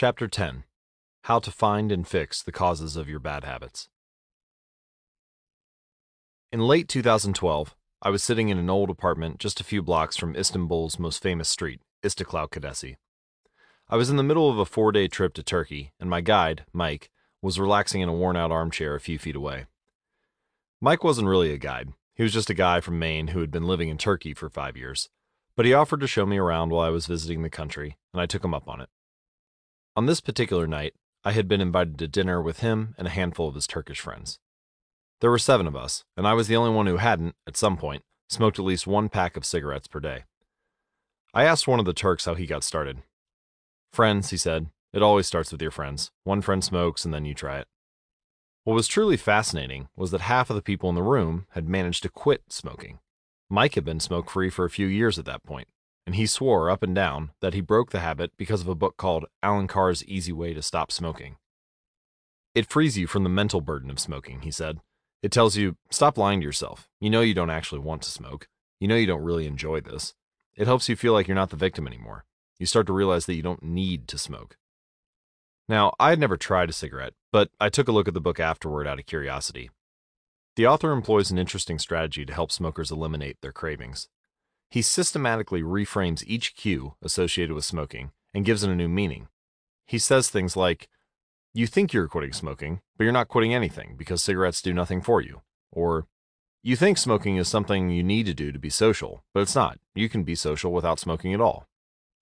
Chapter 10 How to Find and Fix the Causes of Your Bad Habits. In late 2012, I was sitting in an old apartment just a few blocks from Istanbul's most famous street, Istiklal Caddesi. I was in the middle of a four day trip to Turkey, and my guide, Mike, was relaxing in a worn out armchair a few feet away. Mike wasn't really a guide, he was just a guy from Maine who had been living in Turkey for five years. But he offered to show me around while I was visiting the country, and I took him up on it. On this particular night, I had been invited to dinner with him and a handful of his Turkish friends. There were seven of us, and I was the only one who hadn't, at some point, smoked at least one pack of cigarettes per day. I asked one of the Turks how he got started. Friends, he said, it always starts with your friends. One friend smokes, and then you try it. What was truly fascinating was that half of the people in the room had managed to quit smoking. Mike had been smoke free for a few years at that point, and he swore up and down that he broke the habit because of a book called Allen Carr's Easy Way to Stop Smoking. It frees you from the mental burden of smoking, he said. It tells you, stop lying to yourself. You know you don't actually want to smoke. You know you don't really enjoy this. It helps you feel like you're not the victim anymore. You start to realize that you don't need to smoke. Now, I had never tried a cigarette, but I took a look at the book afterward out of curiosity. The author employs an interesting strategy to help smokers eliminate their cravings. He systematically reframes each cue associated with smoking and gives it a new meaning. He says things like, You think you're quitting smoking, but you're not quitting anything because cigarettes do nothing for you. Or, You think smoking is something you need to do to be social, but it's not. You can be social without smoking at all.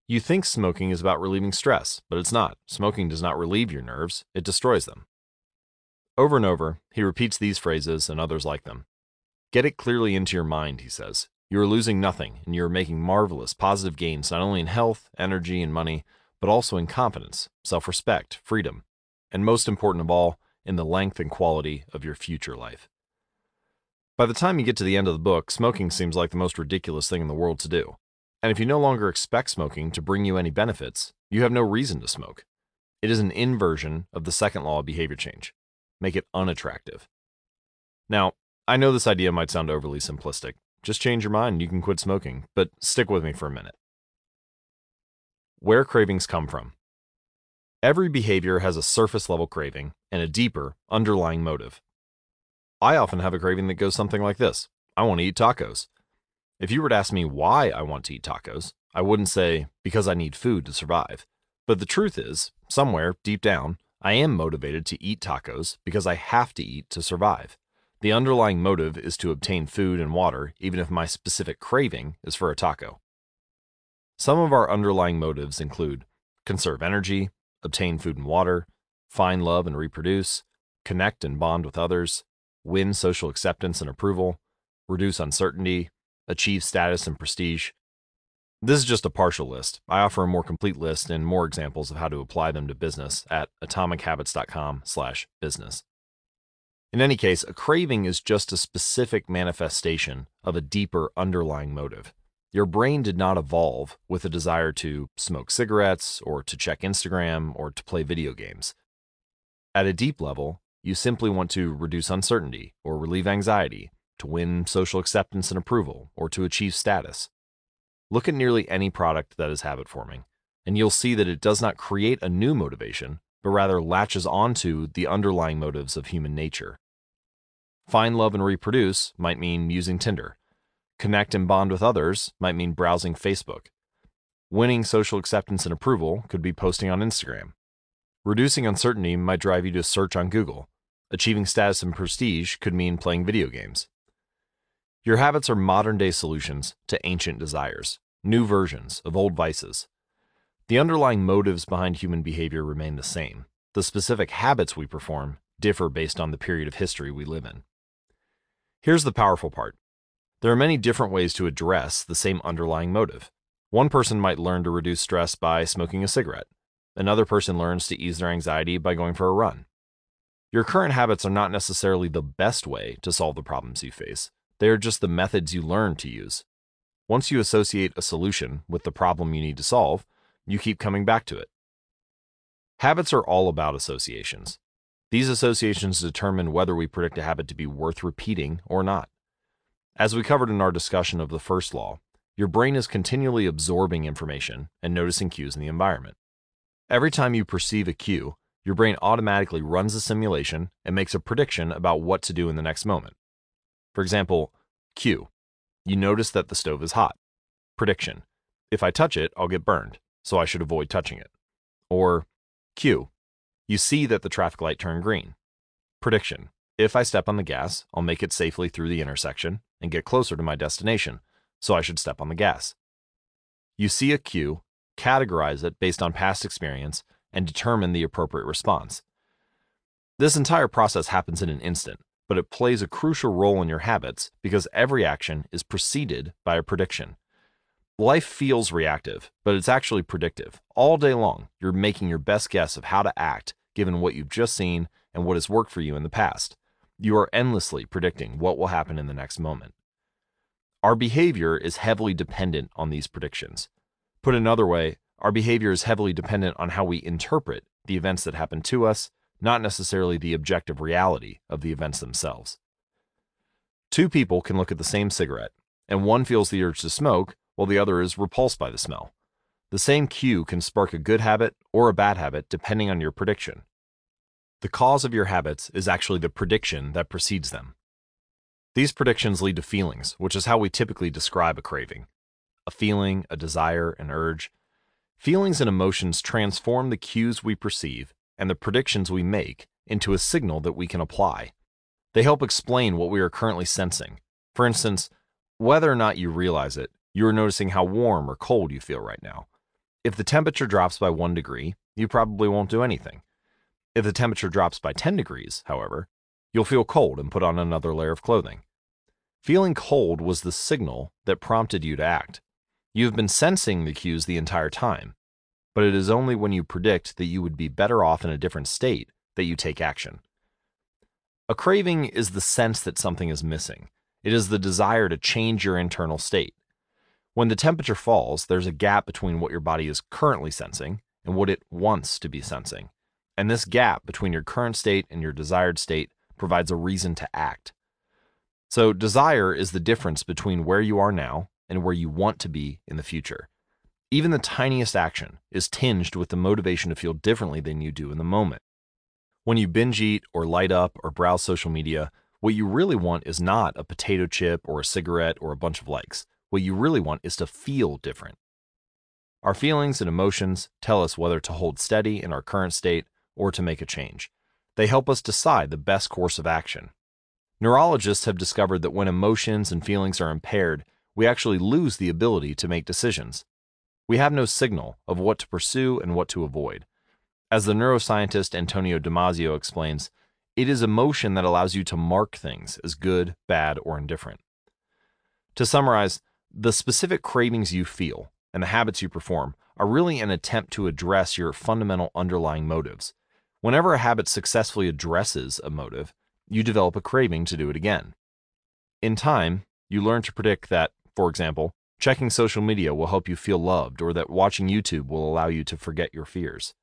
You think smoking is about relieving stress, but it's not. Smoking does not relieve your nerves, it destroys them. Over and over, he repeats these phrases and others like them. Get it clearly into your mind, he says. You are losing nothing, and you are making marvelous positive gains not only in health, energy, and money, but also in confidence, self respect, freedom, and most important of all, in the length and quality of your future life. By the time you get to the end of the book, smoking seems like the most ridiculous thing in the world to do. And if you no longer expect smoking to bring you any benefits, you have no reason to smoke. It is an inversion of the second law of behavior change make it unattractive. Now, I know this idea might sound overly simplistic, just change your mind and you can quit smoking, but stick with me for a minute. Where cravings come from. Every behavior has a surface level craving and a deeper, underlying motive. I often have a craving that goes something like this I want to eat tacos. If you were to ask me why I want to eat tacos, I wouldn't say because I need food to survive. But the truth is, somewhere deep down, I am motivated to eat tacos because I have to eat to survive. The underlying motive is to obtain food and water, even if my specific craving is for a taco. Some of our underlying motives include conserve energy, obtain food and water, find love and reproduce, connect and bond with others, win social acceptance and approval, reduce uncertainty, achieve status and prestige. This is just a partial list. I offer a more complete list and more examples of how to apply them to business at atomichabits.com/business. In any case, a craving is just a specific manifestation of a deeper underlying motive. Your brain did not evolve with a desire to smoke cigarettes or to check Instagram or to play video games. At a deep level, you simply want to reduce uncertainty or relieve anxiety, to win social acceptance and approval, or to achieve status. Look at nearly any product that is habit forming, and you'll see that it does not create a new motivation, but rather latches onto the underlying motives of human nature. Find love and reproduce might mean using Tinder. Connect and bond with others might mean browsing Facebook. Winning social acceptance and approval could be posting on Instagram. Reducing uncertainty might drive you to search on Google. Achieving status and prestige could mean playing video games. Your habits are modern day solutions to ancient desires, new versions of old vices. The underlying motives behind human behavior remain the same. The specific habits we perform differ based on the period of history we live in. Here's the powerful part there are many different ways to address the same underlying motive. One person might learn to reduce stress by smoking a cigarette. Another person learns to ease their anxiety by going for a run. Your current habits are not necessarily the best way to solve the problems you face. They are just the methods you learn to use. Once you associate a solution with the problem you need to solve, you keep coming back to it. Habits are all about associations. These associations determine whether we predict a habit to be worth repeating or not. As we covered in our discussion of the first law, your brain is continually absorbing information and noticing cues in the environment. Every time you perceive a cue, your brain automatically runs a simulation and makes a prediction about what to do in the next moment. For example, cue. You notice that the stove is hot. Prediction. If I touch it, I'll get burned, so I should avoid touching it. Or cue. You see that the traffic light turned green. Prediction. If I step on the gas, I'll make it safely through the intersection and get closer to my destination, so I should step on the gas. You see a cue, categorize it based on past experience, and determine the appropriate response. This entire process happens in an instant, but it plays a crucial role in your habits because every action is preceded by a prediction. Life feels reactive, but it's actually predictive. All day long, you're making your best guess of how to act given what you've just seen and what has worked for you in the past. You are endlessly predicting what will happen in the next moment. Our behavior is heavily dependent on these predictions. Put another way, our behavior is heavily dependent on how we interpret the events that happen to us, not necessarily the objective reality of the events themselves. Two people can look at the same cigarette, and one feels the urge to smoke while the other is repulsed by the smell. The same cue can spark a good habit or a bad habit depending on your prediction. The cause of your habits is actually the prediction that precedes them. These predictions lead to feelings, which is how we typically describe a craving. A feeling, a desire, an urge. Feelings and emotions transform the cues we perceive and the predictions we make into a signal that we can apply. They help explain what we are currently sensing. For instance, whether or not you realize it, you are noticing how warm or cold you feel right now. If the temperature drops by one degree, you probably won't do anything. If the temperature drops by 10 degrees, however, you'll feel cold and put on another layer of clothing. Feeling cold was the signal that prompted you to act. You have been sensing the cues the entire time, but it is only when you predict that you would be better off in a different state that you take action. A craving is the sense that something is missing. It is the desire to change your internal state. When the temperature falls, there's a gap between what your body is currently sensing and what it wants to be sensing. And this gap between your current state and your desired state provides a reason to act. So, desire is the difference between where you are now and where you want to be in the future. Even the tiniest action is tinged with the motivation to feel differently than you do in the moment. When you binge eat or light up or browse social media, what you really want is not a potato chip or a cigarette or a bunch of likes. What you really want is to feel different. Our feelings and emotions tell us whether to hold steady in our current state or to make a change. They help us decide the best course of action. Neurologists have discovered that when emotions and feelings are impaired, we actually lose the ability to make decisions. We have no signal of what to pursue and what to avoid. As the neuroscientist Antonio Damasio explains, it is emotion that allows you to mark things as good, bad, or indifferent. To summarize, the specific cravings you feel and the habits you perform are really an attempt to address your fundamental underlying motives. Whenever a habit successfully addresses a motive, you develop a craving to do it again. In time, you learn to predict that, for example, checking social media will help you feel loved or that watching YouTube will allow you to forget your fears.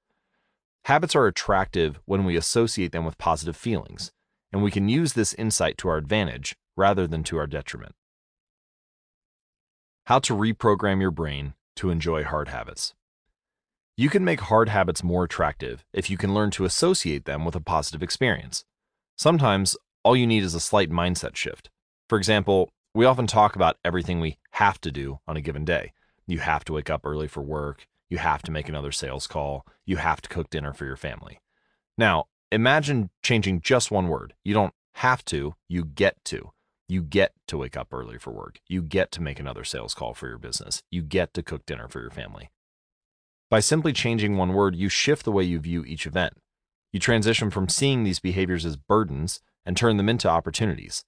Habits are attractive when we associate them with positive feelings, and we can use this insight to our advantage rather than to our detriment. How to reprogram your brain to enjoy hard habits. You can make hard habits more attractive if you can learn to associate them with a positive experience. Sometimes all you need is a slight mindset shift. For example, we often talk about everything we have to do on a given day. You have to wake up early for work. You have to make another sales call. You have to cook dinner for your family. Now, imagine changing just one word. You don't have to, you get to. You get to wake up early for work. You get to make another sales call for your business. You get to cook dinner for your family. By simply changing one word, you shift the way you view each event. You transition from seeing these behaviors as burdens and turn them into opportunities.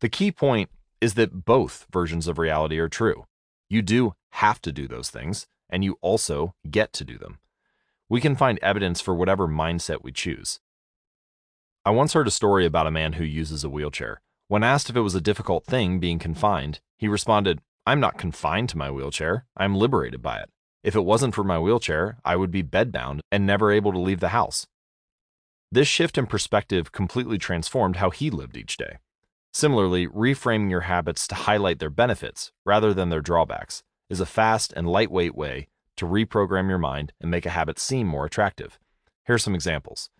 The key point is that both versions of reality are true. You do have to do those things, and you also get to do them. We can find evidence for whatever mindset we choose. I once heard a story about a man who uses a wheelchair. When asked if it was a difficult thing being confined, he responded, I'm not confined to my wheelchair, I'm liberated by it. If it wasn't for my wheelchair, I would be bedbound and never able to leave the house. This shift in perspective completely transformed how he lived each day. Similarly, reframing your habits to highlight their benefits rather than their drawbacks is a fast and lightweight way to reprogram your mind and make a habit seem more attractive. Here are some examples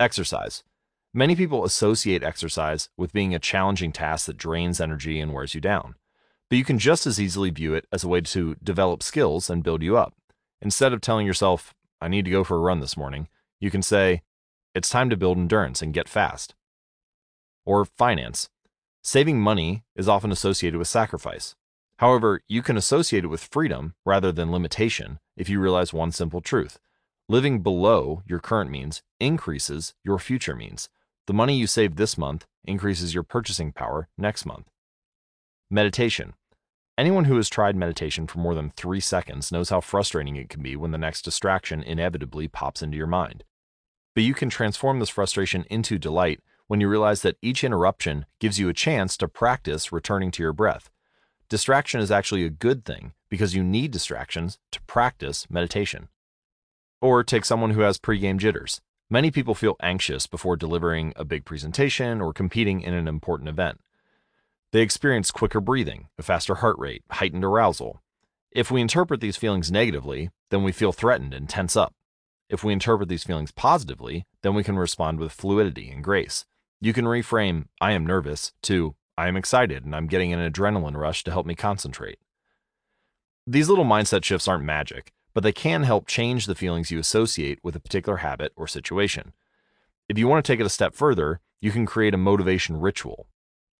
Exercise. Many people associate exercise with being a challenging task that drains energy and wears you down. But you can just as easily view it as a way to develop skills and build you up. Instead of telling yourself, I need to go for a run this morning, you can say, It's time to build endurance and get fast. Or finance. Saving money is often associated with sacrifice. However, you can associate it with freedom rather than limitation if you realize one simple truth Living below your current means increases your future means. The money you save this month increases your purchasing power next month. Meditation. Anyone who has tried meditation for more than three seconds knows how frustrating it can be when the next distraction inevitably pops into your mind. But you can transform this frustration into delight when you realize that each interruption gives you a chance to practice returning to your breath. Distraction is actually a good thing because you need distractions to practice meditation. Or take someone who has pregame jitters. Many people feel anxious before delivering a big presentation or competing in an important event. They experience quicker breathing, a faster heart rate, heightened arousal. If we interpret these feelings negatively, then we feel threatened and tense up. If we interpret these feelings positively, then we can respond with fluidity and grace. You can reframe, I am nervous, to, I am excited and I'm getting an adrenaline rush to help me concentrate. These little mindset shifts aren't magic but they can help change the feelings you associate with a particular habit or situation. If you want to take it a step further, you can create a motivation ritual.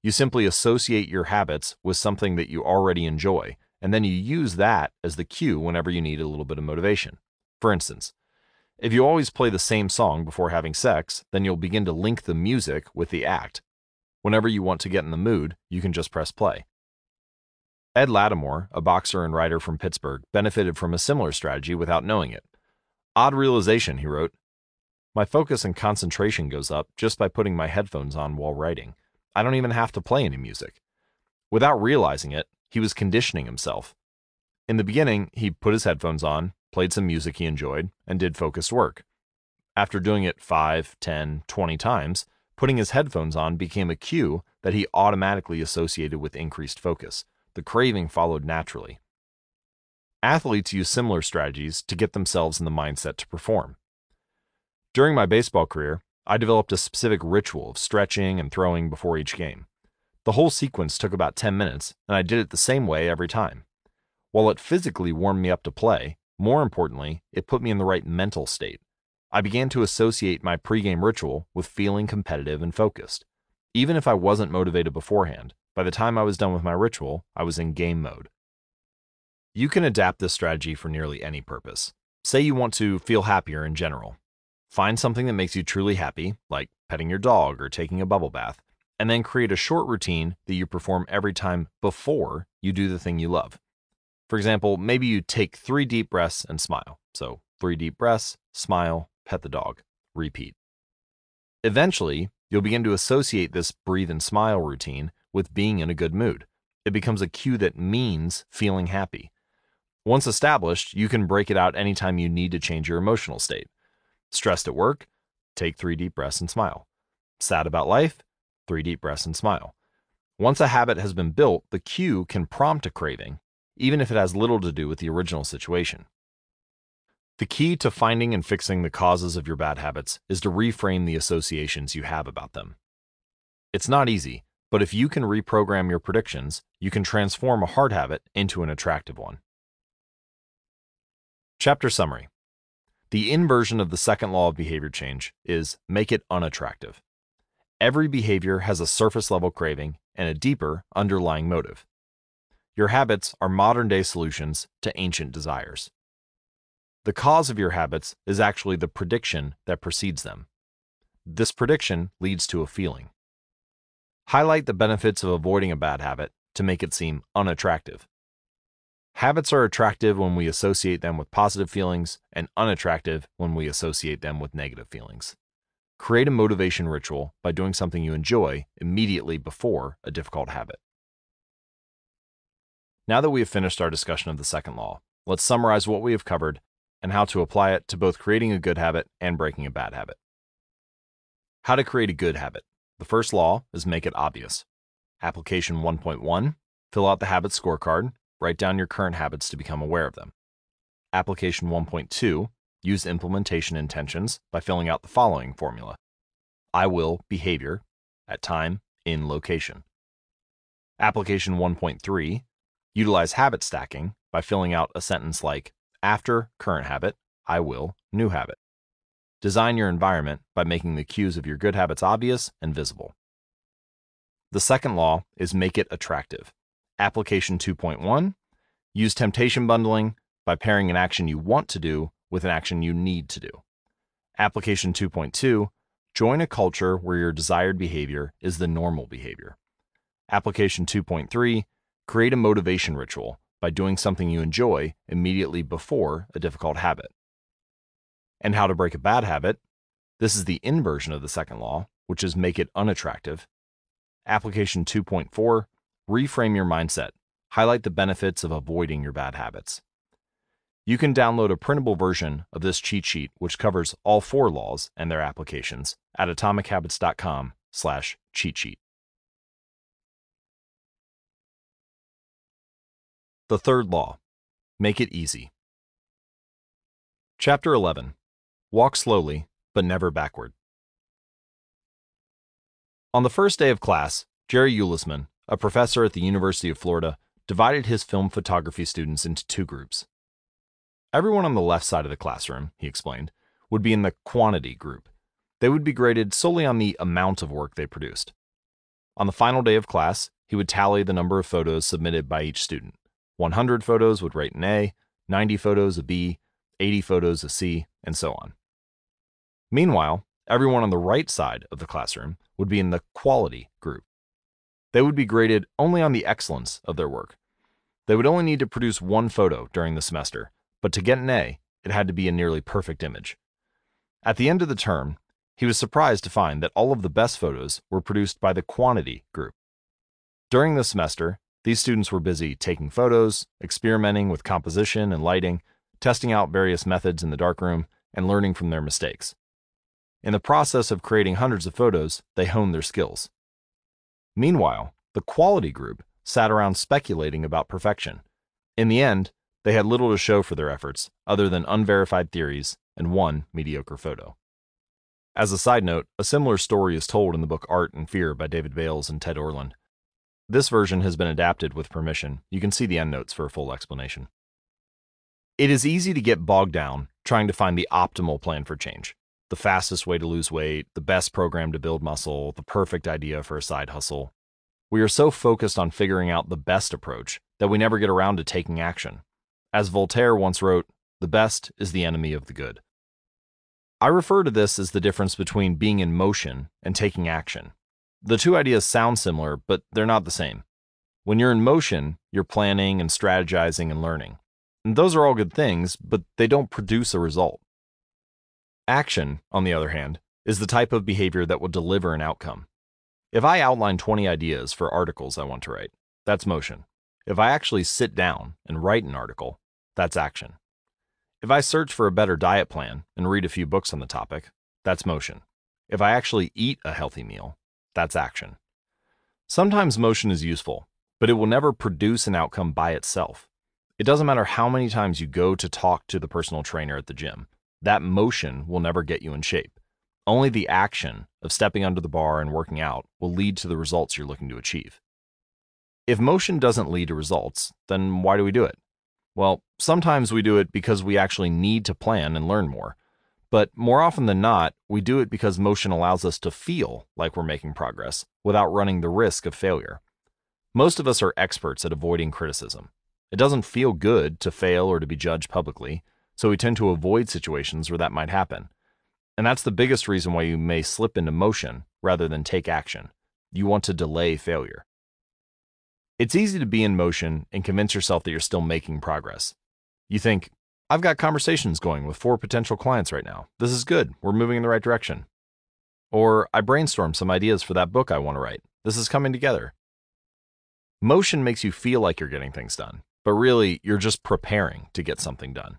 You simply associate your habits with something that you already enjoy, and then you use that as the cue whenever you need a little bit of motivation. For instance, if you always play the same song before having sex, then you'll begin to link the music with the act. Whenever you want to get in the mood, you can just press play. Ed Latimore, a boxer and writer from Pittsburgh, benefited from a similar strategy without knowing it. Odd realization, he wrote. My focus and concentration goes up just by putting my headphones on while writing. I don't even have to play any music. Without realizing it, he was conditioning himself. In the beginning, he put his headphones on, played some music he enjoyed, and did focused work. After doing it 5, 10, 20 times, putting his headphones on became a cue that he automatically associated with increased focus the craving followed naturally. Athletes use similar strategies to get themselves in the mindset to perform. During my baseball career, I developed a specific ritual of stretching and throwing before each game. The whole sequence took about 10 minutes, and I did it the same way every time. While it physically warmed me up to play, more importantly, it put me in the right mental state. I began to associate my pregame ritual with feeling competitive and focused. Even if I wasn't motivated beforehand, by the time I was done with my ritual, I was in game mode. You can adapt this strategy for nearly any purpose. Say you want to feel happier in general. Find something that makes you truly happy, like petting your dog or taking a bubble bath, and then create a short routine that you perform every time before you do the thing you love. For example, maybe you take three deep breaths and smile. So, three deep breaths, smile, pet the dog, repeat. Eventually, you'll begin to associate this breathe and smile routine with being in a good mood. It becomes a cue that means feeling happy. Once established, you can break it out anytime you need to change your emotional state. Stressed at work? Take three deep breaths and smile. Sad about life? Three deep breaths and smile. Once a habit has been built, the cue can prompt a craving, even if it has little to do with the original situation. The key to finding and fixing the causes of your bad habits is to reframe the associations you have about them. It's not easy, but if you can reprogram your predictions, you can transform a hard habit into an attractive one. Chapter Summary The inversion of the second law of behavior change is make it unattractive. Every behavior has a surface level craving and a deeper underlying motive. Your habits are modern day solutions to ancient desires. The cause of your habits is actually the prediction that precedes them. This prediction leads to a feeling. Highlight the benefits of avoiding a bad habit to make it seem unattractive. Habits are attractive when we associate them with positive feelings and unattractive when we associate them with negative feelings. Create a motivation ritual by doing something you enjoy immediately before a difficult habit. Now that we have finished our discussion of the second law, let's summarize what we have covered and how to apply it to both creating a good habit and breaking a bad habit. How to create a good habit. The first law is make it obvious. Application 1.1 Fill out the habit scorecard, write down your current habits to become aware of them. Application 1.2 Use implementation intentions by filling out the following formula I will behavior at time in location. Application 1.3 Utilize habit stacking by filling out a sentence like After current habit, I will new habit. Design your environment by making the cues of your good habits obvious and visible. The second law is make it attractive. Application 2.1 Use temptation bundling by pairing an action you want to do with an action you need to do. Application 2.2 Join a culture where your desired behavior is the normal behavior. Application 2.3 Create a motivation ritual by doing something you enjoy immediately before a difficult habit. And how to break a bad habit. This is the inversion of the second law, which is make it unattractive. Application 2.4 Reframe your mindset. Highlight the benefits of avoiding your bad habits. You can download a printable version of this cheat sheet which covers all four laws and their applications at atomichabits.com slash cheat sheet. The third law, make it easy. Chapter 11, walk slowly, but never backward. On the first day of class, Jerry Uelsmann, a professor at the University of Florida, divided his film photography students into two groups. Everyone on the left side of the classroom, he explained, would be in the quantity group. They would be graded solely on the amount of work they produced. On the final day of class, he would tally the number of photos submitted by each student. 100 photos would rate an A, 90 photos a B, 80 photos a C, and so on. Meanwhile, everyone on the right side of the classroom would be in the quality group. They would be graded only on the excellence of their work. They would only need to produce one photo during the semester, but to get an A, it had to be a nearly perfect image. At the end of the term, he was surprised to find that all of the best photos were produced by the quantity group. During the semester, these students were busy taking photos, experimenting with composition and lighting, testing out various methods in the darkroom, and learning from their mistakes. In the process of creating hundreds of photos, they honed their skills. Meanwhile, the quality group sat around speculating about perfection. In the end, they had little to show for their efforts, other than unverified theories and one mediocre photo. As a side note, a similar story is told in the book Art and Fear by David Bayles and Ted Orland. This version has been adapted with permission. You can see the endnotes for a full explanation. It is easy to get bogged down trying to find the optimal plan for change the fastest way to lose weight, the best program to build muscle, the perfect idea for a side hustle. We are so focused on figuring out the best approach that we never get around to taking action. As Voltaire once wrote, the best is the enemy of the good. I refer to this as the difference between being in motion and taking action. The two ideas sound similar, but they're not the same. When you're in motion, you're planning and strategizing and learning. And those are all good things, but they don't produce a result. Action, on the other hand, is the type of behavior that will deliver an outcome. If I outline 20 ideas for articles I want to write, that's motion. If I actually sit down and write an article, that's action. If I search for a better diet plan and read a few books on the topic, that's motion. If I actually eat a healthy meal, that's action. Sometimes motion is useful, but it will never produce an outcome by itself. It doesn't matter how many times you go to talk to the personal trainer at the gym, that motion will never get you in shape. Only the action of stepping under the bar and working out will lead to the results you're looking to achieve. If motion doesn't lead to results, then why do we do it? Well, sometimes we do it because we actually need to plan and learn more. But more often than not, we do it because motion allows us to feel like we're making progress without running the risk of failure. Most of us are experts at avoiding criticism. It doesn't feel good to fail or to be judged publicly, so we tend to avoid situations where that might happen. And that's the biggest reason why you may slip into motion rather than take action. You want to delay failure. It's easy to be in motion and convince yourself that you're still making progress. You think, I've got conversations going with four potential clients right now. This is good. We're moving in the right direction. Or I brainstormed some ideas for that book I want to write. This is coming together. Motion makes you feel like you're getting things done, but really, you're just preparing to get something done.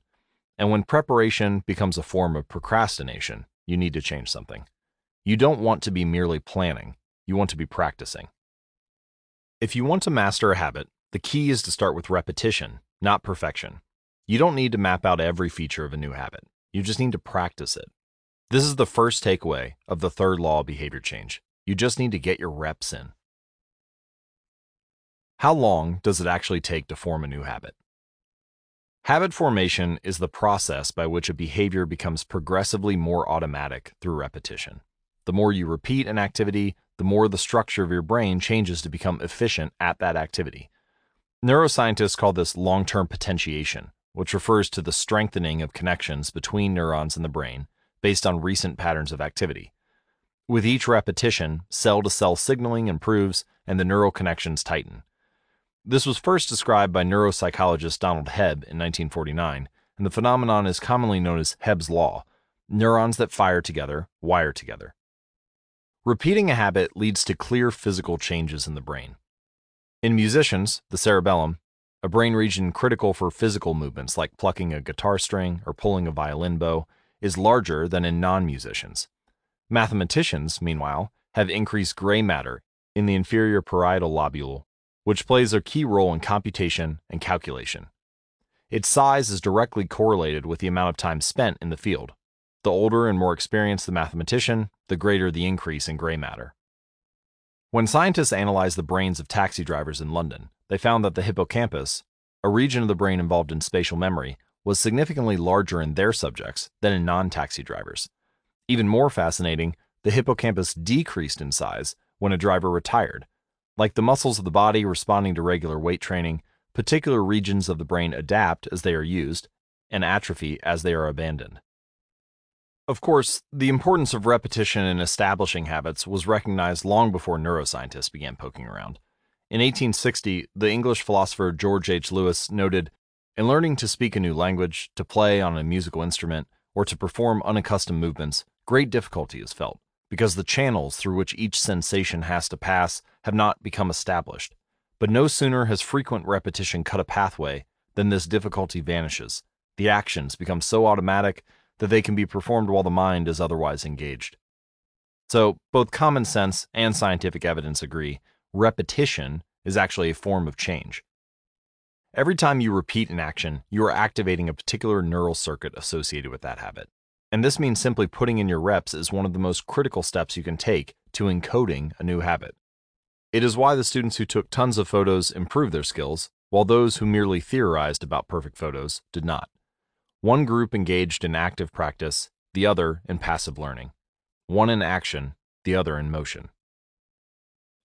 And when preparation becomes a form of procrastination, you need to change something. You don't want to be merely planning, you want to be practicing. If you want to master a habit, the key is to start with repetition, not perfection. You don't need to map out every feature of a new habit. You just need to practice it. This is the first takeaway of the third law of behavior change. You just need to get your reps in. How long does it actually take to form a new habit? Habit formation is the process by which a behavior becomes progressively more automatic through repetition. The more you repeat an activity, the more the structure of your brain changes to become efficient at that activity. Neuroscientists call this long term potentiation, which refers to the strengthening of connections between neurons in the brain based on recent patterns of activity. With each repetition, cell to cell signaling improves and the neural connections tighten. This was first described by neuropsychologist Donald Hebb in 1949, and the phenomenon is commonly known as Hebb's Law neurons that fire together wire together. Repeating a habit leads to clear physical changes in the brain. In musicians, the cerebellum, a brain region critical for physical movements like plucking a guitar string or pulling a violin bow, is larger than in non musicians. Mathematicians, meanwhile, have increased gray matter in the inferior parietal lobule, which plays a key role in computation and calculation. Its size is directly correlated with the amount of time spent in the field. The older and more experienced the mathematician, the greater the increase in gray matter. When scientists analyzed the brains of taxi drivers in London, they found that the hippocampus, a region of the brain involved in spatial memory, was significantly larger in their subjects than in non taxi drivers. Even more fascinating, the hippocampus decreased in size when a driver retired. Like the muscles of the body responding to regular weight training, particular regions of the brain adapt as they are used and atrophy as they are abandoned. Of course, the importance of repetition in establishing habits was recognized long before neuroscientists began poking around. In 1860, the English philosopher George H. Lewes noted In learning to speak a new language, to play on a musical instrument, or to perform unaccustomed movements, great difficulty is felt, because the channels through which each sensation has to pass have not become established. But no sooner has frequent repetition cut a pathway than this difficulty vanishes. The actions become so automatic that they can be performed while the mind is otherwise engaged. So, both common sense and scientific evidence agree repetition is actually a form of change. Every time you repeat an action, you are activating a particular neural circuit associated with that habit. And this means simply putting in your reps is one of the most critical steps you can take to encoding a new habit. It is why the students who took tons of photos improved their skills, while those who merely theorized about perfect photos did not. One group engaged in active practice, the other in passive learning. One in action, the other in motion.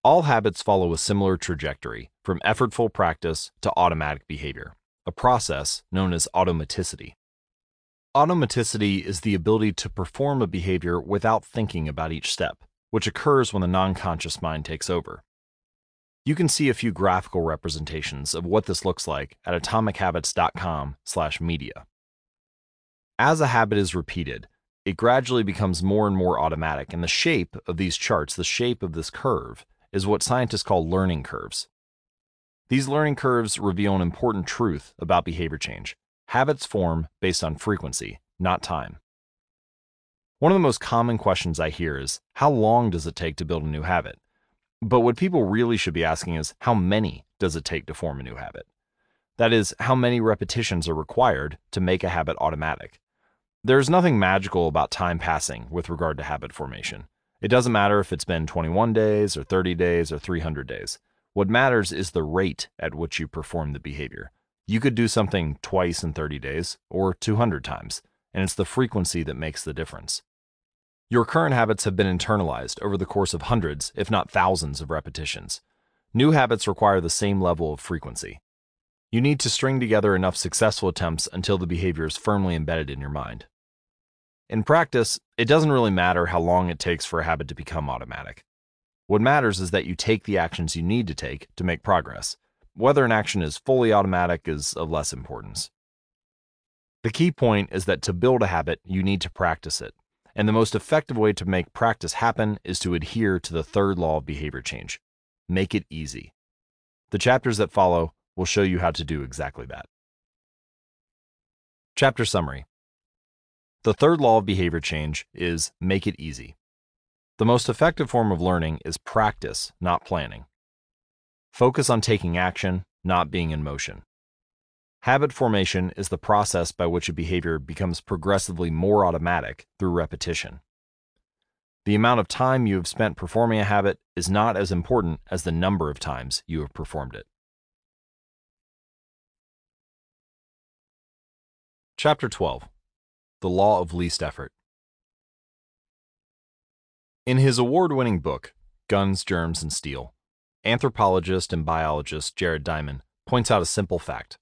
All habits follow a similar trajectory, from effortful practice to automatic behavior, a process known as automaticity. Automaticity is the ability to perform a behavior without thinking about each step, which occurs when the non conscious mind takes over. You can see a few graphical representations of what this looks like at atomichabits.com/media. As a habit is repeated, it gradually becomes more and more automatic, and the shape of these charts, the shape of this curve, is what scientists call learning curves. These learning curves reveal an important truth about behavior change. Habits form based on frequency, not time. One of the most common questions I hear is how long does it take to build a new habit? But what people really should be asking is how many does it take to form a new habit? That is, how many repetitions are required to make a habit automatic? There's nothing magical about time passing with regard to habit formation. It doesn't matter if it's been 21 days or 30 days or 300 days. What matters is the rate at which you perform the behavior. You could do something twice in 30 days or 200 times, and it's the frequency that makes the difference. Your current habits have been internalized over the course of hundreds, if not thousands, of repetitions. New habits require the same level of frequency. You need to string together enough successful attempts until the behavior is firmly embedded in your mind. In practice, it doesn't really matter how long it takes for a habit to become automatic. What matters is that you take the actions you need to take to make progress. Whether an action is fully automatic is of less importance. The key point is that to build a habit, you need to practice it. And the most effective way to make practice happen is to adhere to the third law of behavior change make it easy. The chapters that follow will show you how to do exactly that. Chapter Summary the third law of behavior change is make it easy. The most effective form of learning is practice, not planning. Focus on taking action, not being in motion. Habit formation is the process by which a behavior becomes progressively more automatic through repetition. The amount of time you have spent performing a habit is not as important as the number of times you have performed it. Chapter 12 The Law of Least Effort In his award winning book, Guns, Germs, and Steel, anthropologist and biologist Jared Diamond points out a simple fact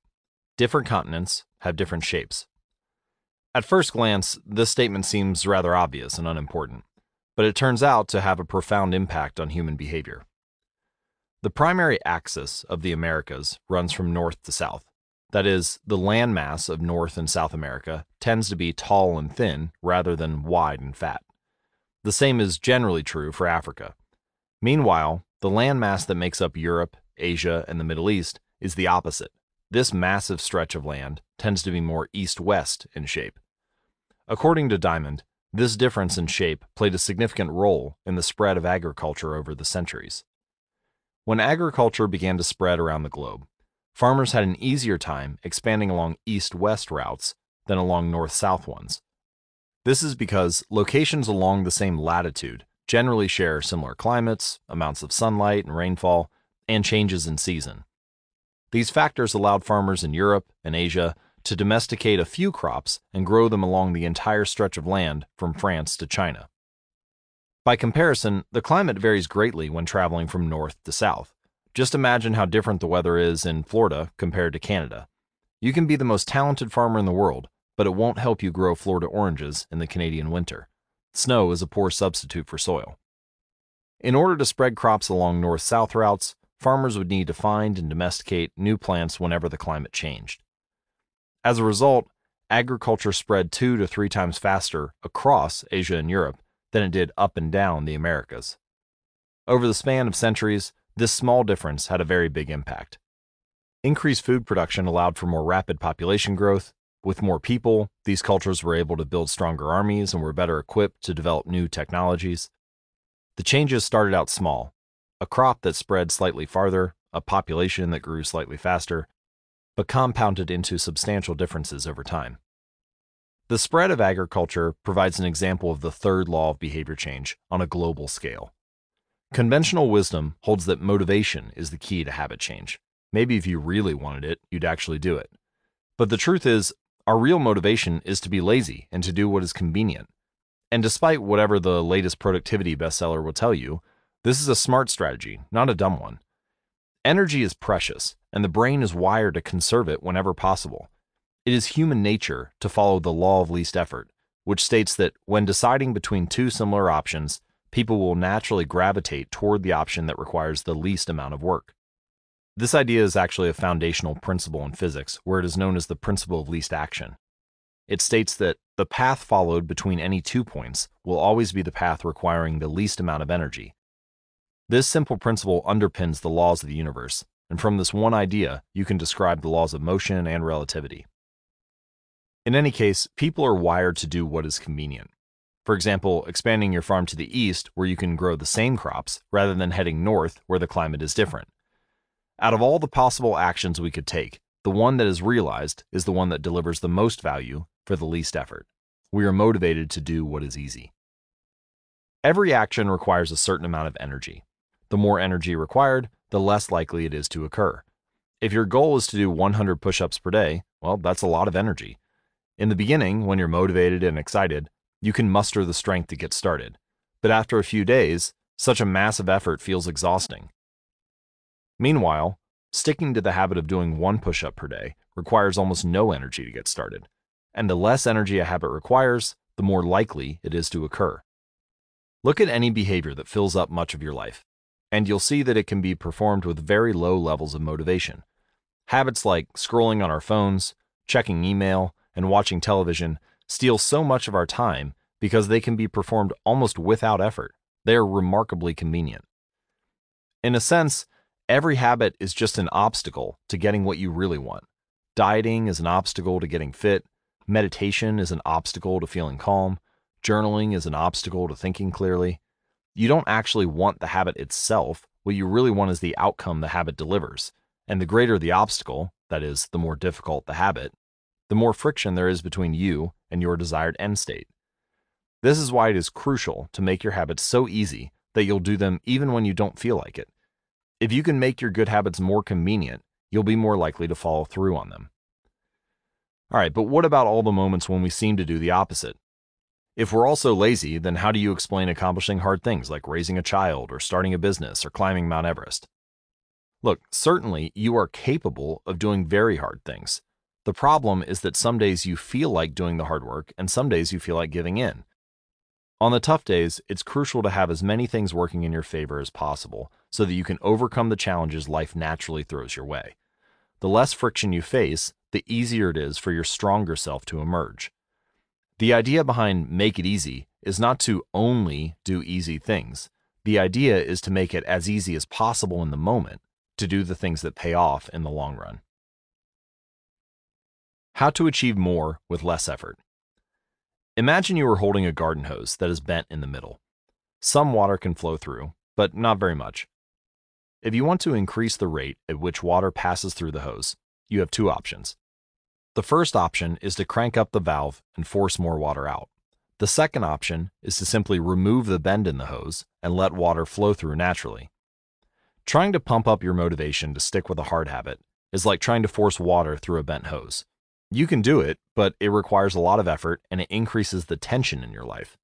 different continents have different shapes. At first glance, this statement seems rather obvious and unimportant, but it turns out to have a profound impact on human behavior. The primary axis of the Americas runs from north to south. That is, the landmass of North and South America tends to be tall and thin rather than wide and fat. The same is generally true for Africa. Meanwhile, the landmass that makes up Europe, Asia, and the Middle East is the opposite. This massive stretch of land tends to be more east west in shape. According to Diamond, this difference in shape played a significant role in the spread of agriculture over the centuries. When agriculture began to spread around the globe, farmers had an easier time expanding along east west routes than along north south ones. This is because locations along the same latitude generally share similar climates, amounts of sunlight and rainfall, and changes in season. These factors allowed farmers in Europe and Asia to domesticate a few crops and grow them along the entire stretch of land from France to China. By comparison, the climate varies greatly when traveling from north to south. Just imagine how different the weather is in Florida compared to Canada. You can be the most talented farmer in the world, but it won't help you grow Florida oranges in the Canadian winter. Snow is a poor substitute for soil. In order to spread crops along north south routes, farmers would need to find and domesticate new plants whenever the climate changed. As a result, agriculture spread two to three times faster across Asia and Europe than it did up and down the Americas. Over the span of centuries, this small difference had a very big impact. Increased food production allowed for more rapid population growth, with more people, these cultures were able to build stronger armies and were better equipped to develop new technologies. The changes started out small a crop that spread slightly farther, a population that grew slightly faster, but compounded into substantial differences over time. The spread of agriculture provides an example of the third law of behavior change on a global scale. Conventional wisdom holds that motivation is the key to habit change. Maybe if you really wanted it, you'd actually do it. But the truth is, our real motivation is to be lazy and to do what is convenient. And despite whatever the latest productivity bestseller will tell you, this is a smart strategy, not a dumb one. Energy is precious, and the brain is wired to conserve it whenever possible. It is human nature to follow the law of least effort, which states that when deciding between two similar options, people will naturally gravitate toward the option that requires the least amount of work. This idea is actually a foundational principle in physics, where it is known as the principle of least action. It states that the path followed between any two points will always be the path requiring the least amount of energy. This simple principle underpins the laws of the universe, and from this one idea, you can describe the laws of motion and relativity. In any case, people are wired to do what is convenient. For example, expanding your farm to the east where you can grow the same crops rather than heading north where the climate is different. Out of all the possible actions we could take, the one that is realized is the one that delivers the most value for the least effort. We are motivated to do what is easy. Every action requires a certain amount of energy. The more energy required, the less likely it is to occur. If your goal is to do 100 push ups per day, well, that's a lot of energy. In the beginning, when you're motivated and excited, you can muster the strength to get started. But after a few days, such a massive effort feels exhausting. Meanwhile, sticking to the habit of doing one push up per day requires almost no energy to get started. And the less energy a habit requires, the more likely it is to occur. Look at any behavior that fills up much of your life, and you'll see that it can be performed with very low levels of motivation. Habits like scrolling on our phones, checking email, and watching television steal so much of our time because they can be performed almost without effort. They are remarkably convenient. In a sense, Every habit is just an obstacle to getting what you really want. Dieting is an obstacle to getting fit. Meditation is an obstacle to feeling calm. Journaling is an obstacle to thinking clearly. You don't actually want the habit itself. What you really want is the outcome the habit delivers. And the greater the obstacle, that is, the more difficult the habit, the more friction there is between you and your desired end state. This is why it is crucial to make your habits so easy that you'll do them even when you don't feel like it. If you can make your good habits more convenient, you'll be more likely to follow through on them. All right, but what about all the moments when we seem to do the opposite? If we're all so lazy, then how do you explain accomplishing hard things like raising a child or starting a business or climbing Mount Everest? Look, certainly you are capable of doing very hard things. The problem is that some days you feel like doing the hard work and some days you feel like giving in. On the tough days, it's crucial to have as many things working in your favor as possible so that you can overcome the challenges life naturally throws your way. The less friction you face, the easier it is for your stronger self to emerge. The idea behind Make It Easy is not to only do easy things. The idea is to make it as easy as possible in the moment to do the things that pay off in the long run. How to achieve more with less effort. Imagine you are holding a garden hose that is bent in the middle. Some water can flow through, but not very much. If you want to increase the rate at which water passes through the hose, you have two options. The first option is to crank up the valve and force more water out. The second option is to simply remove the bend in the hose and let water flow through naturally. Trying to pump up your motivation to stick with a hard habit is like trying to force water through a bent hose. You can do it, but it requires a lot of effort and it increases the tension in your life.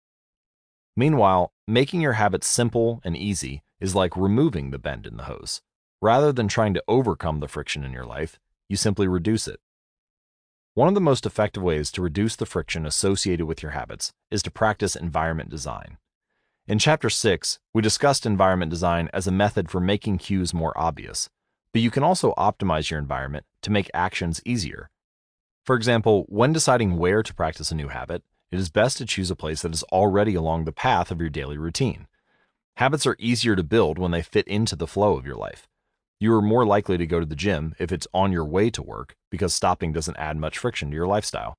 Meanwhile, making your habits simple and easy is like removing the bend in the hose. Rather than trying to overcome the friction in your life, you simply reduce it. One of the most effective ways to reduce the friction associated with your habits is to practice environment design. In Chapter 6, we discussed environment design as a method for making cues more obvious, but you can also optimize your environment to make actions easier for example, when deciding where to practice a new habit, it is best to choose a place that is already along the path of your daily routine. Habits are easier to build when they fit into the flow of your life. You are more likely to go to the gym if it's on your way to work because stopping doesn't add much friction to your lifestyle.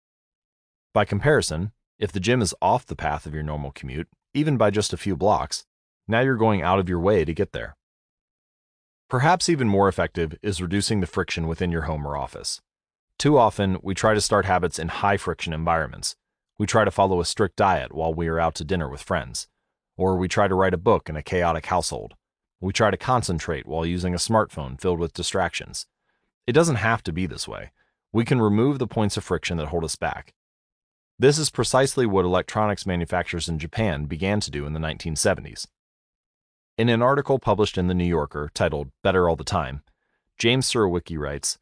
By comparison, if the gym is off the path of your normal commute, even by just a few blocks, now you're going out of your way to get there. Perhaps even more effective is reducing the friction within your home or office. Too often, we try to start habits in high friction environments. We try to follow a strict diet while we are out to dinner with friends. Or we try to write a book in a chaotic household. We try to concentrate while using a smartphone filled with distractions. It doesn't have to be this way. We can remove the points of friction that hold us back. This is precisely what electronics manufacturers in Japan began to do in the 1970s. In an article published in The New Yorker titled Better All the Time, James Surowiecki writes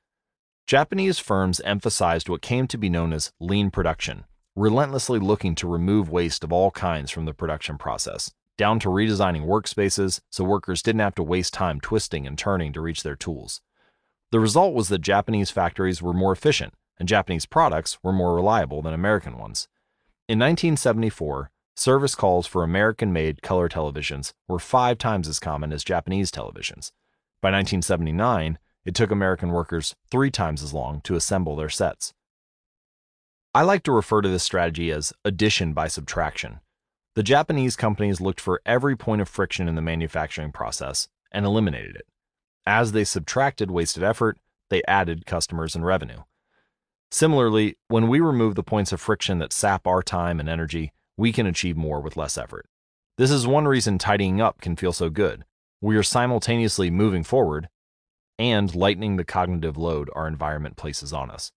Japanese firms emphasized what came to be known as lean production, relentlessly looking to remove waste of all kinds from the production process, down to redesigning workspaces so workers didn't have to waste time twisting and turning to reach their tools. The result was that Japanese factories were more efficient and Japanese products were more reliable than American ones. In 1974, service calls for American made color televisions were five times as common as Japanese televisions. By 1979, it took American workers three times as long to assemble their sets. I like to refer to this strategy as addition by subtraction. The Japanese companies looked for every point of friction in the manufacturing process and eliminated it. As they subtracted wasted effort, they added customers and revenue. Similarly, when we remove the points of friction that sap our time and energy, we can achieve more with less effort. This is one reason tidying up can feel so good. We are simultaneously moving forward and lightening the cognitive load our environment places on us.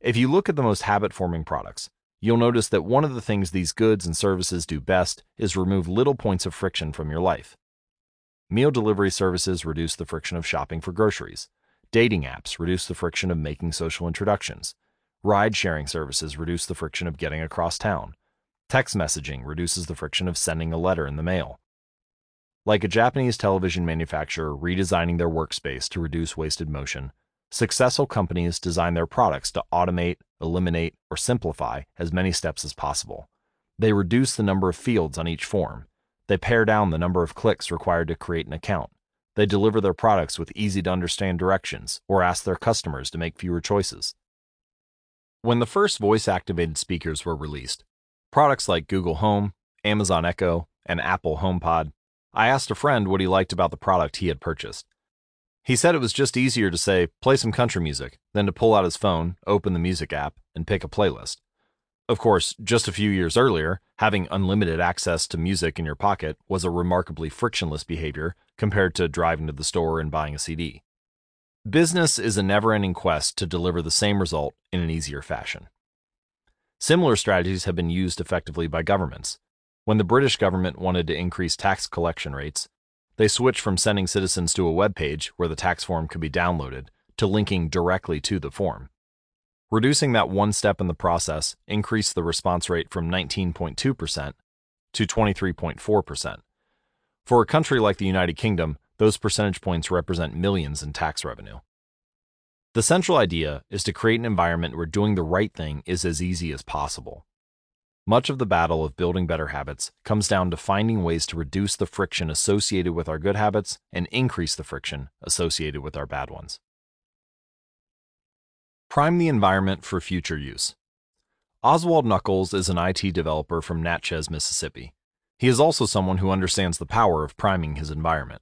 If you look at the most habit forming products, you'll notice that one of the things these goods and services do best is remove little points of friction from your life. Meal delivery services reduce the friction of shopping for groceries. Dating apps reduce the friction of making social introductions. Ride sharing services reduce the friction of getting across town. Text messaging reduces the friction of sending a letter in the mail. Like a Japanese television manufacturer redesigning their workspace to reduce wasted motion, successful companies design their products to automate, eliminate, or simplify as many steps as possible. They reduce the number of fields on each form. They pare down the number of clicks required to create an account. They deliver their products with easy to understand directions or ask their customers to make fewer choices. When the first voice activated speakers were released, products like Google Home, Amazon Echo, and Apple HomePod I asked a friend what he liked about the product he had purchased. He said it was just easier to say, play some country music, than to pull out his phone, open the music app, and pick a playlist. Of course, just a few years earlier, having unlimited access to music in your pocket was a remarkably frictionless behavior compared to driving to the store and buying a CD. Business is a never ending quest to deliver the same result in an easier fashion. Similar strategies have been used effectively by governments. When the British government wanted to increase tax collection rates, they switched from sending citizens to a web page where the tax form could be downloaded to linking directly to the form. Reducing that one step in the process increased the response rate from 19.2% to 23.4%. For a country like the United Kingdom, those percentage points represent millions in tax revenue. The central idea is to create an environment where doing the right thing is as easy as possible. Much of the battle of building better habits comes down to finding ways to reduce the friction associated with our good habits and increase the friction associated with our bad ones. Prime the environment for future use. Oswald Nuckols is an IT developer from Natchez, Mississippi. He is also someone who understands the power of priming his environment.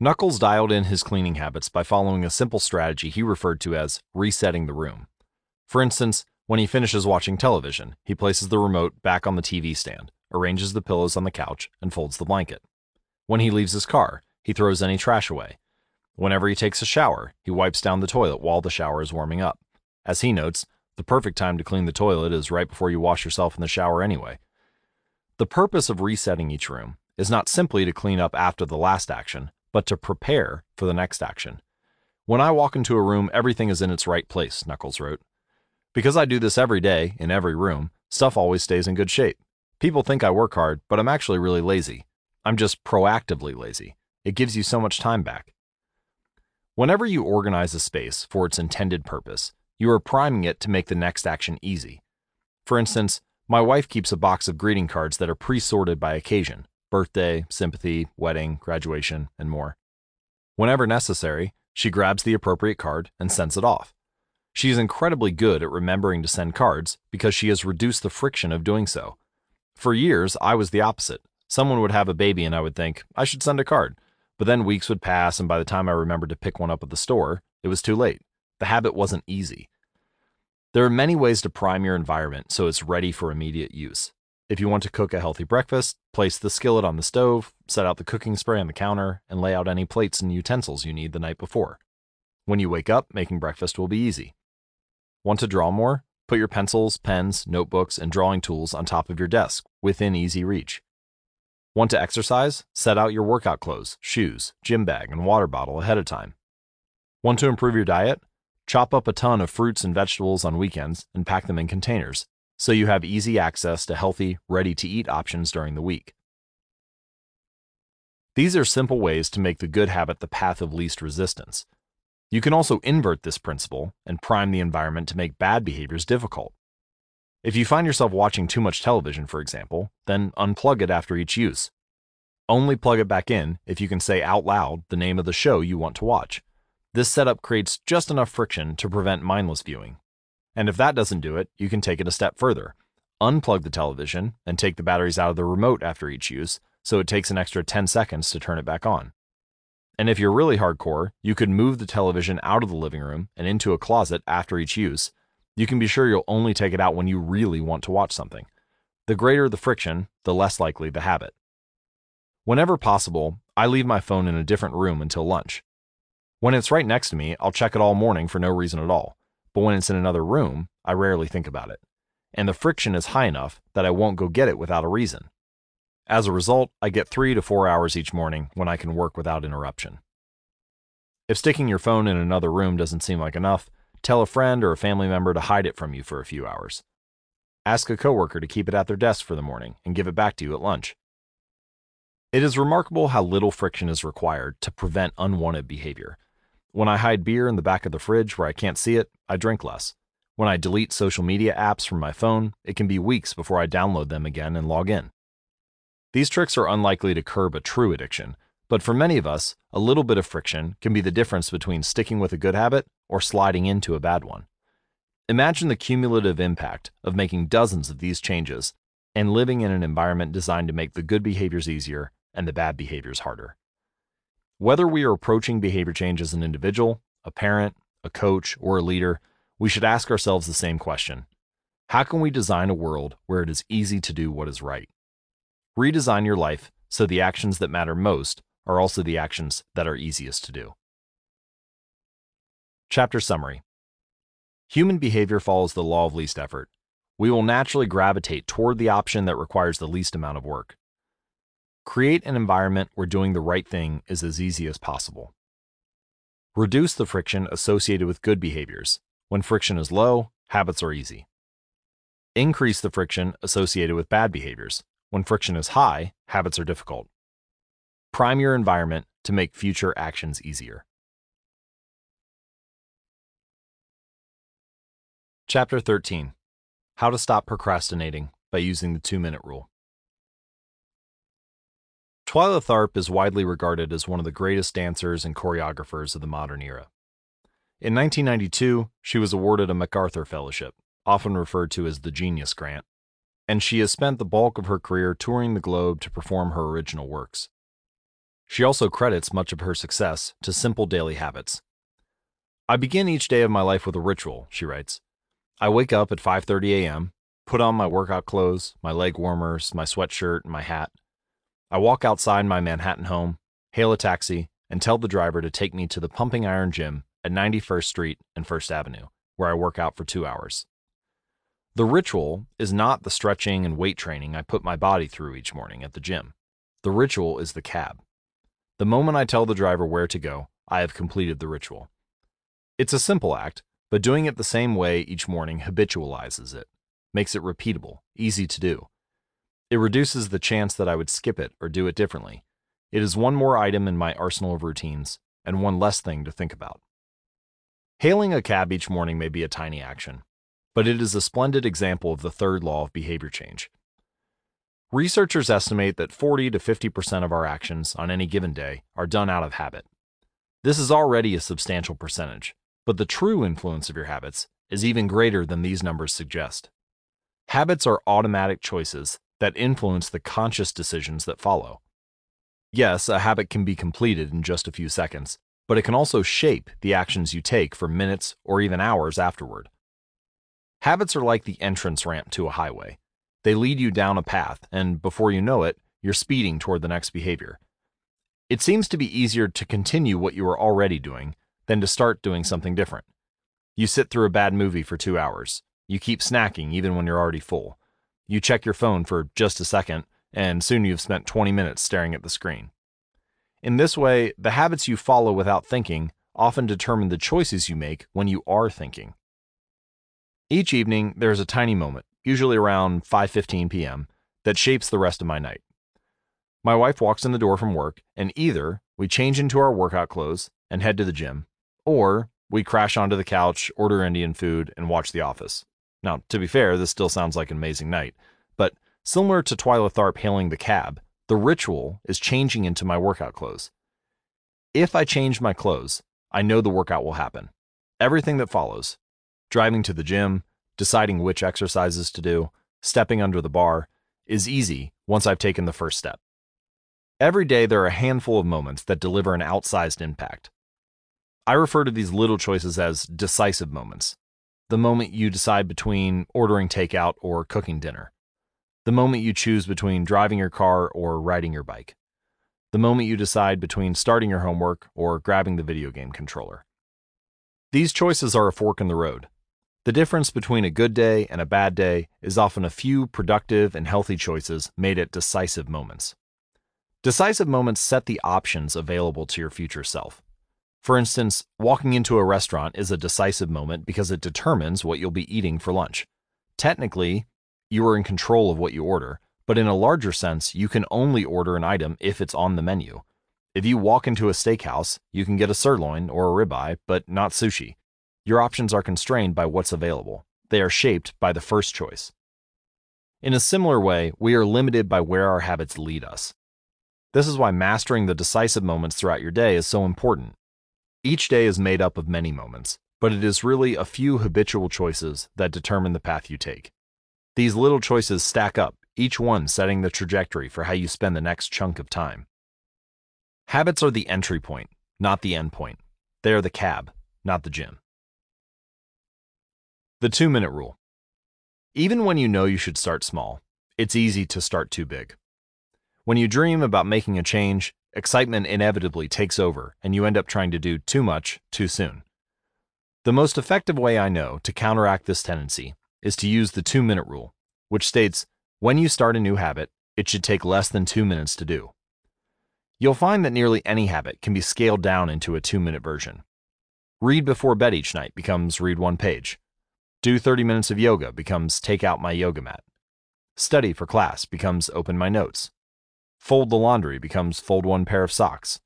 Nuckols dialed in his cleaning habits by following a simple strategy he referred to as resetting the room. For instance, when he finishes watching television, he places the remote back on the TV stand, arranges the pillows on the couch, and folds the blanket. When he leaves his car, he throws any trash away. Whenever he takes a shower, he wipes down the toilet while the shower is warming up. As he notes, the perfect time to clean the toilet is right before you wash yourself in the shower anyway. The purpose of resetting each room is not simply to clean up after the last action, but to prepare for the next action. When I walk into a room, everything is in its right place, Nuckols wrote. Because I do this every day, in every room, stuff always stays in good shape. People think I work hard, but I'm actually really lazy. I'm just proactively lazy. It gives you so much time back. Whenever you organize a space for its intended purpose, you are priming it to make the next action easy. For instance, my wife keeps a box of greeting cards that are pre sorted by occasion birthday, sympathy, wedding, graduation, and more. Whenever necessary, she grabs the appropriate card and sends it off. She is incredibly good at remembering to send cards because she has reduced the friction of doing so. For years, I was the opposite. Someone would have a baby and I would think, I should send a card. But then weeks would pass, and by the time I remembered to pick one up at the store, it was too late. The habit wasn't easy. There are many ways to prime your environment so it's ready for immediate use. If you want to cook a healthy breakfast, place the skillet on the stove, set out the cooking spray on the counter, and lay out any plates and utensils you need the night before. When you wake up, making breakfast will be easy. Want to draw more? Put your pencils, pens, notebooks, and drawing tools on top of your desk, within easy reach. Want to exercise? Set out your workout clothes, shoes, gym bag, and water bottle ahead of time. Want to improve your diet? Chop up a ton of fruits and vegetables on weekends and pack them in containers so you have easy access to healthy, ready to eat options during the week. These are simple ways to make the good habit the path of least resistance. You can also invert this principle and prime the environment to make bad behaviors difficult. If you find yourself watching too much television, for example, then unplug it after each use. Only plug it back in if you can say out loud the name of the show you want to watch. This setup creates just enough friction to prevent mindless viewing. And if that doesn't do it, you can take it a step further. Unplug the television and take the batteries out of the remote after each use, so it takes an extra 10 seconds to turn it back on. And if you're really hardcore, you could move the television out of the living room and into a closet after each use. You can be sure you'll only take it out when you really want to watch something. The greater the friction, the less likely the habit. Whenever possible, I leave my phone in a different room until lunch. When it's right next to me, I'll check it all morning for no reason at all but when it's in another room, I rarely think about it. And the friction is high enough that I won't go get it without a reason. As a result, I get three to four hours each morning when I can work without interruption. If sticking your phone in another room doesn't seem like enough, tell a friend or a family member to hide it from you for a few hours. Ask a coworker to keep it at their desk for the morning and give it back to you at lunch. It is remarkable how little friction is required to prevent unwanted behavior, when I hide beer in the back of the fridge where I can't see it, I drink less. When I delete social media apps from my phone, it can be weeks before I download them again and log in. These tricks are unlikely to curb a true addiction, but for many of us, a little bit of friction can be the difference between sticking with a good habit or sliding into a bad one. Imagine the cumulative impact of making dozens of these changes and living in an environment designed to make the good behaviors easier and the bad behaviors harder. Whether we are approaching behavior change as an individual, a parent, a coach, or a leader, we should ask ourselves the same question How can we design a world where it is easy to do what is right? Redesign your life so the actions that matter most are also the actions that are easiest to do. Chapter Summary Human behavior follows the law of least effort. We will naturally gravitate toward the option that requires the least amount of work. Create an environment where doing the right thing is as easy as possible. Reduce the friction associated with good behaviors. When friction is low, habits are easy. Increase the friction associated with bad behaviors. When friction is high, habits are difficult. Prime your environment to make future actions easier. Chapter 13 How to Stop Procrastinating by Using the Two Minute Rule. Twyla Tharp is widely regarded as one of the greatest dancers and choreographers of the modern era. In 1992, she was awarded a MacArthur Fellowship, often referred to as the Genius Grant, and she has spent the bulk of her career touring the globe to perform her original works. She also credits much of her success to simple daily habits. I begin each day of my life with a ritual, she writes. I wake up at 5:30 a.m., put on my workout clothes, my leg warmers, my sweatshirt, and my hat. I walk outside my Manhattan home, hail a taxi, and tell the driver to take me to the Pumping Iron Gym at 91st Street and 1st Avenue, where I work out for two hours. The ritual is not the stretching and weight training I put my body through each morning at the gym. The ritual is the cab. The moment I tell the driver where to go, I have completed the ritual. It's a simple act, but doing it the same way each morning habitualizes it, makes it repeatable, easy to do. It reduces the chance that I would skip it or do it differently. It is one more item in my arsenal of routines, and one less thing to think about. Hailing a cab each morning may be a tiny action, but it is a splendid example of the third law of behavior change. Researchers estimate that 40 to 50% of our actions on any given day are done out of habit. This is already a substantial percentage, but the true influence of your habits is even greater than these numbers suggest. Habits are automatic choices that influence the conscious decisions that follow. Yes, a habit can be completed in just a few seconds, but it can also shape the actions you take for minutes or even hours afterward. Habits are like the entrance ramp to a highway. They lead you down a path, and before you know it, you're speeding toward the next behavior. It seems to be easier to continue what you are already doing than to start doing something different. You sit through a bad movie for two hours. You keep snacking even when you're already full. You check your phone for just a second, and soon you've spent 20 minutes staring at the screen. In this way, the habits you follow without thinking often determine the choices you make when you are thinking. Each evening, there is a tiny moment, usually around 5:15 p.m., that shapes the rest of my night. My wife walks in the door from work, and either we change into our workout clothes and head to the gym, or we crash onto the couch, order Indian food, and watch The Office. Now, to be fair, this still sounds like an amazing night, but similar to Twyla Tharp hailing the cab, the ritual is changing into my workout clothes. If I change my clothes, I know the workout will happen. Everything that follows driving to the gym, deciding which exercises to do, stepping under the bar is easy once I've taken the first step. Every day, there are a handful of moments that deliver an outsized impact. I refer to these little choices as decisive moments the moment you decide between ordering takeout or cooking dinner, the moment you choose between driving your car or riding your bike, the moment you decide between starting your homework or grabbing the video game controller. These choices are a fork in the road. The difference between a good day and a bad day is often a few productive and healthy choices made at decisive moments. Decisive moments set the options available to your future self. For instance, walking into a restaurant is a decisive moment because it determines what you'll be eating for lunch. Technically, you are in control of what you order, but in a larger sense, you can only order an item if it's on the menu. If you walk into a steakhouse, you can get a sirloin or a ribeye, but not sushi. Your options are constrained by what's available. They are shaped by the first choice. In a similar way, we are limited by where our habits lead us. This is why mastering the decisive moments throughout your day is so important. Each day is made up of many moments, but it is really a few habitual choices that determine the path you take. These little choices stack up, each one setting the trajectory for how you spend the next chunk of time. Habits are the entry point, not the end point. They are the cab, not the gym. The two minute rule. Even when you know you should start small, it's easy to start too big. When you dream about making a change, excitement inevitably takes over and you end up trying to do too much too soon. The most effective way I know to counteract this tendency is to use the two minute rule, which states when you start a new habit, it should take less than two minutes to do. You'll find that nearly any habit can be scaled down into a two minute version. Read before bed each night becomes read one page. Do 30 minutes of yoga becomes take out my yoga mat. Study for class becomes open my notes. Fold the laundry becomes fold one pair of socks.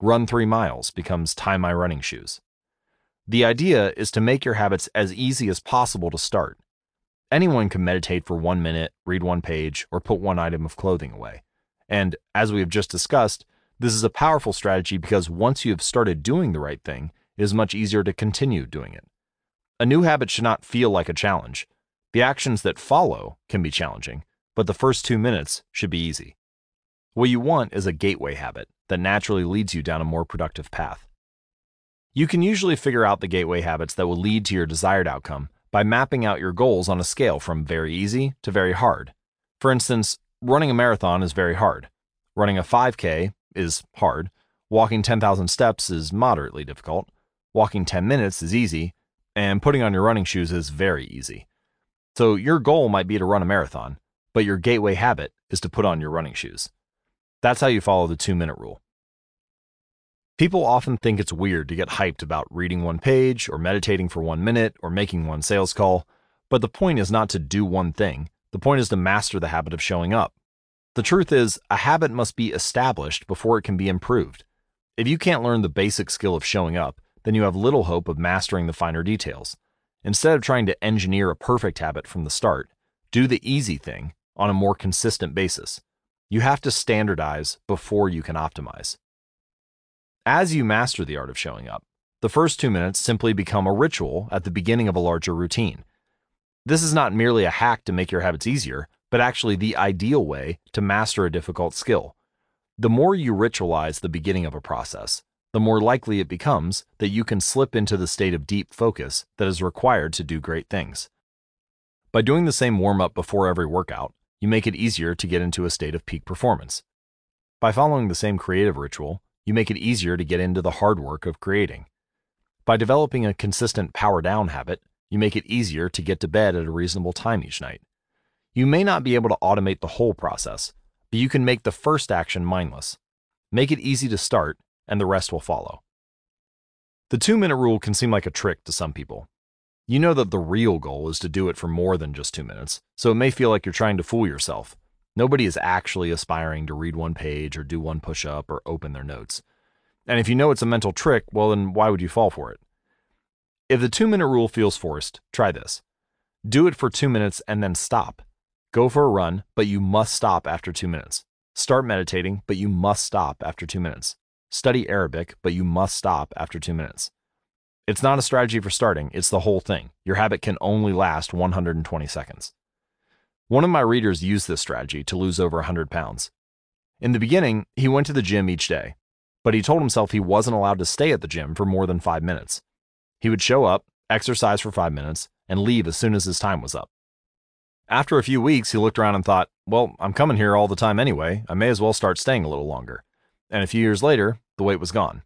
Run three miles becomes tie my running shoes. The idea is to make your habits as easy as possible to start. Anyone can meditate for one minute, read one page, or put one item of clothing away. And as we have just discussed, this is a powerful strategy because once you have started doing the right thing, it is much easier to continue doing it. A new habit should not feel like a challenge. The actions that follow can be challenging, but the first two minutes should be easy. What you want is a gateway habit that naturally leads you down a more productive path. You can usually figure out the gateway habits that will lead to your desired outcome by mapping out your goals on a scale from very easy to very hard. For instance, running a marathon is very hard. Running a 5K is hard. Walking 10,000 steps is moderately difficult. Walking 10 minutes is easy, and putting on your running shoes is very easy. So your goal might be to run a marathon, but your gateway habit is to put on your running shoes. That's how you follow the two minute rule. People often think it's weird to get hyped about reading one page, or meditating for one minute, or making one sales call, but the point is not to do one thing. The point is to master the habit of showing up. The truth is, a habit must be established before it can be improved. If you can't learn the basic skill of showing up, then you have little hope of mastering the finer details. Instead of trying to engineer a perfect habit from the start, do the easy thing on a more consistent basis. You have to standardize before you can optimize. As you master the art of showing up, the first two minutes simply become a ritual at the beginning of a larger routine. This is not merely a hack to make your habits easier, but actually the ideal way to master a difficult skill. The more you ritualize the beginning of a process, the more likely it becomes that you can slip into the state of deep focus that is required to do great things. By doing the same warm up before every workout, you make it easier to get into a state of peak performance. By following the same creative ritual, you make it easier to get into the hard work of creating. By developing a consistent power down habit, you make it easier to get to bed at a reasonable time each night. You may not be able to automate the whole process, but you can make the first action mindless. Make it easy to start and the rest will follow. The two minute rule can seem like a trick to some people. You know that the real goal is to do it for more than just two minutes, so it may feel like you're trying to fool yourself. Nobody is actually aspiring to read one page or do one push up or open their notes. And if you know it's a mental trick, well, then why would you fall for it? If the two minute rule feels forced, try this. Do it for two minutes and then stop. Go for a run, but you must stop after two minutes. Start meditating, but you must stop after two minutes. Study Arabic, but you must stop after two minutes. It's not a strategy for starting, it's the whole thing. Your habit can only last 120 seconds. One of my readers used this strategy to lose over 100 pounds. In the beginning, he went to the gym each day, but he told himself he wasn't allowed to stay at the gym for more than five minutes. He would show up, exercise for five minutes, and leave as soon as his time was up. After a few weeks, he looked around and thought, well, I'm coming here all the time anyway. I may as well start staying a little longer and a few years later, the weight was gone.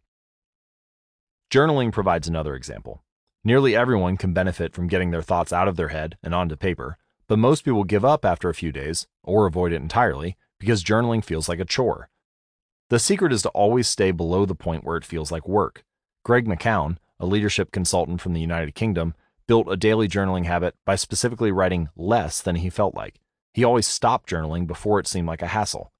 Journaling provides another example. Nearly everyone can benefit from getting their thoughts out of their head and onto paper, but most people give up after a few days or avoid it entirely because journaling feels like a chore. The secret is to always stay below the point where it feels like work. Greg McKeown, a leadership consultant from the United Kingdom, built a daily journaling habit by specifically writing less than he felt like. He always stopped journaling before it seemed like a hassle.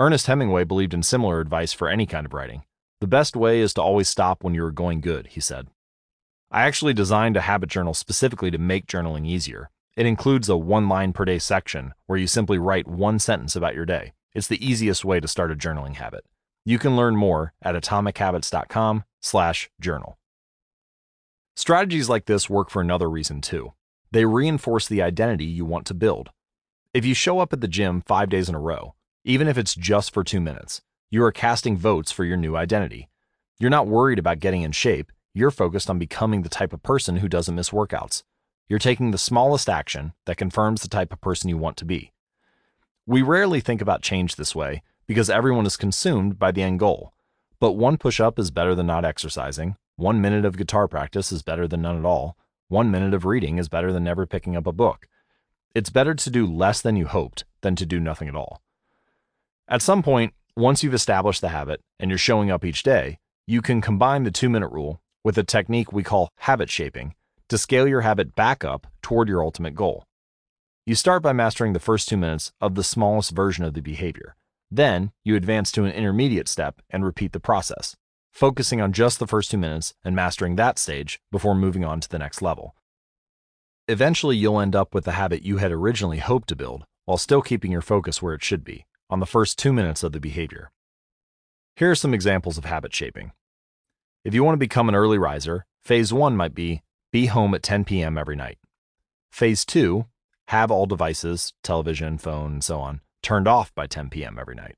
Ernest Hemingway believed in similar advice for any kind of writing. The best way is to always stop when you are going good, he said. I actually designed a habit journal specifically to make journaling easier. It includes a one line per day section where you simply write one sentence about your day. It's the easiest way to start a journaling habit. You can learn more at atomichabits.com/journal. Strategies like this work for another reason too. They reinforce the identity you want to build. If you show up at the gym 5 days in a row, even if it's just for two minutes. You are casting votes for your new identity. You're not worried about getting in shape, you're focused on becoming the type of person who doesn't miss workouts. You're taking the smallest action that confirms the type of person you want to be. We rarely think about change this way because everyone is consumed by the end goal. But one push up is better than not exercising, one minute of guitar practice is better than none at all, one minute of reading is better than never picking up a book. It's better to do less than you hoped than to do nothing at all. At some point, once you've established the habit and you're showing up each day, you can combine the two minute rule with a technique we call habit shaping to scale your habit back up toward your ultimate goal. You start by mastering the first two minutes of the smallest version of the behavior. Then you advance to an intermediate step and repeat the process, focusing on just the first two minutes and mastering that stage before moving on to the next level. Eventually, you'll end up with the habit you had originally hoped to build while still keeping your focus where it should be, on the first two minutes of the behavior. Here are some examples of habit shaping. If you want to become an early riser, phase one might be be home at 10 p.m. every night. Phase two, have all devices, television, phone, and so on, turned off by 10 p.m. every night.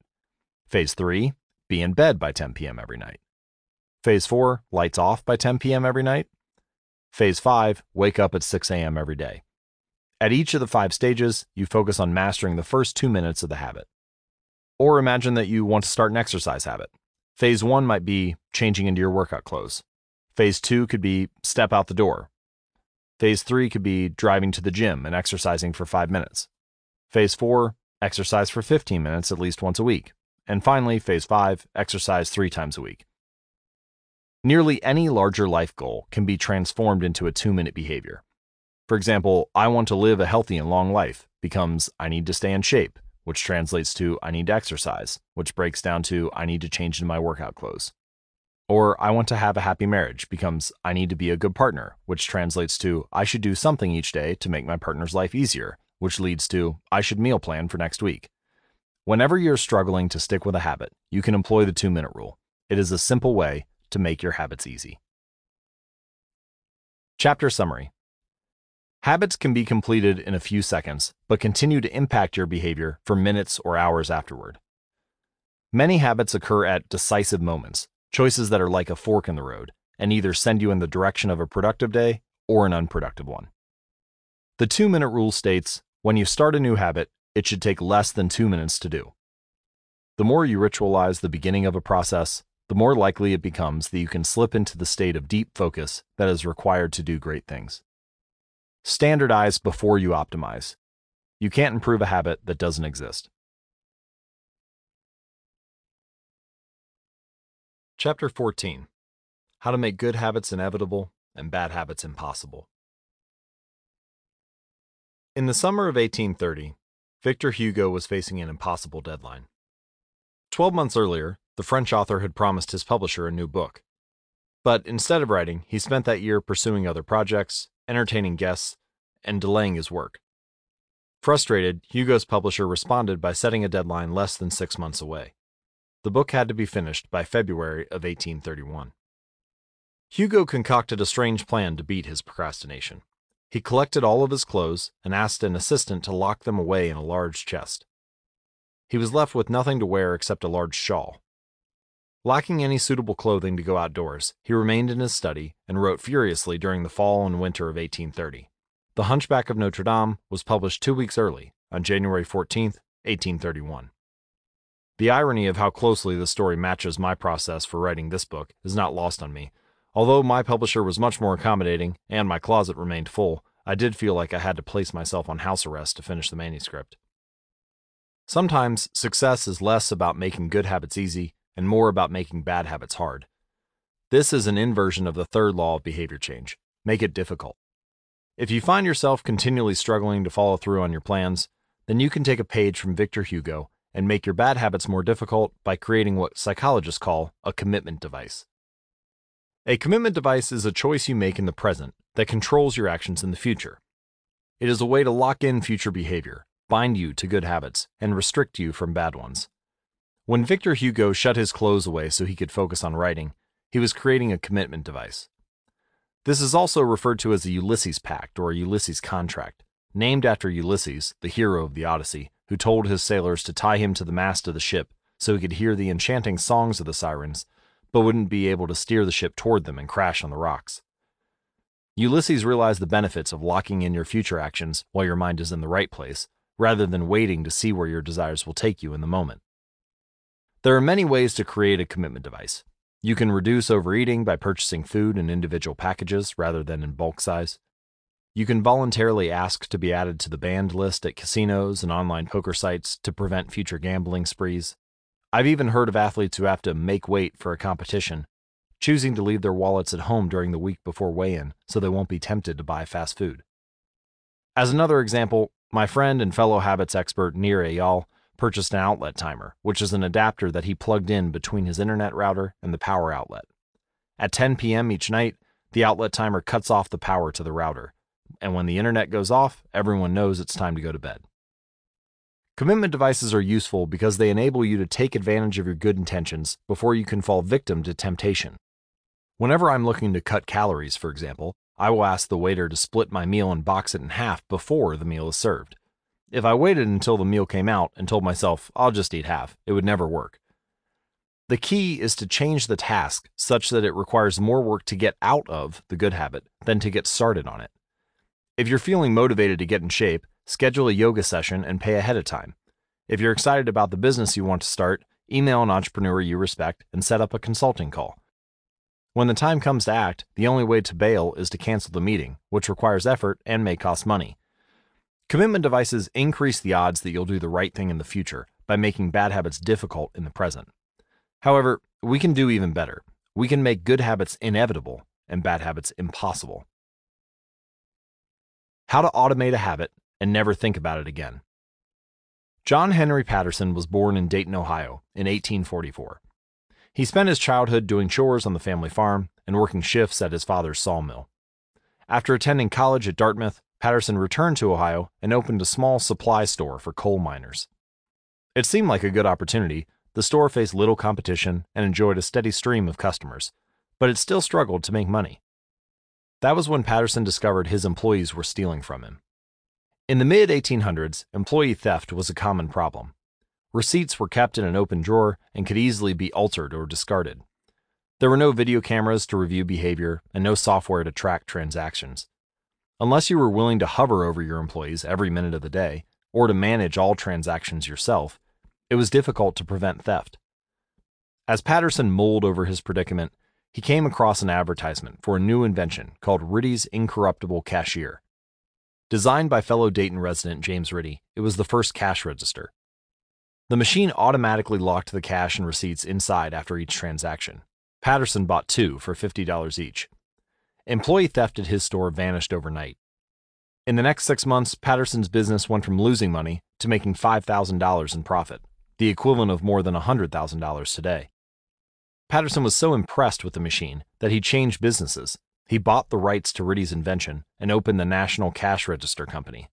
Phase three, be in bed by 10 p.m. every night. Phase four, lights off by 10 p.m. every night. Phase five, wake up at 6 a.m. every day. At each of the five stages, you focus on mastering the first two minutes of the habit. Or imagine that you want to start an exercise habit. Phase one might be changing into your workout clothes. Phase two could be step out the door. Phase three could be driving to the gym and exercising for five minutes. Phase four, exercise for 15 minutes at least once a week. And finally, phase five, exercise three times a week. Nearly any larger life goal can be transformed into a two minute behavior. For example, I want to live a healthy and long life becomes I need to stay in shape, which translates to I need to exercise, which breaks down to I need to change into my workout clothes. Or I want to have a happy marriage becomes I need to be a good partner, which translates to I should do something each day to make my partner's life easier, which leads to I should meal plan for next week. Whenever you're struggling to stick with a habit, you can employ the two minute rule. It is a simple way to make your habits easy. Chapter Summary Habits can be completed in a few seconds, but continue to impact your behavior for minutes or hours afterward. Many habits occur at decisive moments, choices that are like a fork in the road, and either send you in the direction of a productive day or an unproductive one. The two minute rule states when you start a new habit, it should take less than two minutes to do. The more you ritualize the beginning of a process, the more likely it becomes that you can slip into the state of deep focus that is required to do great things. Standardize before you optimize. You can't improve a habit that doesn't exist. Chapter 14 How to Make Good Habits Inevitable and Bad Habits Impossible. In the summer of 1830, Victor Hugo was facing an impossible deadline. Twelve months earlier, the French author had promised his publisher a new book. But instead of writing, he spent that year pursuing other projects, entertaining guests, and delaying his work. Frustrated, Hugo's publisher responded by setting a deadline less than six months away. The book had to be finished by February of 1831. Hugo concocted a strange plan to beat his procrastination. He collected all of his clothes and asked an assistant to lock them away in a large chest. He was left with nothing to wear except a large shawl. Lacking any suitable clothing to go outdoors, he remained in his study and wrote furiously during the fall and winter of 1830. The Hunchback of Notre Dame was published two weeks early, on January 14, 1831. The irony of how closely the story matches my process for writing this book is not lost on me. Although my publisher was much more accommodating and my closet remained full, I did feel like I had to place myself on house arrest to finish the manuscript. Sometimes success is less about making good habits easy and more about making bad habits hard. This is an inversion of the third law of behavior change make it difficult. If you find yourself continually struggling to follow through on your plans, then you can take a page from Victor Hugo and make your bad habits more difficult by creating what psychologists call a commitment device. A commitment device is a choice you make in the present that controls your actions in the future. It is a way to lock in future behavior, bind you to good habits, and restrict you from bad ones. When Victor Hugo shut his clothes away so he could focus on writing, he was creating a commitment device. This is also referred to as a Ulysses Pact or a Ulysses Contract, named after Ulysses, the hero of the Odyssey, who told his sailors to tie him to the mast of the ship so he could hear the enchanting songs of the sirens, but wouldn't be able to steer the ship toward them and crash on the rocks. Ulysses realized the benefits of locking in your future actions while your mind is in the right place, rather than waiting to see where your desires will take you in the moment. There are many ways to create a commitment device. You can reduce overeating by purchasing food in individual packages rather than in bulk size. You can voluntarily ask to be added to the banned list at casinos and online poker sites to prevent future gambling sprees. I've even heard of athletes who have to make weight for a competition, choosing to leave their wallets at home during the week before weigh in so they won't be tempted to buy fast food. As another example, my friend and fellow habits expert Nir Eyal purchased an outlet timer, which is an adapter that he plugged in between his internet router and the power outlet. At 10 p.m. each night, the outlet timer cuts off the power to the router, and when the internet goes off, everyone knows it's time to go to bed. Commitment devices are useful because they enable you to take advantage of your good intentions before you can fall victim to temptation. Whenever I'm looking to cut calories, for example, I will ask the waiter to split my meal and box it in half before the meal is served. If I waited until the meal came out and told myself, I'll just eat half, it would never work. The key is to change the task such that it requires more work to get out of the good habit than to get started on it. If you're feeling motivated to get in shape, schedule a yoga session and pay ahead of time. If you're excited about the business you want to start, email an entrepreneur you respect and set up a consulting call. When the time comes to act, the only way to bail is to cancel the meeting, which requires effort and may cost money. Commitment devices increase the odds that you'll do the right thing in the future by making bad habits difficult in the present. However, we can do even better. We can make good habits inevitable and bad habits impossible. How to automate a habit and never think about it again. John Henry Patterson was born in Dayton, Ohio in 1844. He spent his childhood doing chores on the family farm and working shifts at his father's sawmill. After attending college at Dartmouth, Patterson returned to Ohio and opened a small supply store for coal miners. It seemed like a good opportunity. The store faced little competition and enjoyed a steady stream of customers, but it still struggled to make money. That was when Patterson discovered his employees were stealing from him. In the mid 1800s, employee theft was a common problem. Receipts were kept in an open drawer and could easily be altered or discarded. There were no video cameras to review behavior and no software to track transactions. Unless you were willing to hover over your employees every minute of the day or to manage all transactions yourself, it was difficult to prevent theft. As Patterson mulled over his predicament, he came across an advertisement for a new invention called Ritty's Incorruptible Cashier. Designed by fellow Dayton resident James Ritty, it was the first cash register. The machine automatically locked the cash and receipts inside after each transaction. Patterson bought two for $50 each. Employee theft at his store vanished overnight. In the next six months, Patterson's business went from losing money to making $5,000 in profit, the equivalent of more than $100,000 today. Patterson was so impressed with the machine that he changed businesses he bought the rights to Ritty's invention and opened the National Cash Register Company.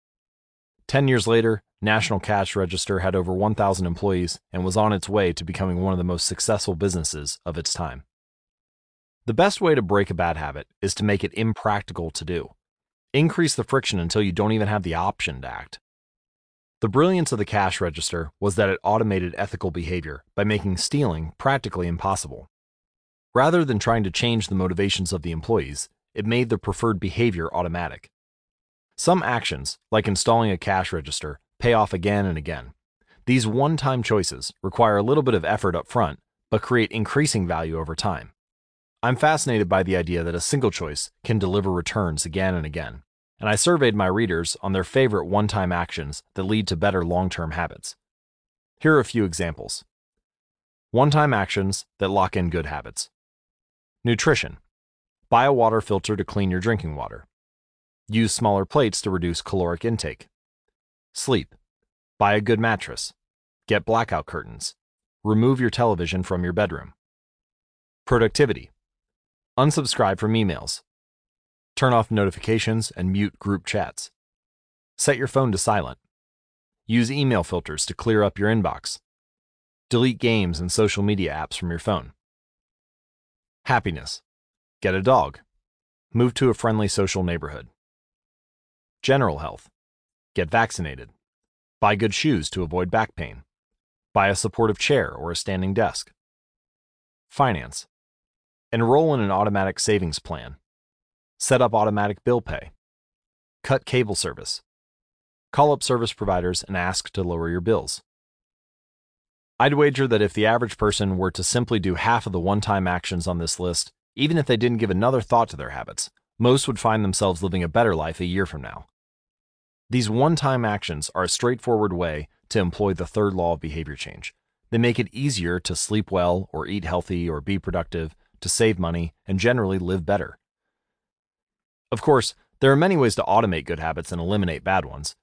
Ten years later, National Cash Register had over 1,000 employees and was on its way to becoming one of the most successful businesses of its time. The best way to break a bad habit is to make it impractical to do. Increase the friction until you don't even have the option to act. The brilliance of the cash register was that it automated ethical behavior by making stealing practically impossible. Rather than trying to change the motivations of the employees, it made the preferred behavior automatic. Some actions, like installing a cash register, pay off again and again. These one time choices require a little bit of effort up front, but create increasing value over time. I'm fascinated by the idea that a single choice can deliver returns again and again, and I surveyed my readers on their favorite one time actions that lead to better long term habits. Here are a few examples one time actions that lock in good habits. Nutrition. Buy a water filter to clean your drinking water. Use smaller plates to reduce caloric intake. Sleep. Buy a good mattress. Get blackout curtains. Remove your television from your bedroom. Productivity. Unsubscribe from emails. Turn off notifications and mute group chats. Set your phone to silent. Use email filters to clear up your inbox. Delete games and social media apps from your phone. Happiness. Get a dog. Move to a friendly social neighborhood. General health. Get vaccinated. Buy good shoes to avoid back pain. Buy a supportive chair or a standing desk. Finance. Enroll in an automatic savings plan. Set up automatic bill pay. Cut cable service. Call up service providers and ask to lower your bills. I'd wager that if the average person were to simply do half of the one time actions on this list, even if they didn't give another thought to their habits, most would find themselves living a better life a year from now. These one time actions are a straightforward way to employ the third law of behavior change. They make it easier to sleep well, or eat healthy, or be productive, to save money, and generally live better. Of course, there are many ways to automate good habits and eliminate bad ones.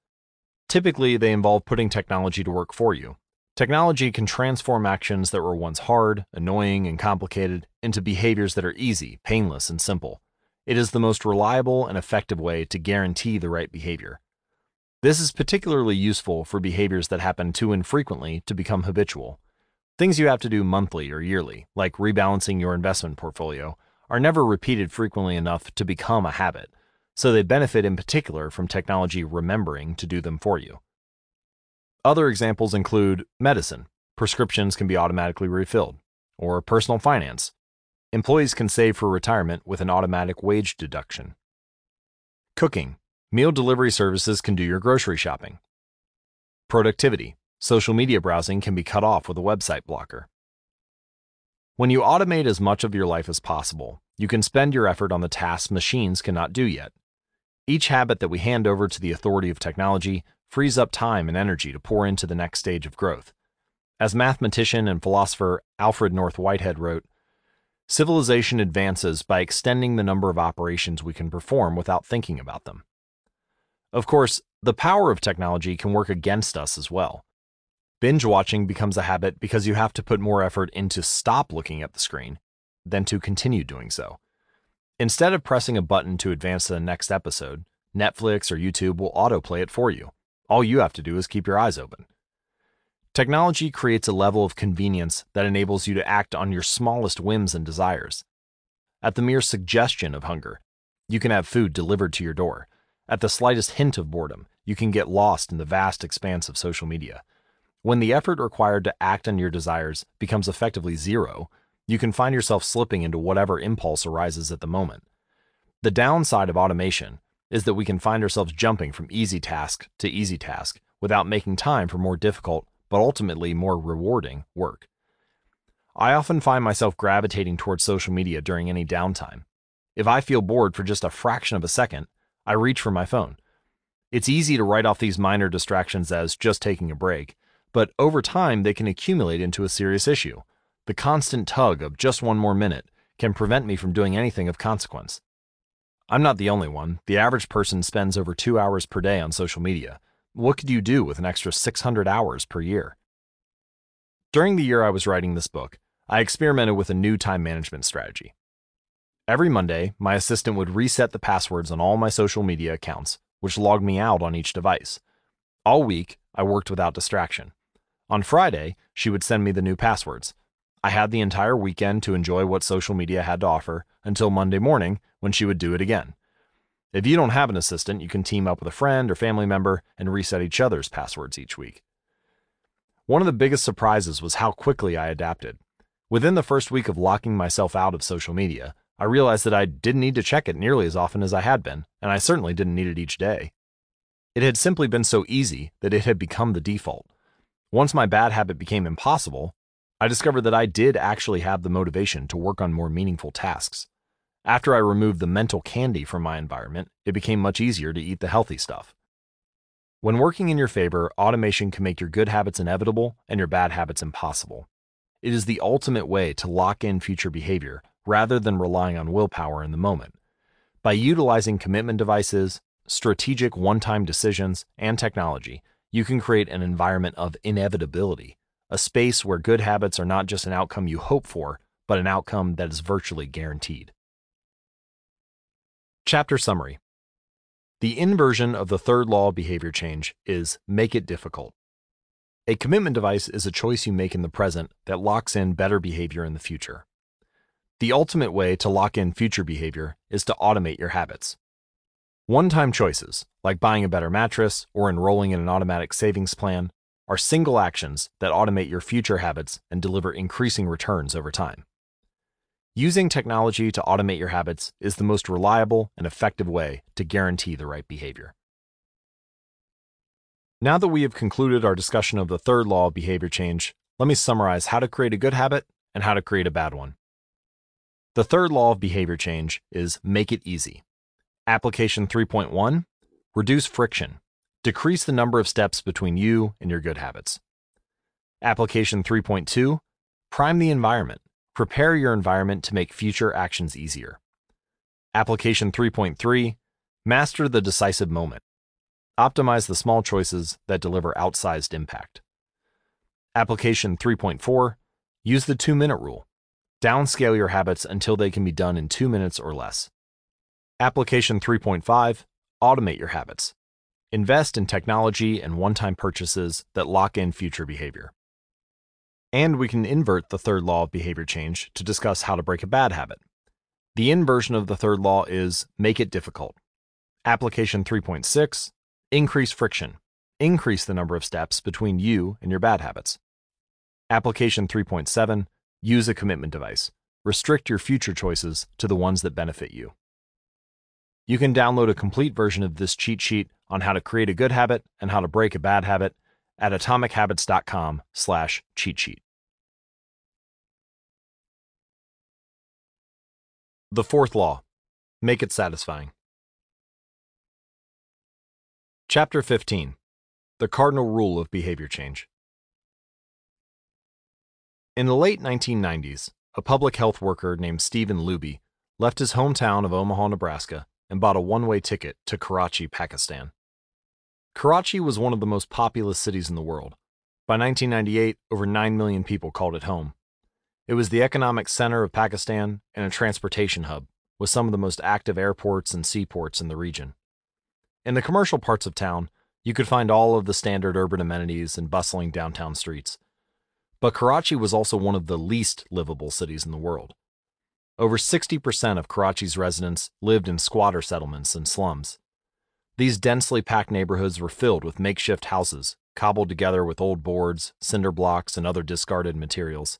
Typically, they involve putting technology to work for you. Technology can transform actions that were once hard, annoying, and complicated into behaviors that are easy, painless, and simple. It is the most reliable and effective way to guarantee the right behavior. This is particularly useful for behaviors that happen too infrequently to become habitual. Things you have to do monthly or yearly, like rebalancing your investment portfolio, are never repeated frequently enough to become a habit, so they benefit in particular from technology remembering to do them for you. Other examples include medicine, prescriptions can be automatically refilled, or personal finance. Employees can save for retirement with an automatic wage deduction. Cooking, Meal delivery services can do your grocery shopping. Productivity. Social media browsing can be cut off with a website blocker. When you automate as much of your life as possible, you can spend your effort on the tasks machines cannot do yet. Each habit that we hand over to the authority of technology frees up time and energy to pour into the next stage of growth. As mathematician and philosopher Alfred North Whitehead wrote, Civilization advances by extending the number of operations we can perform without thinking about them. Of course, the power of technology can work against us as well. Binge watching becomes a habit because you have to put more effort into stop looking at the screen than to continue doing so. Instead of pressing a button to advance to the next episode, Netflix or YouTube will autoplay it for you. All you have to do is keep your eyes open. Technology creates a level of convenience that enables you to act on your smallest whims and desires. At the mere suggestion of hunger, you can have food delivered to your door. At the slightest hint of boredom, you can get lost in the vast expanse of social media. When the effort required to act on your desires becomes effectively zero, you can find yourself slipping into whatever impulse arises at the moment. The downside of automation is that we can find ourselves jumping from easy task to easy task without making time for more difficult, but ultimately more rewarding work. I often find myself gravitating towards social media during any downtime. If I feel bored for just a fraction of a second, I reach for my phone. It's easy to write off these minor distractions as just taking a break, but over time they can accumulate into a serious issue. The constant tug of just one more minute can prevent me from doing anything of consequence. I'm not the only one. The average person spends over two hours per day on social media. What could you do with an extra 600 hours per year? During the year I was writing this book, I experimented with a new time management strategy. Every Monday, my assistant would reset the passwords on all my social media accounts, which logged me out on each device. All week, I worked without distraction. On Friday, she would send me the new passwords. I had the entire weekend to enjoy what social media had to offer until Monday morning when she would do it again. If you don't have an assistant, you can team up with a friend or family member and reset each other's passwords each week. One of the biggest surprises was how quickly I adapted. Within the first week of locking myself out of social media, I realized that I didn't need to check it nearly as often as I had been, and I certainly didn't need it each day. It had simply been so easy that it had become the default. Once my bad habit became impossible, I discovered that I did actually have the motivation to work on more meaningful tasks. After I removed the mental candy from my environment, it became much easier to eat the healthy stuff. When working in your favor, automation can make your good habits inevitable and your bad habits impossible. It is the ultimate way to lock in future behavior rather than relying on willpower in the moment. By utilizing commitment devices, strategic one time decisions, and technology, you can create an environment of inevitability, a space where good habits are not just an outcome you hope for, but an outcome that is virtually guaranteed. Chapter Summary The inversion of the third law of behavior change is make it difficult. A commitment device is a choice you make in the present that locks in better behavior in the future. The ultimate way to lock in future behavior is to automate your habits. One time choices, like buying a better mattress or enrolling in an automatic savings plan, are single actions that automate your future habits and deliver increasing returns over time. Using technology to automate your habits is the most reliable and effective way to guarantee the right behavior. Now that we have concluded our discussion of the third law of behavior change, let me summarize how to create a good habit and how to create a bad one. The third law of behavior change is make it easy. Application 3.1 Reduce friction. Decrease the number of steps between you and your good habits. Application 3.2 Prime the environment. Prepare your environment to make future actions easier. Application 3.3 Master the decisive moment. Optimize the small choices that deliver outsized impact. Application 3.4 Use the two minute rule. Downscale your habits until they can be done in two minutes or less. Application 3.5 Automate your habits. Invest in technology and one time purchases that lock in future behavior. And we can invert the third law of behavior change to discuss how to break a bad habit. The inversion of the third law is make it difficult. Application 3.6 Increase friction. Increase the number of steps between you and your bad habits. Application 3.7 Use a commitment device. Restrict your future choices to the ones that benefit you. You can download a complete version of this cheat sheet on how to create a good habit and how to break a bad habit at atomichabits.com slash cheat sheet. The fourth law, make it satisfying. Chapter 15, the cardinal rule of behavior change. In the late 1990s, a public health worker named Stephen Luby left his hometown of Omaha, Nebraska, and bought a one way ticket to Karachi, Pakistan. Karachi was one of the most populous cities in the world. By 1998, over 9 million people called it home. It was the economic center of Pakistan and a transportation hub, with some of the most active airports and seaports in the region. In the commercial parts of town, you could find all of the standard urban amenities and bustling downtown streets. But Karachi was also one of the least livable cities in the world. Over 60% of Karachi's residents lived in squatter settlements and slums. These densely packed neighborhoods were filled with makeshift houses, cobbled together with old boards, cinder blocks, and other discarded materials.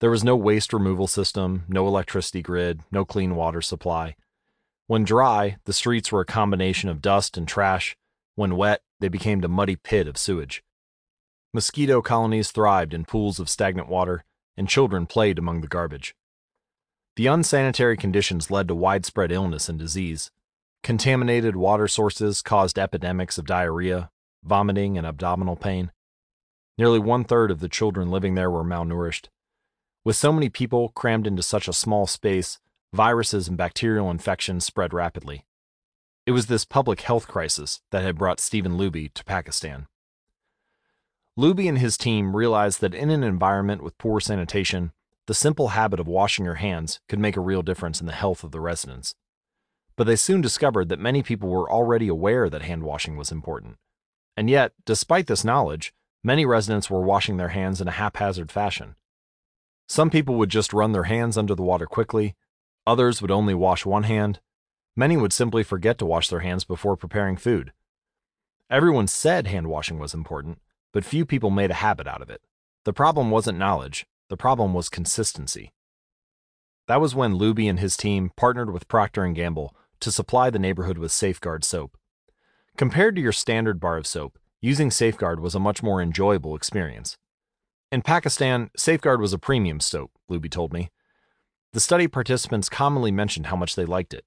There was no waste removal system, no electricity grid, no clean water supply. When dry, the streets were a combination of dust and trash. When wet, they became a muddy pit of sewage. Mosquito colonies thrived in pools of stagnant water, and children played among the garbage. The unsanitary conditions led to widespread illness and disease. Contaminated water sources caused epidemics of diarrhea, vomiting, and abdominal pain. Nearly one third of the children living there were malnourished. With so many people crammed into such a small space, viruses and bacterial infections spread rapidly. It was this public health crisis that had brought Stephen Luby to Pakistan. Luby and his team realized that in an environment with poor sanitation, the simple habit of washing your hands could make a real difference in the health of the residents. But they soon discovered that many people were already aware that hand washing was important. And yet, despite this knowledge, many residents were washing their hands in a haphazard fashion. Some people would just run their hands under the water quickly, others would only wash one hand, many would simply forget to wash their hands before preparing food. Everyone said hand washing was important, but few people made a habit out of it. The problem wasn't knowledge, the problem was consistency. That was when Luby and his team partnered with Procter & Gamble to supply the neighborhood with Safeguard soap. Compared to your standard bar of soap, using Safeguard was a much more enjoyable experience. In Pakistan, Safeguard was a premium soap, Luby told me. The study participants commonly mentioned how much they liked it.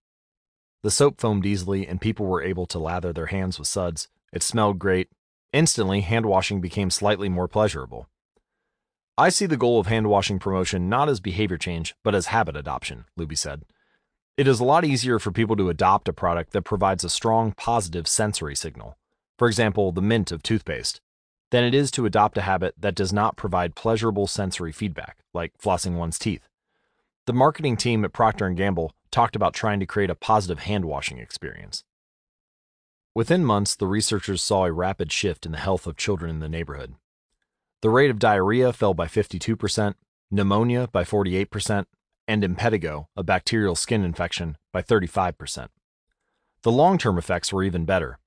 The soap foamed easily, and people were able to lather their hands with suds. It smelled great, Instantly, hand washing became slightly more pleasurable. I see the goal of hand washing promotion not as behavior change, but as habit adoption, Luby said. It is a lot easier for people to adopt a product that provides a strong positive sensory signal, for example, the mint of toothpaste, than it is to adopt a habit that does not provide pleasurable sensory feedback, like flossing one's teeth. The marketing team at Procter & Gamble talked about trying to create a positive hand washing experience. Within months, the researchers saw a rapid shift in the health of children in the neighborhood. The rate of diarrhea fell by 52%, pneumonia by 48%, and impetigo, a bacterial skin infection, by 35%. The long term effects were even better.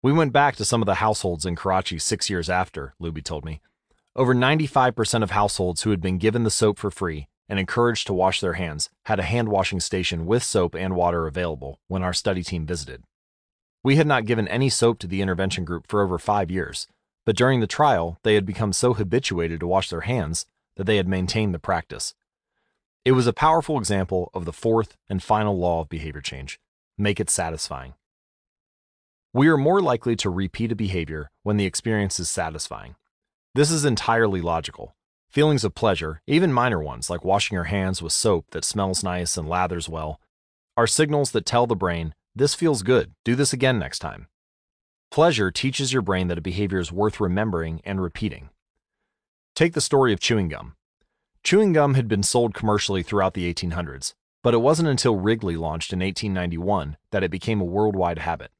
We went back to some of the households in Karachi six years after, Luby told me. Over 95% of households who had been given the soap for free and encouraged to wash their hands had a hand washing station with soap and water available when our study team visited. We had not given any soap to the intervention group for over five years, but during the trial, they had become so habituated to wash their hands that they had maintained the practice. It was a powerful example of the fourth and final law of behavior change make it satisfying. We are more likely to repeat a behavior when the experience is satisfying. This is entirely logical. Feelings of pleasure, even minor ones like washing your hands with soap that smells nice and lathers well, are signals that tell the brain, this feels good, do this again next time. Pleasure teaches your brain that a behavior is worth remembering and repeating. Take the story of chewing gum. Chewing gum had been sold commercially throughout the 1800s, but it wasn't until Wrigley launched in 1891 that it became a worldwide habit.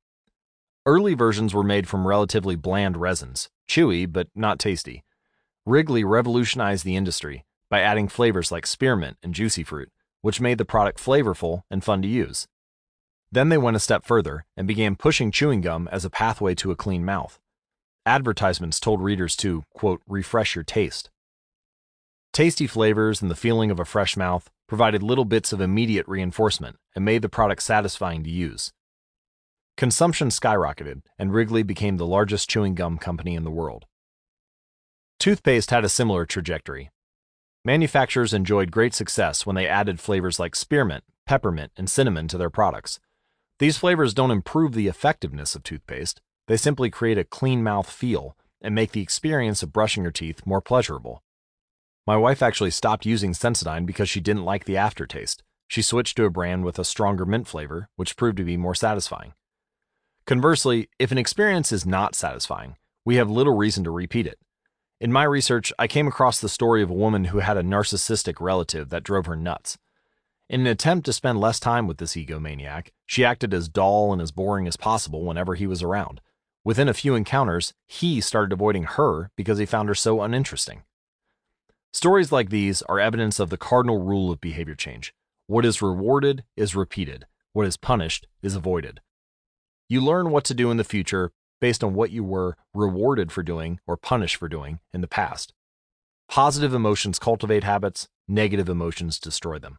Early versions were made from relatively bland resins, chewy but not tasty. Wrigley revolutionized the industry by adding flavors like spearmint and juicy fruit, which made the product flavorful and fun to use. Then they went a step further and began pushing chewing gum as a pathway to a clean mouth. Advertisements told readers to, quote, refresh your taste. Tasty flavors and the feeling of a fresh mouth provided little bits of immediate reinforcement and made the product satisfying to use. Consumption skyrocketed, and Wrigley became the largest chewing gum company in the world. Toothpaste had a similar trajectory. Manufacturers enjoyed great success when they added flavors like spearmint, peppermint, and cinnamon to their products. These flavors don't improve the effectiveness of toothpaste, they simply create a clean mouth feel and make the experience of brushing your teeth more pleasurable. My wife actually stopped using Sensodyne because she didn't like the aftertaste. She switched to a brand with a stronger mint flavor, which proved to be more satisfying. Conversely, if an experience is not satisfying, we have little reason to repeat it. In my research, I came across the story of a woman who had a narcissistic relative that drove her nuts. In an attempt to spend less time with this egomaniac, she acted as dull and as boring as possible whenever he was around. Within a few encounters, he started avoiding her because he found her so uninteresting. Stories like these are evidence of the cardinal rule of behavior change. What is rewarded is repeated, what is punished is avoided. You learn what to do in the future based on what you were rewarded for doing or punished for doing in the past. Positive emotions cultivate habits, negative emotions destroy them.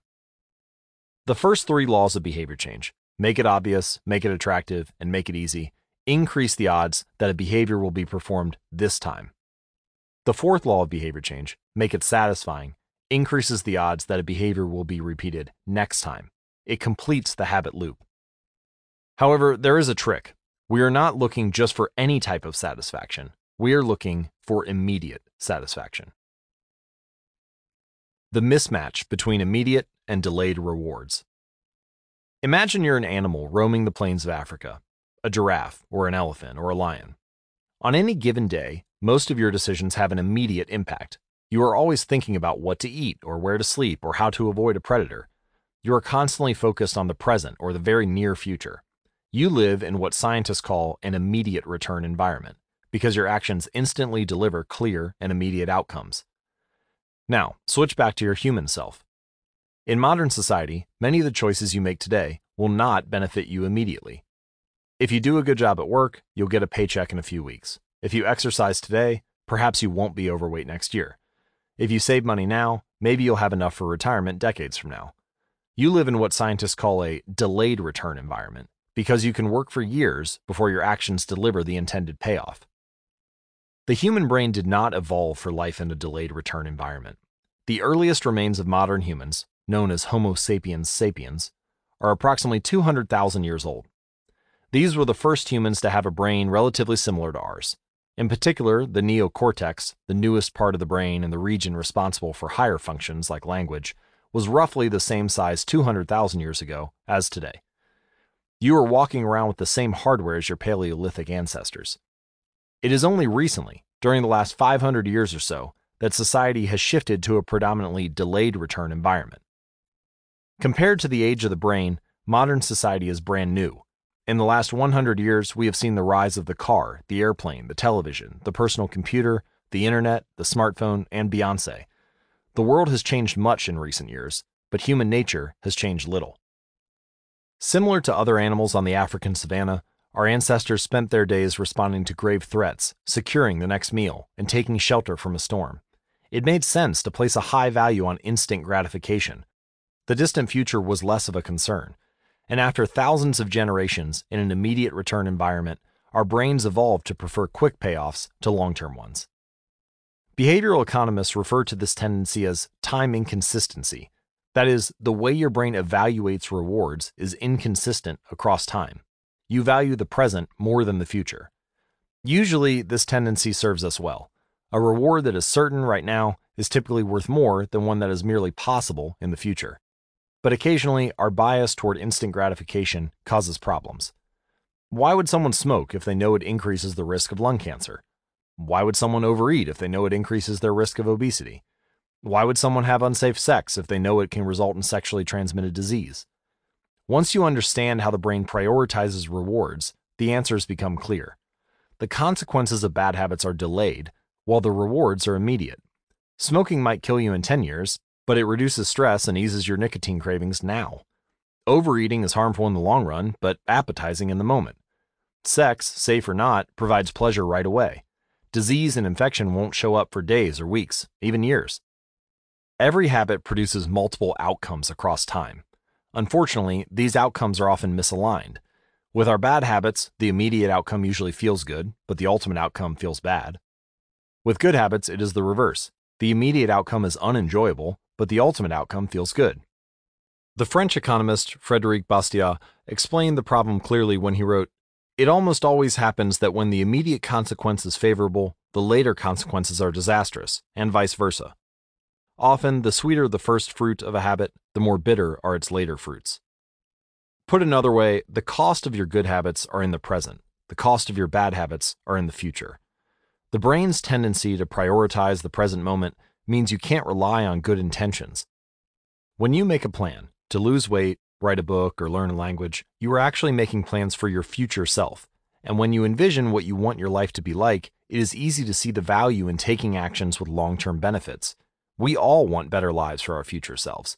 The first three laws of behavior change make it obvious, make it attractive, and make it easy increase the odds that a behavior will be performed this time. The fourth law of behavior change make it satisfying increases the odds that a behavior will be repeated next time. It completes the habit loop. However, there is a trick. We are not looking just for any type of satisfaction, we are looking for immediate satisfaction. The mismatch between immediate and delayed rewards. Imagine you're an animal roaming the plains of Africa, a giraffe, or an elephant, or a lion. On any given day, most of your decisions have an immediate impact. You are always thinking about what to eat, or where to sleep, or how to avoid a predator. You are constantly focused on the present or the very near future. You live in what scientists call an immediate return environment because your actions instantly deliver clear and immediate outcomes. Now, switch back to your human self. In modern society, many of the choices you make today will not benefit you immediately. If you do a good job at work, you'll get a paycheck in a few weeks. If you exercise today, perhaps you won't be overweight next year. If you save money now, maybe you'll have enough for retirement decades from now. You live in what scientists call a delayed return environment because you can work for years before your actions deliver the intended payoff. The human brain did not evolve for life in a delayed return environment. The earliest remains of modern humans, known as Homo sapiens sapiens, are approximately 200,000 years old. These were the first humans to have a brain relatively similar to ours. In particular, the neocortex, the newest part of the brain and the region responsible for higher functions like language, was roughly the same size 200,000 years ago as today. You are walking around with the same hardware as your Paleolithic ancestors. It is only recently, during the last 500 years or so, that society has shifted to a predominantly delayed return environment. Compared to the age of the brain, modern society is brand new. In the last 100 years, we have seen the rise of the car, the airplane, the television, the personal computer, the internet, the smartphone, and Beyonce. The world has changed much in recent years, but human nature has changed little. Similar to other animals on the African savanna, our ancestors spent their days responding to grave threats, securing the next meal, and taking shelter from a storm. It made sense to place a high value on instant gratification. The distant future was less of a concern. And after thousands of generations in an immediate return environment, our brains evolved to prefer quick payoffs to long term ones. Behavioral economists refer to this tendency as time inconsistency. That is, the way your brain evaluates rewards is inconsistent across time. You value the present more than the future. Usually, this tendency serves us well. A reward that is certain right now is typically worth more than one that is merely possible in the future. But occasionally, our bias toward instant gratification causes problems. Why would someone smoke if they know it increases the risk of lung cancer? Why would someone overeat if they know it increases their risk of obesity? Why would someone have unsafe sex if they know it can result in sexually transmitted disease? Once you understand how the brain prioritizes rewards, the answers become clear. The consequences of bad habits are delayed, while the rewards are immediate. Smoking might kill you in 10 years, but it reduces stress and eases your nicotine cravings now. Overeating is harmful in the long run, but appetizing in the moment. Sex, safe or not, provides pleasure right away. Disease and infection won't show up for days or weeks, even years. Every habit produces multiple outcomes across time. Unfortunately, these outcomes are often misaligned. With our bad habits, the immediate outcome usually feels good, but the ultimate outcome feels bad. With good habits, it is the reverse. The immediate outcome is unenjoyable, but the ultimate outcome feels good. The French economist Frederic Bastiat explained the problem clearly when he wrote, It almost always happens that when the immediate consequence is favorable, the later consequences are disastrous, and vice versa. Often, the sweeter the first fruit of a habit, the more bitter are its later fruits. Put another way, the cost of your good habits are in the present, the cost of your bad habits are in the future. The brain's tendency to prioritize the present moment means you can't rely on good intentions. When you make a plan to lose weight, write a book, or learn a language, you are actually making plans for your future self. And when you envision what you want your life to be like, it is easy to see the value in taking actions with long term benefits. We all want better lives for our future selves.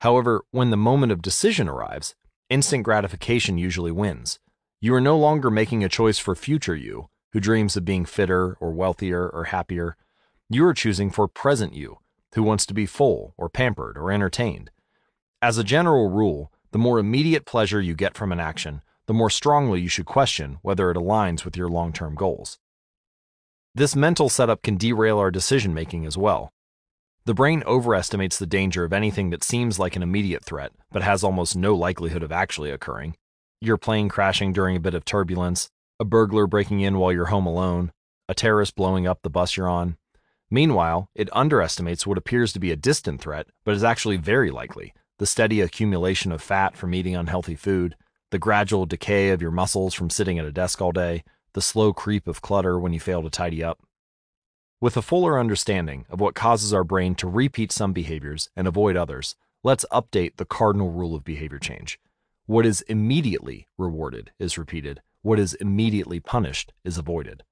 However, when the moment of decision arrives, instant gratification usually wins. You are no longer making a choice for future you, who dreams of being fitter or wealthier or happier. You are choosing for present you, who wants to be full or pampered or entertained. As a general rule, the more immediate pleasure you get from an action, the more strongly you should question whether it aligns with your long term goals. This mental setup can derail our decision making as well. The brain overestimates the danger of anything that seems like an immediate threat, but has almost no likelihood of actually occurring. Your plane crashing during a bit of turbulence, a burglar breaking in while you're home alone, a terrorist blowing up the bus you're on. Meanwhile, it underestimates what appears to be a distant threat, but is actually very likely the steady accumulation of fat from eating unhealthy food, the gradual decay of your muscles from sitting at a desk all day, the slow creep of clutter when you fail to tidy up. With a fuller understanding of what causes our brain to repeat some behaviors and avoid others, let's update the cardinal rule of behavior change. What is immediately rewarded is repeated, what is immediately punished is avoided.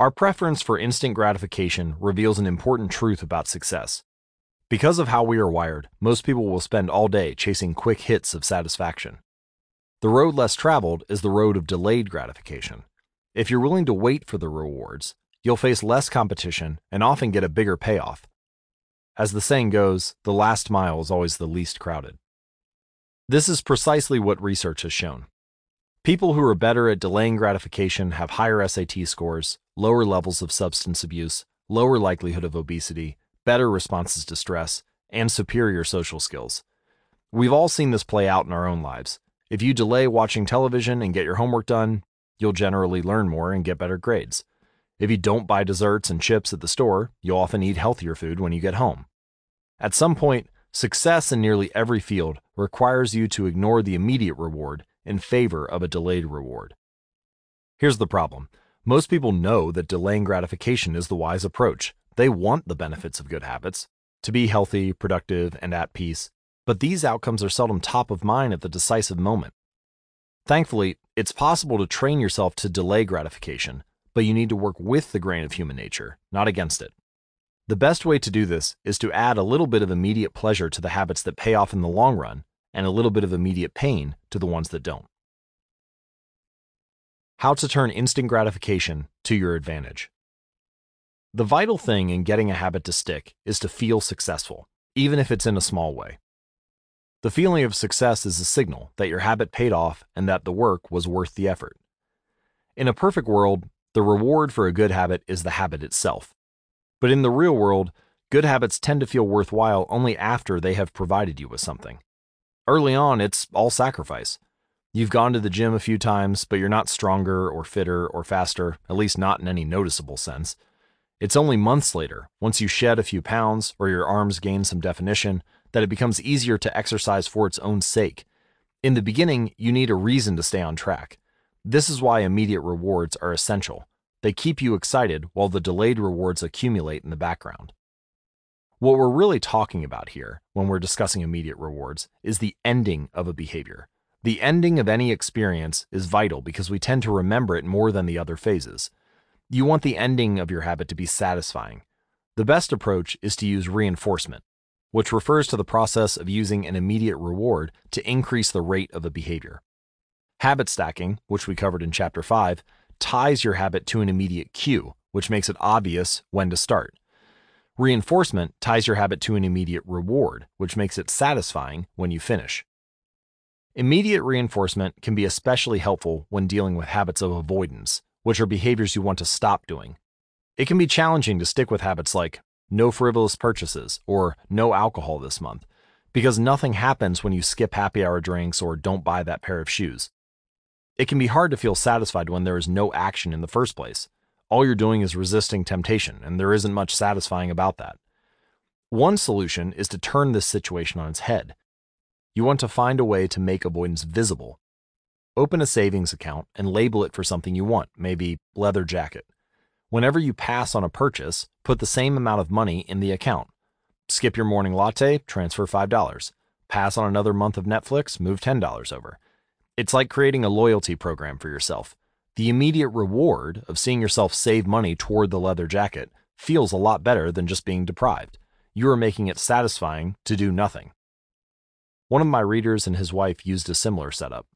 Our preference for instant gratification reveals an important truth about success. Because of how we are wired, most people will spend all day chasing quick hits of satisfaction. The road less traveled is the road of delayed gratification. If you're willing to wait for the rewards, you'll face less competition and often get a bigger payoff. As the saying goes, the last mile is always the least crowded. This is precisely what research has shown. People who are better at delaying gratification have higher SAT scores, lower levels of substance abuse, lower likelihood of obesity, better responses to stress, and superior social skills. We've all seen this play out in our own lives. If you delay watching television and get your homework done, you'll generally learn more and get better grades. If you don't buy desserts and chips at the store, you'll often eat healthier food when you get home. At some point, success in nearly every field requires you to ignore the immediate reward in favor of a delayed reward. Here's the problem most people know that delaying gratification is the wise approach. They want the benefits of good habits to be healthy, productive, and at peace, but these outcomes are seldom top of mind at the decisive moment. Thankfully, it's possible to train yourself to delay gratification, but you need to work with the grain of human nature, not against it. The best way to do this is to add a little bit of immediate pleasure to the habits that pay off in the long run and a little bit of immediate pain to the ones that don't. How to turn instant gratification to your advantage. The vital thing in getting a habit to stick is to feel successful, even if it's in a small way. The feeling of success is a signal that your habit paid off and that the work was worth the effort. In a perfect world, the reward for a good habit is the habit itself. But in the real world, good habits tend to feel worthwhile only after they have provided you with something. Early on, it's all sacrifice. You've gone to the gym a few times, but you're not stronger or fitter or faster, at least not in any noticeable sense. It's only months later, once you shed a few pounds or your arms gain some definition, that it becomes easier to exercise for its own sake. In the beginning, you need a reason to stay on track. This is why immediate rewards are essential. They keep you excited while the delayed rewards accumulate in the background. What we're really talking about here, when we're discussing immediate rewards, is the ending of a behavior. The ending of any experience is vital because we tend to remember it more than the other phases. You want the ending of your habit to be satisfying. The best approach is to use reinforcement which refers to the process of using an immediate reward to increase the rate of a behavior. Habit stacking, which we covered in Chapter 5, ties your habit to an immediate cue, which makes it obvious when to start. Reinforcement ties your habit to an immediate reward, which makes it satisfying when you finish. Immediate reinforcement can be especially helpful when dealing with habits of avoidance, which are behaviors you want to stop doing. It can be challenging to stick with habits like no frivolous purchases, or no alcohol this month, because nothing happens when you skip happy hour drinks or don't buy that pair of shoes. It can be hard to feel satisfied when there is no action in the first place. All you're doing is resisting temptation, and there isn't much satisfying about that. One solution is to turn this situation on its head. You want to find a way to make avoidance visible. Open a savings account and label it for something you want, maybe leather jacket. Whenever you pass on a purchase, put the same amount of money in the account. Skip your morning latte, transfer $5. Pass on another month of Netflix, move $10 over. It's like creating a loyalty program for yourself. The immediate reward of seeing yourself save money toward the leather jacket feels a lot better than just being deprived. You are making it satisfying to do nothing. One of my readers and his wife used a similar setup.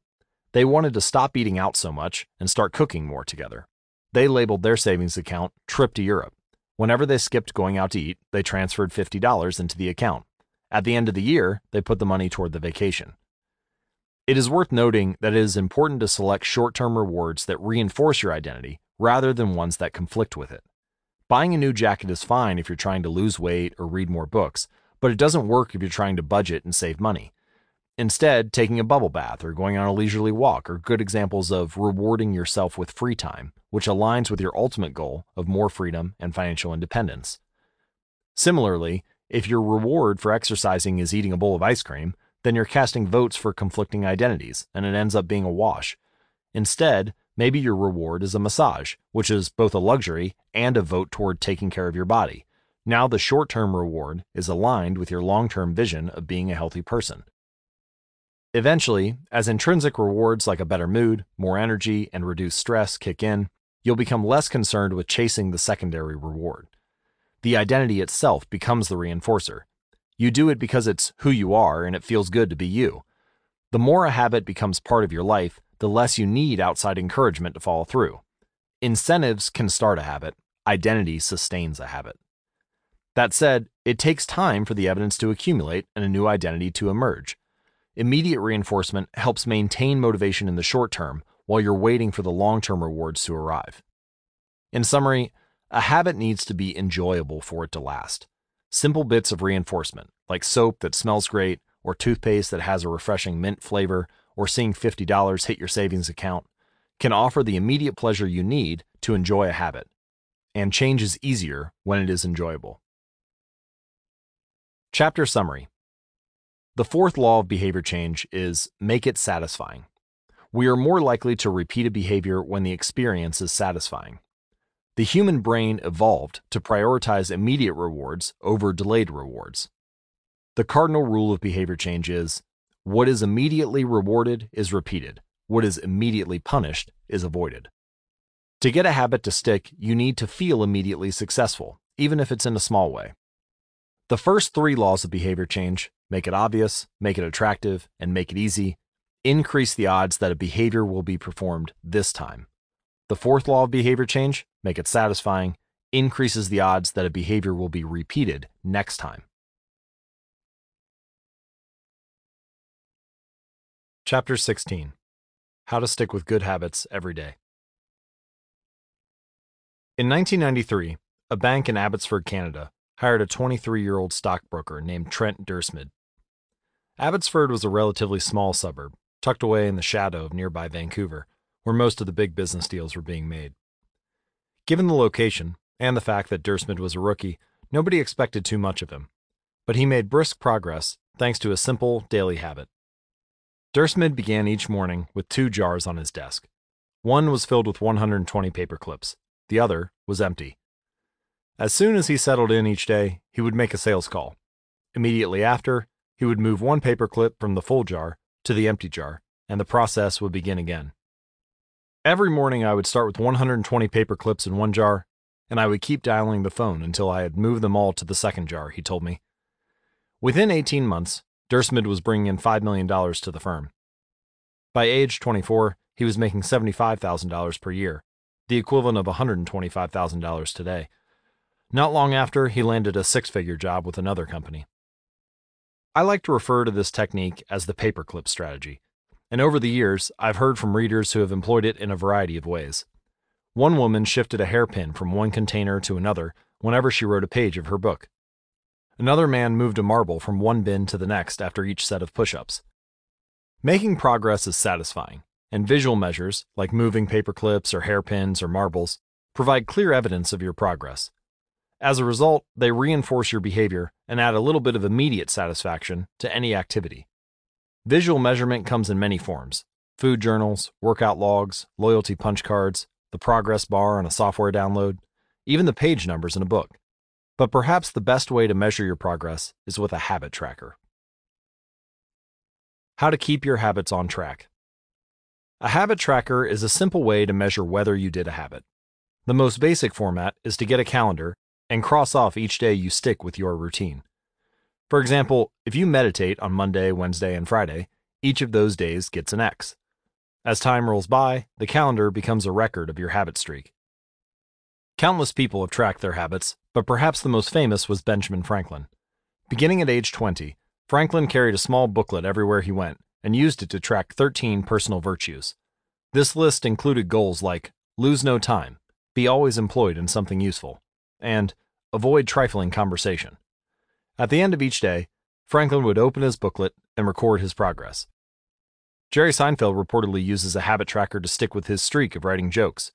They wanted to stop eating out so much and start cooking more together. They labeled their savings account Trip to Europe. Whenever they skipped going out to eat, they transferred $50 into the account. At the end of the year, they put the money toward the vacation. It is worth noting that it is important to select short term rewards that reinforce your identity rather than ones that conflict with it. Buying a new jacket is fine if you're trying to lose weight or read more books, but it doesn't work if you're trying to budget and save money. Instead, taking a bubble bath or going on a leisurely walk are good examples of rewarding yourself with free time, which aligns with your ultimate goal of more freedom and financial independence. Similarly, if your reward for exercising is eating a bowl of ice cream, then you're casting votes for conflicting identities, and it ends up being a wash. Instead, maybe your reward is a massage, which is both a luxury and a vote toward taking care of your body. Now the short term reward is aligned with your long term vision of being a healthy person. Eventually, as intrinsic rewards like a better mood, more energy, and reduced stress kick in, you'll become less concerned with chasing the secondary reward. The identity itself becomes the reinforcer. You do it because it's who you are and it feels good to be you. The more a habit becomes part of your life, the less you need outside encouragement to follow through. Incentives can start a habit, identity sustains a habit. That said, it takes time for the evidence to accumulate and a new identity to emerge. Immediate reinforcement helps maintain motivation in the short term while you're waiting for the long term rewards to arrive. In summary, a habit needs to be enjoyable for it to last. Simple bits of reinforcement, like soap that smells great, or toothpaste that has a refreshing mint flavor, or seeing $50 hit your savings account, can offer the immediate pleasure you need to enjoy a habit. And change is easier when it is enjoyable. Chapter Summary the fourth law of behavior change is make it satisfying. We are more likely to repeat a behavior when the experience is satisfying. The human brain evolved to prioritize immediate rewards over delayed rewards. The cardinal rule of behavior change is what is immediately rewarded is repeated, what is immediately punished is avoided. To get a habit to stick, you need to feel immediately successful, even if it's in a small way. The first three laws of behavior change make it obvious, make it attractive, and make it easy increase the odds that a behavior will be performed this time. The fourth law of behavior change make it satisfying, increases the odds that a behavior will be repeated next time. Chapter 16 How to Stick with Good Habits Every Day. In 1993, a bank in Abbotsford, Canada, hired a 23 year old stockbroker named Trent Dyrsmid. Abbotsford was a relatively small suburb, tucked away in the shadow of nearby Vancouver, where most of the big business deals were being made. Given the location, and the fact that Dyrsmid was a rookie, nobody expected too much of him. But he made brisk progress thanks to a simple daily habit. Dyrsmid began each morning with two jars on his desk. One was filled with 120 paper clips, the other was empty. As soon as he settled in each day, he would make a sales call. Immediately after, he would move one paper clip from the full jar to the empty jar, and the process would begin again. Every morning, I would start with 120 paper clips in one jar, and I would keep dialing the phone until I had moved them all to the second jar, he told me. Within 18 months, Dyrsmid was bringing in $5 million to the firm. By age 24, he was making $75,000 per year, the equivalent of $125,000 today. Not long after, he landed a six figure job with another company. I like to refer to this technique as the paperclip strategy, and over the years, I've heard from readers who have employed it in a variety of ways. One woman shifted a hairpin from one container to another whenever she wrote a page of her book. Another man moved a marble from one bin to the next after each set of push ups. Making progress is satisfying, and visual measures, like moving paper clips or hairpins or marbles, provide clear evidence of your progress. As a result, they reinforce your behavior and add a little bit of immediate satisfaction to any activity. Visual measurement comes in many forms food journals, workout logs, loyalty punch cards, the progress bar on a software download, even the page numbers in a book. But perhaps the best way to measure your progress is with a habit tracker. How to keep your habits on track. A habit tracker is a simple way to measure whether you did a habit. The most basic format is to get a calendar and cross off each day you stick with your routine. For example, if you meditate on Monday, Wednesday, and Friday, each of those days gets an X. As time rolls by, the calendar becomes a record of your habit streak. Countless people have tracked their habits, but perhaps the most famous was Benjamin Franklin. Beginning at age 20, Franklin carried a small booklet everywhere he went and used it to track 13 personal virtues. This list included goals like lose no time, be always employed in something useful, and avoid trifling conversation. At the end of each day, Franklin would open his booklet and record his progress. Jerry Seinfeld reportedly uses a habit tracker to stick with his streak of writing jokes.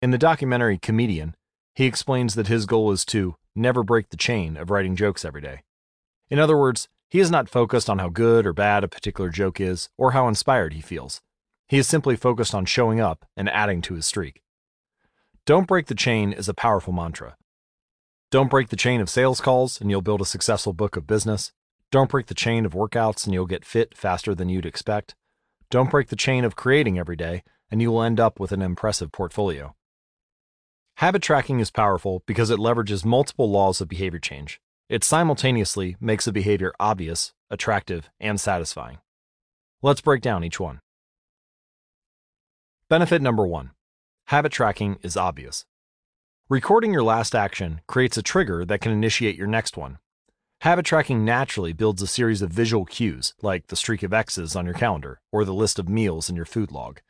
In the documentary Comedian, he explains that his goal is to never break the chain of writing jokes every day. In other words, he is not focused on how good or bad a particular joke is or how inspired he feels. He is simply focused on showing up and adding to his streak. Don't break the chain is a powerful mantra. Don't break the chain of sales calls and you'll build a successful book of business. Don't break the chain of workouts and you'll get fit faster than you'd expect. Don't break the chain of creating every day and you will end up with an impressive portfolio. Habit tracking is powerful because it leverages multiple laws of behavior change. It simultaneously makes a behavior obvious, attractive, and satisfying. Let's break down each one. Benefit number one habit tracking is obvious. Recording your last action creates a trigger that can initiate your next one. Habit tracking naturally builds a series of visual cues, like the streak of X's on your calendar or the list of meals in your food log.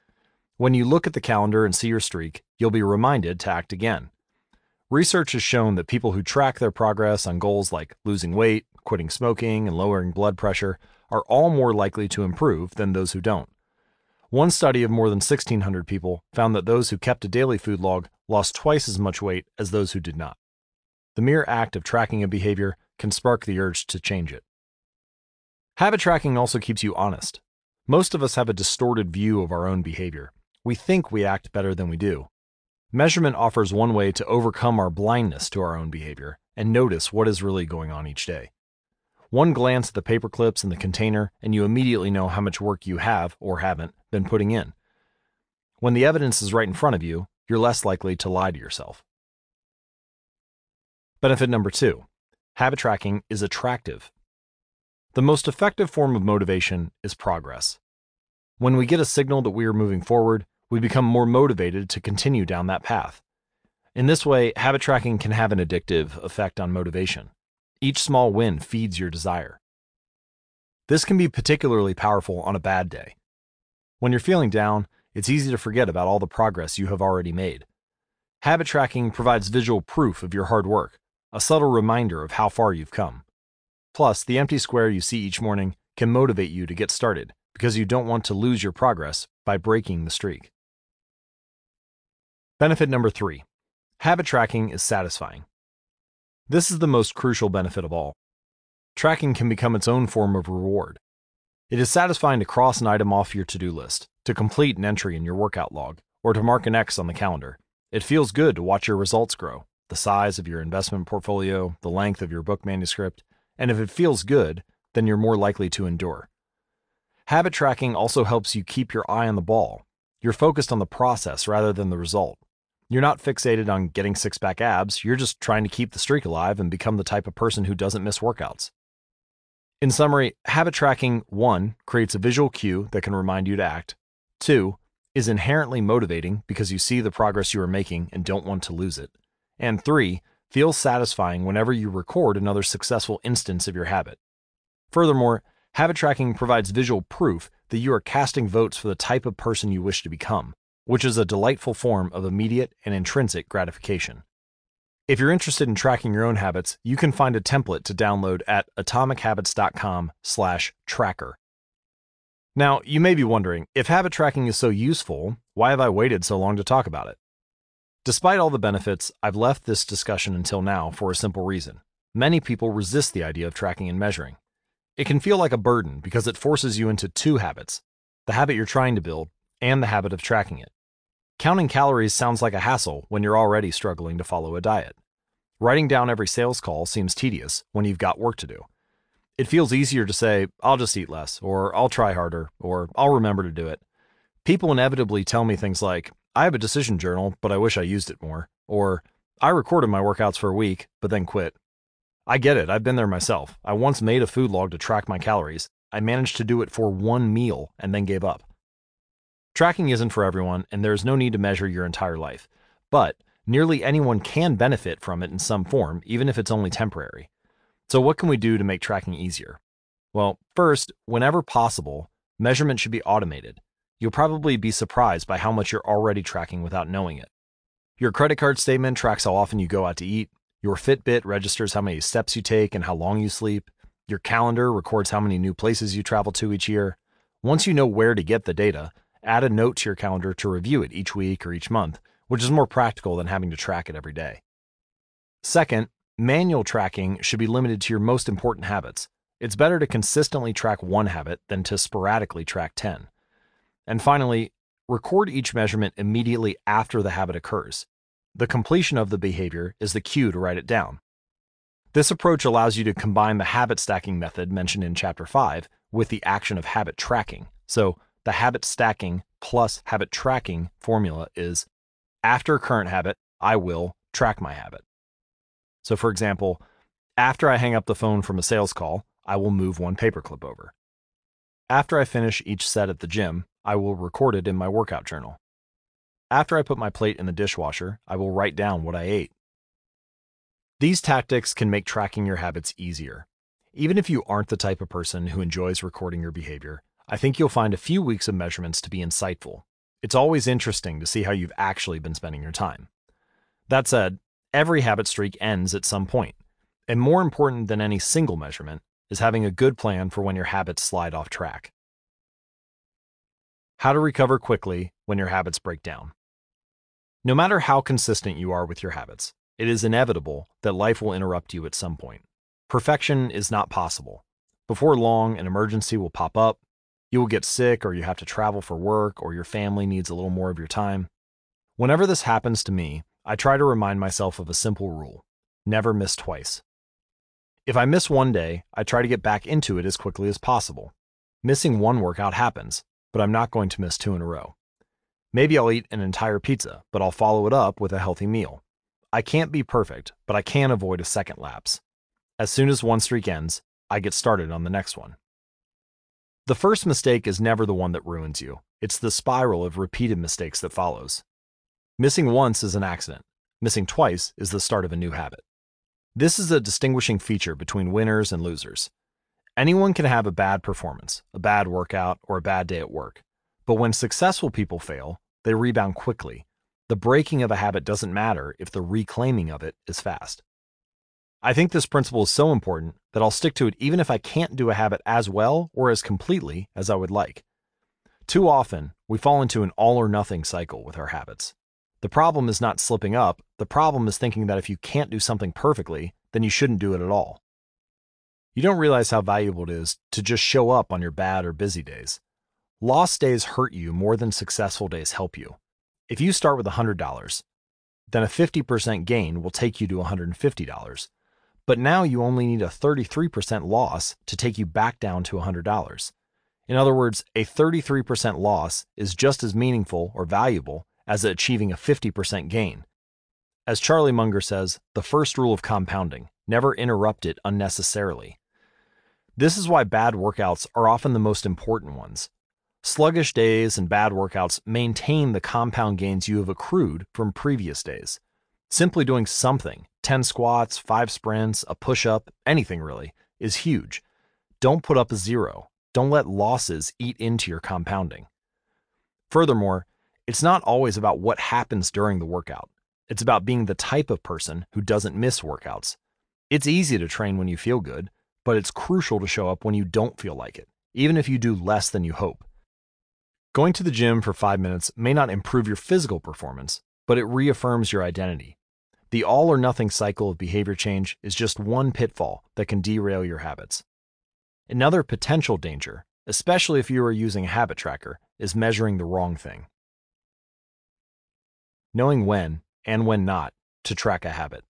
When you look at the calendar and see your streak, you'll be reminded to act again. Research has shown that people who track their progress on goals like losing weight, quitting smoking, and lowering blood pressure are all more likely to improve than those who don't. One study of more than 1,600 people found that those who kept a daily food log lost twice as much weight as those who did not. The mere act of tracking a behavior can spark the urge to change it. Habit tracking also keeps you honest. Most of us have a distorted view of our own behavior. We think we act better than we do. Measurement offers one way to overcome our blindness to our own behavior and notice what is really going on each day. One glance at the paper clips in the container, and you immediately know how much work you have, or haven't, been putting in. When the evidence is right in front of you, you're less likely to lie to yourself. Benefit number two habit tracking is attractive. The most effective form of motivation is progress. When we get a signal that we are moving forward, we become more motivated to continue down that path. In this way, habit tracking can have an addictive effect on motivation. Each small win feeds your desire. This can be particularly powerful on a bad day. When you're feeling down, it's easy to forget about all the progress you have already made. Habit tracking provides visual proof of your hard work, a subtle reminder of how far you've come. Plus, the empty square you see each morning can motivate you to get started because you don't want to lose your progress by breaking the streak. Benefit number three habit tracking is satisfying. This is the most crucial benefit of all. Tracking can become its own form of reward. It is satisfying to cross an item off your to do list, to complete an entry in your workout log, or to mark an X on the calendar. It feels good to watch your results grow the size of your investment portfolio, the length of your book manuscript, and if it feels good, then you're more likely to endure. Habit tracking also helps you keep your eye on the ball. You're focused on the process rather than the result. You're not fixated on getting six pack abs, you're just trying to keep the streak alive and become the type of person who doesn't miss workouts. In summary, habit tracking 1 creates a visual cue that can remind you to act. 2 is inherently motivating because you see the progress you are making and don't want to lose it. And three, feels satisfying whenever you record another successful instance of your habit. Furthermore, habit tracking provides visual proof that you are casting votes for the type of person you wish to become, which is a delightful form of immediate and intrinsic gratification. If you're interested in tracking your own habits, you can find a template to download at atomichabits.com/tracker. Now, you may be wondering, if habit tracking is so useful, why have I waited so long to talk about it? Despite all the benefits, I've left this discussion until now for a simple reason. Many people resist the idea of tracking and measuring. It can feel like a burden because it forces you into two habits the habit you're trying to build and the habit of tracking it. Counting calories sounds like a hassle when you're already struggling to follow a diet. Writing down every sales call seems tedious when you've got work to do. It feels easier to say, I'll just eat less, or I'll try harder, or I'll remember to do it. People inevitably tell me things like, I have a decision journal, but I wish I used it more, or I recorded my workouts for a week, but then quit. I get it, I've been there myself. I once made a food log to track my calories. I managed to do it for one meal and then gave up. Tracking isn't for everyone, and there is no need to measure your entire life. But nearly anyone can benefit from it in some form, even if it's only temporary. So, what can we do to make tracking easier? Well, first, whenever possible, measurement should be automated. You'll probably be surprised by how much you're already tracking without knowing it. Your credit card statement tracks how often you go out to eat. Your Fitbit registers how many steps you take and how long you sleep. Your calendar records how many new places you travel to each year. Once you know where to get the data, add a note to your calendar to review it each week or each month, which is more practical than having to track it every day. Second, Manual tracking should be limited to your most important habits. It's better to consistently track one habit than to sporadically track 10. And finally, record each measurement immediately after the habit occurs. The completion of the behavior is the cue to write it down. This approach allows you to combine the habit stacking method mentioned in Chapter 5 with the action of habit tracking. So, the habit stacking plus habit tracking formula is after current habit, I will track my habit. So, for example, after I hang up the phone from a sales call, I will move one paperclip over. After I finish each set at the gym, I will record it in my workout journal. After I put my plate in the dishwasher, I will write down what I ate. These tactics can make tracking your habits easier. Even if you aren't the type of person who enjoys recording your behavior, I think you'll find a few weeks of measurements to be insightful. It's always interesting to see how you've actually been spending your time. That said, Every habit streak ends at some point, and more important than any single measurement is having a good plan for when your habits slide off track. How to recover quickly when your habits break down. No matter how consistent you are with your habits, it is inevitable that life will interrupt you at some point. Perfection is not possible. Before long, an emergency will pop up, you will get sick, or you have to travel for work, or your family needs a little more of your time. Whenever this happens to me, I try to remind myself of a simple rule never miss twice. If I miss one day, I try to get back into it as quickly as possible. Missing one workout happens, but I'm not going to miss two in a row. Maybe I'll eat an entire pizza, but I'll follow it up with a healthy meal. I can't be perfect, but I can avoid a second lapse. As soon as one streak ends, I get started on the next one. The first mistake is never the one that ruins you, it's the spiral of repeated mistakes that follows. Missing once is an accident, missing twice is the start of a new habit. This is a distinguishing feature between winners and losers. Anyone can have a bad performance, a bad workout, or a bad day at work. But when successful people fail, they rebound quickly. The breaking of a habit doesn't matter if the reclaiming of it is fast. I think this principle is so important that I'll stick to it even if I can't do a habit as well or as completely as I would like. Too often, we fall into an all or nothing cycle with our habits. The problem is not slipping up, the problem is thinking that if you can't do something perfectly, then you shouldn't do it at all. You don't realize how valuable it is to just show up on your bad or busy days. Lost days hurt you more than successful days help you. If you start with $100, then a 50% gain will take you to $150. But now you only need a 33% loss to take you back down to $100. In other words, a 33% loss is just as meaningful or valuable as achieving a 50% gain. As Charlie Munger says, the first rule of compounding never interrupt it unnecessarily. This is why bad workouts are often the most important ones. Sluggish days and bad workouts maintain the compound gains you have accrued from previous days. Simply doing something 10 squats, 5 sprints, a push up, anything really is huge. Don't put up a zero. Don't let losses eat into your compounding. Furthermore, it's not always about what happens during the workout. It's about being the type of person who doesn't miss workouts. It's easy to train when you feel good, but it's crucial to show up when you don't feel like it, even if you do less than you hope. Going to the gym for five minutes may not improve your physical performance, but it reaffirms your identity. The all or nothing cycle of behavior change is just one pitfall that can derail your habits. Another potential danger, especially if you are using a habit tracker, is measuring the wrong thing knowing when and when not to track a habit.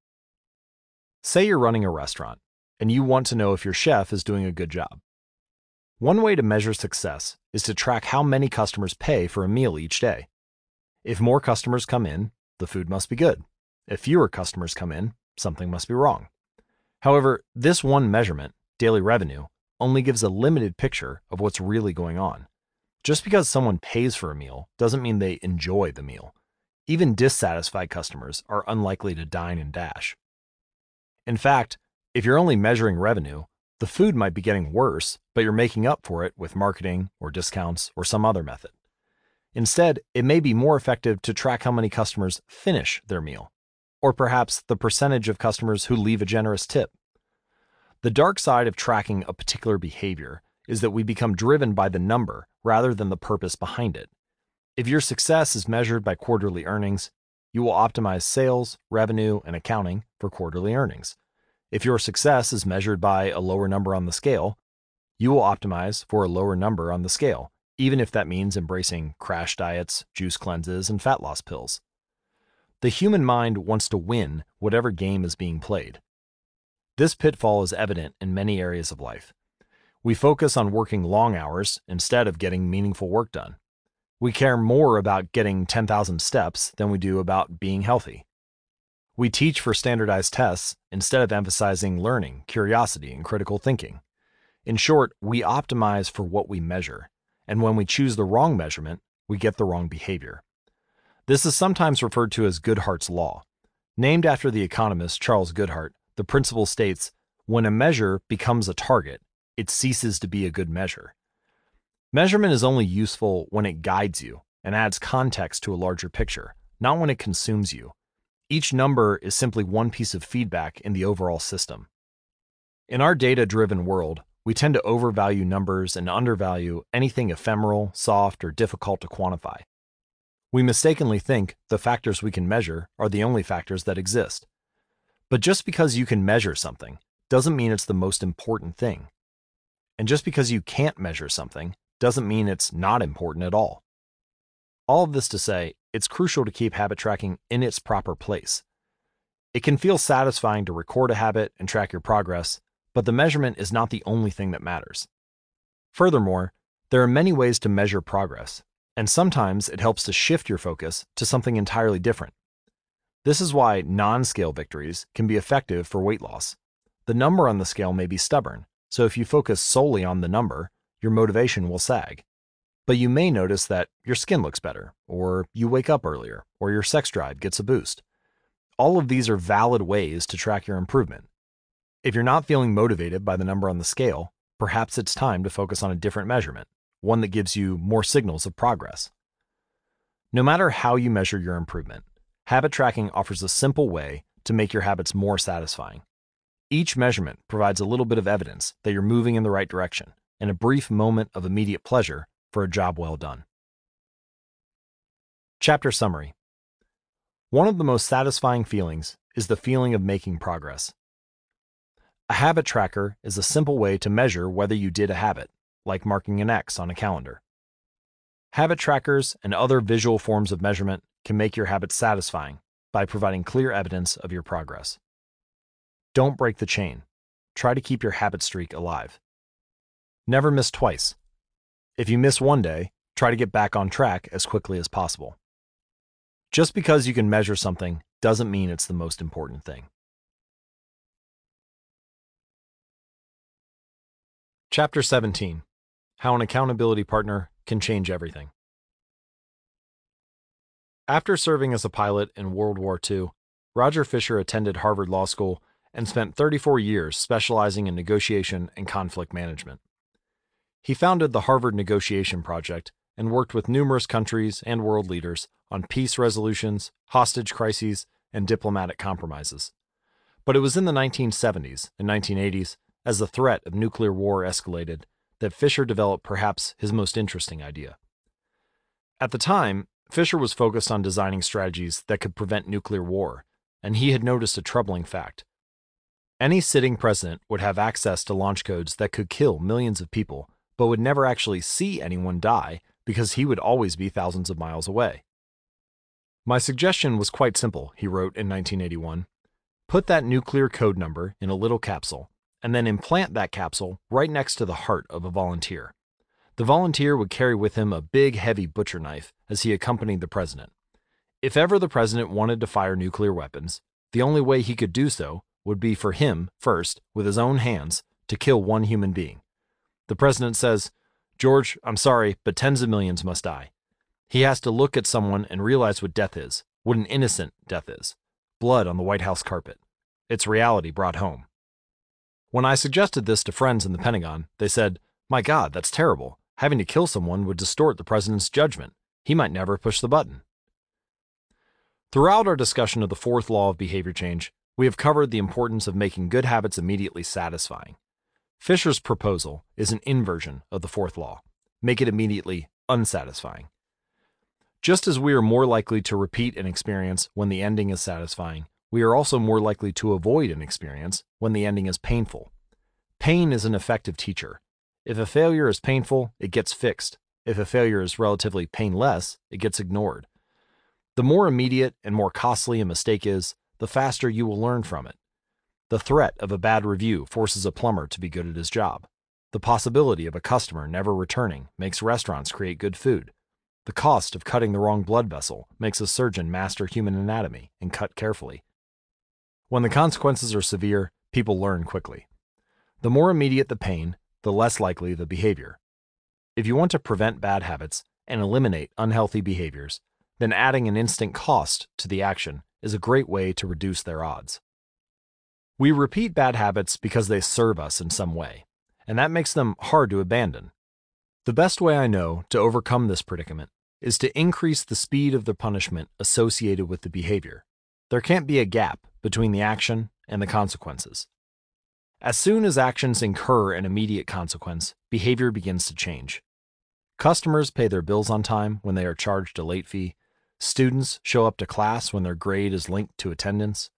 Say you're running a restaurant and you want to know if your chef is doing a good job. One way to measure success is to track how many customers pay for a meal each day. If more customers come in, the food must be good. If fewer customers come in, something must be wrong. However, this one measurement, daily revenue, only gives a limited picture of what's really going on. Just because someone pays for a meal doesn't mean they enjoy the meal. Even dissatisfied customers are unlikely to dine and dash. In fact, if you're only measuring revenue, the food might be getting worse, but you're making up for it with marketing or discounts or some other method. Instead, it may be more effective to track how many customers finish their meal, or perhaps the percentage of customers who leave a generous tip. The dark side of tracking a particular behavior is that we become driven by the number rather than the purpose behind it. If your success is measured by quarterly earnings, you will optimize sales, revenue, and accounting for quarterly earnings. If your success is measured by a lower number on the scale, you will optimize for a lower number on the scale, even if that means embracing crash diets, juice cleanses, and fat loss pills. The human mind wants to win whatever game is being played. This pitfall is evident in many areas of life. We focus on working long hours instead of getting meaningful work done. We care more about getting 10,000 steps than we do about being healthy. We teach for standardized tests instead of emphasizing learning, curiosity, and critical thinking. In short, we optimize for what we measure, and when we choose the wrong measurement, we get the wrong behavior. This is sometimes referred to as Goodhart's Law. Named after the economist Charles Goodhart, the principle states when a measure becomes a target, it ceases to be a good measure. Measurement is only useful when it guides you and adds context to a larger picture, not when it consumes you. Each number is simply one piece of feedback in the overall system. In our data driven world, we tend to overvalue numbers and undervalue anything ephemeral, soft, or difficult to quantify. We mistakenly think the factors we can measure are the only factors that exist. But just because you can measure something doesn't mean it's the most important thing. And just because you can't measure something doesn't mean it's not important at all. All of this to say, it's crucial to keep habit tracking in its proper place. It can feel satisfying to record a habit and track your progress, but the measurement is not the only thing that matters. Furthermore, there are many ways to measure progress, and sometimes it helps to shift your focus to something entirely different. This is why non scale victories can be effective for weight loss. The number on the scale may be stubborn, so if you focus solely on the number, your motivation will sag. But you may notice that your skin looks better, or you wake up earlier, or your sex drive gets a boost. All of these are valid ways to track your improvement. If you're not feeling motivated by the number on the scale, perhaps it's time to focus on a different measurement, one that gives you more signals of progress. No matter how you measure your improvement, habit tracking offers a simple way to make your habits more satisfying. Each measurement provides a little bit of evidence that you're moving in the right direction and a brief moment of immediate pleasure for a job well done. Chapter Summary One of the most satisfying feelings is the feeling of making progress. A habit tracker is a simple way to measure whether you did a habit, like marking an X on a calendar. Habit trackers and other visual forms of measurement can make your habits satisfying by providing clear evidence of your progress. Don't break the chain. Try to keep your habit streak alive. Never miss twice. If you miss one day, try to get back on track as quickly as possible. Just because you can measure something doesn't mean it's the most important thing. Chapter 17 How an Accountability Partner Can Change Everything. After serving as a pilot in World War II, Roger Fisher attended Harvard Law School and spent 34 years specializing in negotiation and conflict management. He founded the Harvard Negotiation Project and worked with numerous countries and world leaders on peace resolutions, hostage crises, and diplomatic compromises. But it was in the 1970s and 1980s, as the threat of nuclear war escalated, that Fisher developed perhaps his most interesting idea. At the time, Fisher was focused on designing strategies that could prevent nuclear war, and he had noticed a troubling fact. Any sitting president would have access to launch codes that could kill millions of people but would never actually see anyone die because he would always be thousands of miles away. My suggestion was quite simple, he wrote in 1981. Put that nuclear code number in a little capsule, and then implant that capsule right next to the heart of a volunteer. The volunteer would carry with him a big, heavy butcher knife as he accompanied the president. If ever the president wanted to fire nuclear weapons, the only way he could do so would be for him, first, with his own hands, to kill one human being. The president says, George, I'm sorry, but tens of millions must die. He has to look at someone and realize what death is, what an innocent death is blood on the White House carpet. It's reality brought home. When I suggested this to friends in the Pentagon, they said, My God, that's terrible. Having to kill someone would distort the president's judgment. He might never push the button. Throughout our discussion of the fourth law of behavior change, we have covered the importance of making good habits immediately satisfying. Fisher's proposal is an inversion of the fourth law make it immediately unsatisfying. Just as we are more likely to repeat an experience when the ending is satisfying, we are also more likely to avoid an experience when the ending is painful. Pain is an effective teacher. If a failure is painful, it gets fixed. If a failure is relatively painless, it gets ignored. The more immediate and more costly a mistake is, the faster you will learn from it. The threat of a bad review forces a plumber to be good at his job. The possibility of a customer never returning makes restaurants create good food. The cost of cutting the wrong blood vessel makes a surgeon master human anatomy and cut carefully. When the consequences are severe, people learn quickly. The more immediate the pain, the less likely the behavior. If you want to prevent bad habits and eliminate unhealthy behaviors, then adding an instant cost to the action is a great way to reduce their odds. We repeat bad habits because they serve us in some way, and that makes them hard to abandon. The best way I know to overcome this predicament is to increase the speed of the punishment associated with the behavior. There can't be a gap between the action and the consequences. As soon as actions incur an immediate consequence, behavior begins to change. Customers pay their bills on time when they are charged a late fee. Students show up to class when their grade is linked to attendance.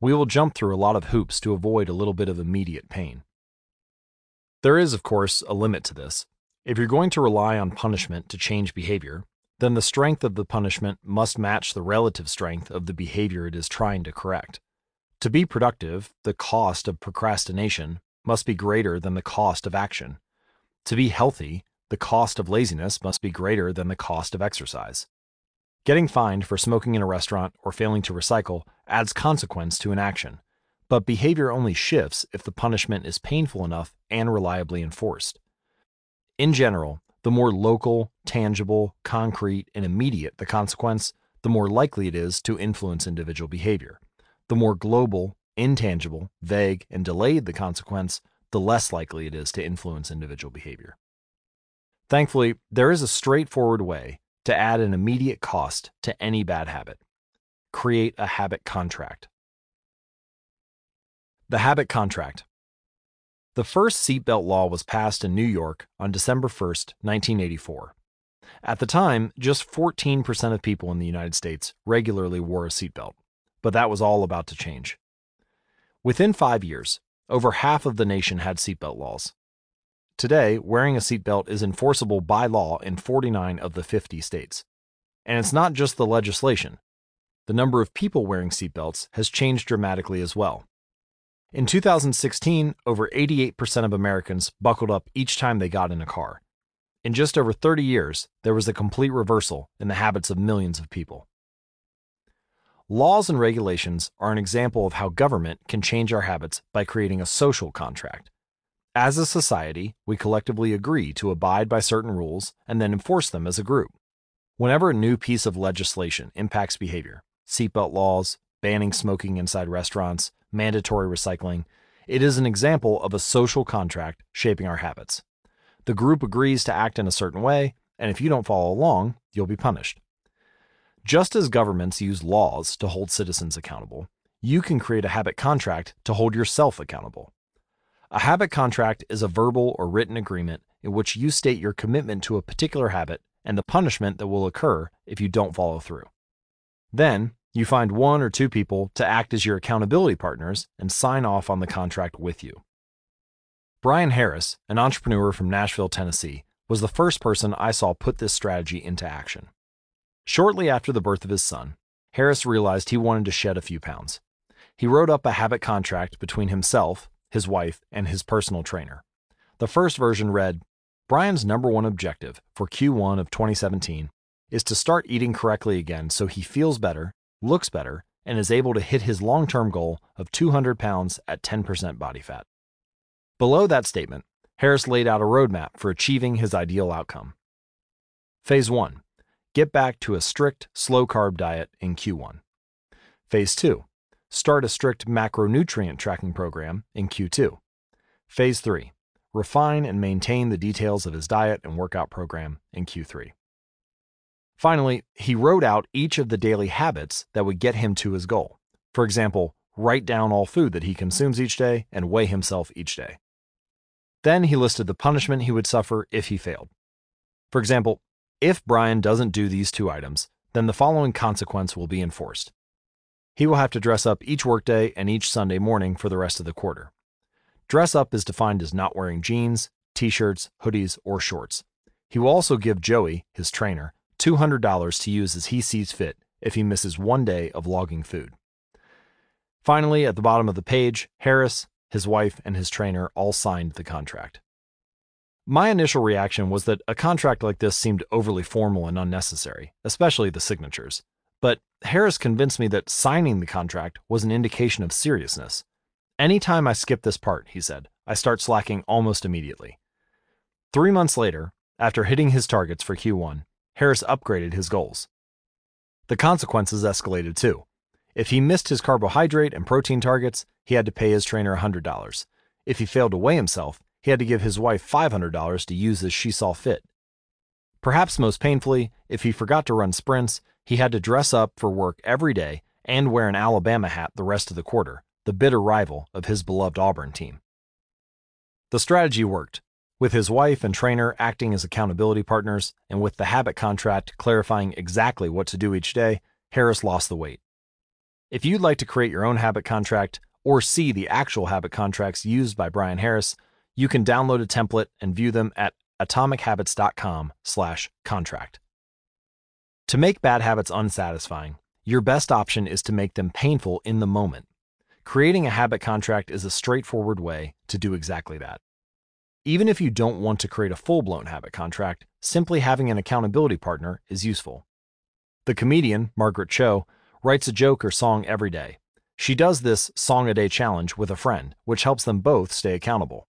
We will jump through a lot of hoops to avoid a little bit of immediate pain. There is, of course, a limit to this. If you're going to rely on punishment to change behavior, then the strength of the punishment must match the relative strength of the behavior it is trying to correct. To be productive, the cost of procrastination must be greater than the cost of action. To be healthy, the cost of laziness must be greater than the cost of exercise. Getting fined for smoking in a restaurant or failing to recycle adds consequence to an action, but behavior only shifts if the punishment is painful enough and reliably enforced. In general, the more local, tangible, concrete, and immediate the consequence, the more likely it is to influence individual behavior. The more global, intangible, vague, and delayed the consequence, the less likely it is to influence individual behavior. Thankfully, there is a straightforward way to add an immediate cost to any bad habit. Create a habit contract. The habit contract. The first seatbelt law was passed in New York on December 1, 1984. At the time, just 14% of people in the United States regularly wore a seatbelt, but that was all about to change. Within five years, over half of the nation had seatbelt laws. Today, wearing a seatbelt is enforceable by law in 49 of the 50 states. And it's not just the legislation. The number of people wearing seatbelts has changed dramatically as well. In 2016, over 88% of Americans buckled up each time they got in a car. In just over 30 years, there was a complete reversal in the habits of millions of people. Laws and regulations are an example of how government can change our habits by creating a social contract. As a society, we collectively agree to abide by certain rules and then enforce them as a group. Whenever a new piece of legislation impacts behavior, seatbelt laws, banning smoking inside restaurants, mandatory recycling, it is an example of a social contract shaping our habits. The group agrees to act in a certain way, and if you don't follow along, you'll be punished. Just as governments use laws to hold citizens accountable, you can create a habit contract to hold yourself accountable. A habit contract is a verbal or written agreement in which you state your commitment to a particular habit and the punishment that will occur if you don't follow through. Then, you find one or two people to act as your accountability partners and sign off on the contract with you. Brian Harris, an entrepreneur from Nashville, Tennessee, was the first person I saw put this strategy into action. Shortly after the birth of his son, Harris realized he wanted to shed a few pounds. He wrote up a habit contract between himself his wife, and his personal trainer. The first version read Brian's number one objective for Q1 of 2017 is to start eating correctly again so he feels better, looks better, and is able to hit his long term goal of 200 pounds at 10% body fat. Below that statement, Harris laid out a roadmap for achieving his ideal outcome. Phase 1 Get back to a strict, slow carb diet in Q1. Phase 2 Start a strict macronutrient tracking program in Q2. Phase 3 Refine and maintain the details of his diet and workout program in Q3. Finally, he wrote out each of the daily habits that would get him to his goal. For example, write down all food that he consumes each day and weigh himself each day. Then he listed the punishment he would suffer if he failed. For example, if Brian doesn't do these two items, then the following consequence will be enforced. He will have to dress up each workday and each Sunday morning for the rest of the quarter. Dress up is defined as not wearing jeans, t shirts, hoodies, or shorts. He will also give Joey, his trainer, $200 to use as he sees fit if he misses one day of logging food. Finally, at the bottom of the page, Harris, his wife, and his trainer all signed the contract. My initial reaction was that a contract like this seemed overly formal and unnecessary, especially the signatures. But Harris convinced me that signing the contract was an indication of seriousness. Anytime I skip this part, he said, I start slacking almost immediately. Three months later, after hitting his targets for Q1, Harris upgraded his goals. The consequences escalated too. If he missed his carbohydrate and protein targets, he had to pay his trainer $100. If he failed to weigh himself, he had to give his wife $500 to use as she saw fit. Perhaps most painfully, if he forgot to run sprints, he had to dress up for work every day and wear an Alabama hat the rest of the quarter, the bitter rival of his beloved Auburn team. The strategy worked, with his wife and trainer acting as accountability partners, and with the habit contract clarifying exactly what to do each day, Harris lost the weight. If you'd like to create your own habit contract or see the actual habit contracts used by Brian Harris, you can download a template and view them at atomichabits.com/contract. To make bad habits unsatisfying, your best option is to make them painful in the moment. Creating a habit contract is a straightforward way to do exactly that. Even if you don't want to create a full blown habit contract, simply having an accountability partner is useful. The comedian, Margaret Cho, writes a joke or song every day. She does this song a day challenge with a friend, which helps them both stay accountable.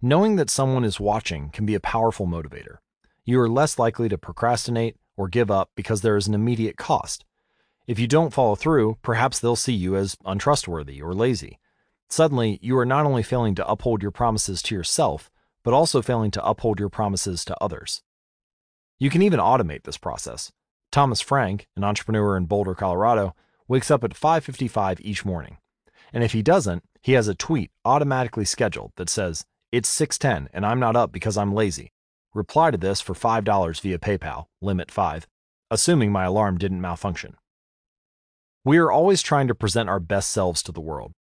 Knowing that someone is watching can be a powerful motivator. You are less likely to procrastinate or give up because there is an immediate cost. If you don't follow through, perhaps they'll see you as untrustworthy or lazy. Suddenly, you are not only failing to uphold your promises to yourself, but also failing to uphold your promises to others. You can even automate this process. Thomas Frank, an entrepreneur in Boulder, Colorado, wakes up at 5:55 each morning. And if he doesn't, he has a tweet automatically scheduled that says, "It's 6:10 and I'm not up because I'm lazy. Reply to this for $5 via PayPal, limit 5, assuming my alarm didn't malfunction." We are always trying to present our best selves to the world.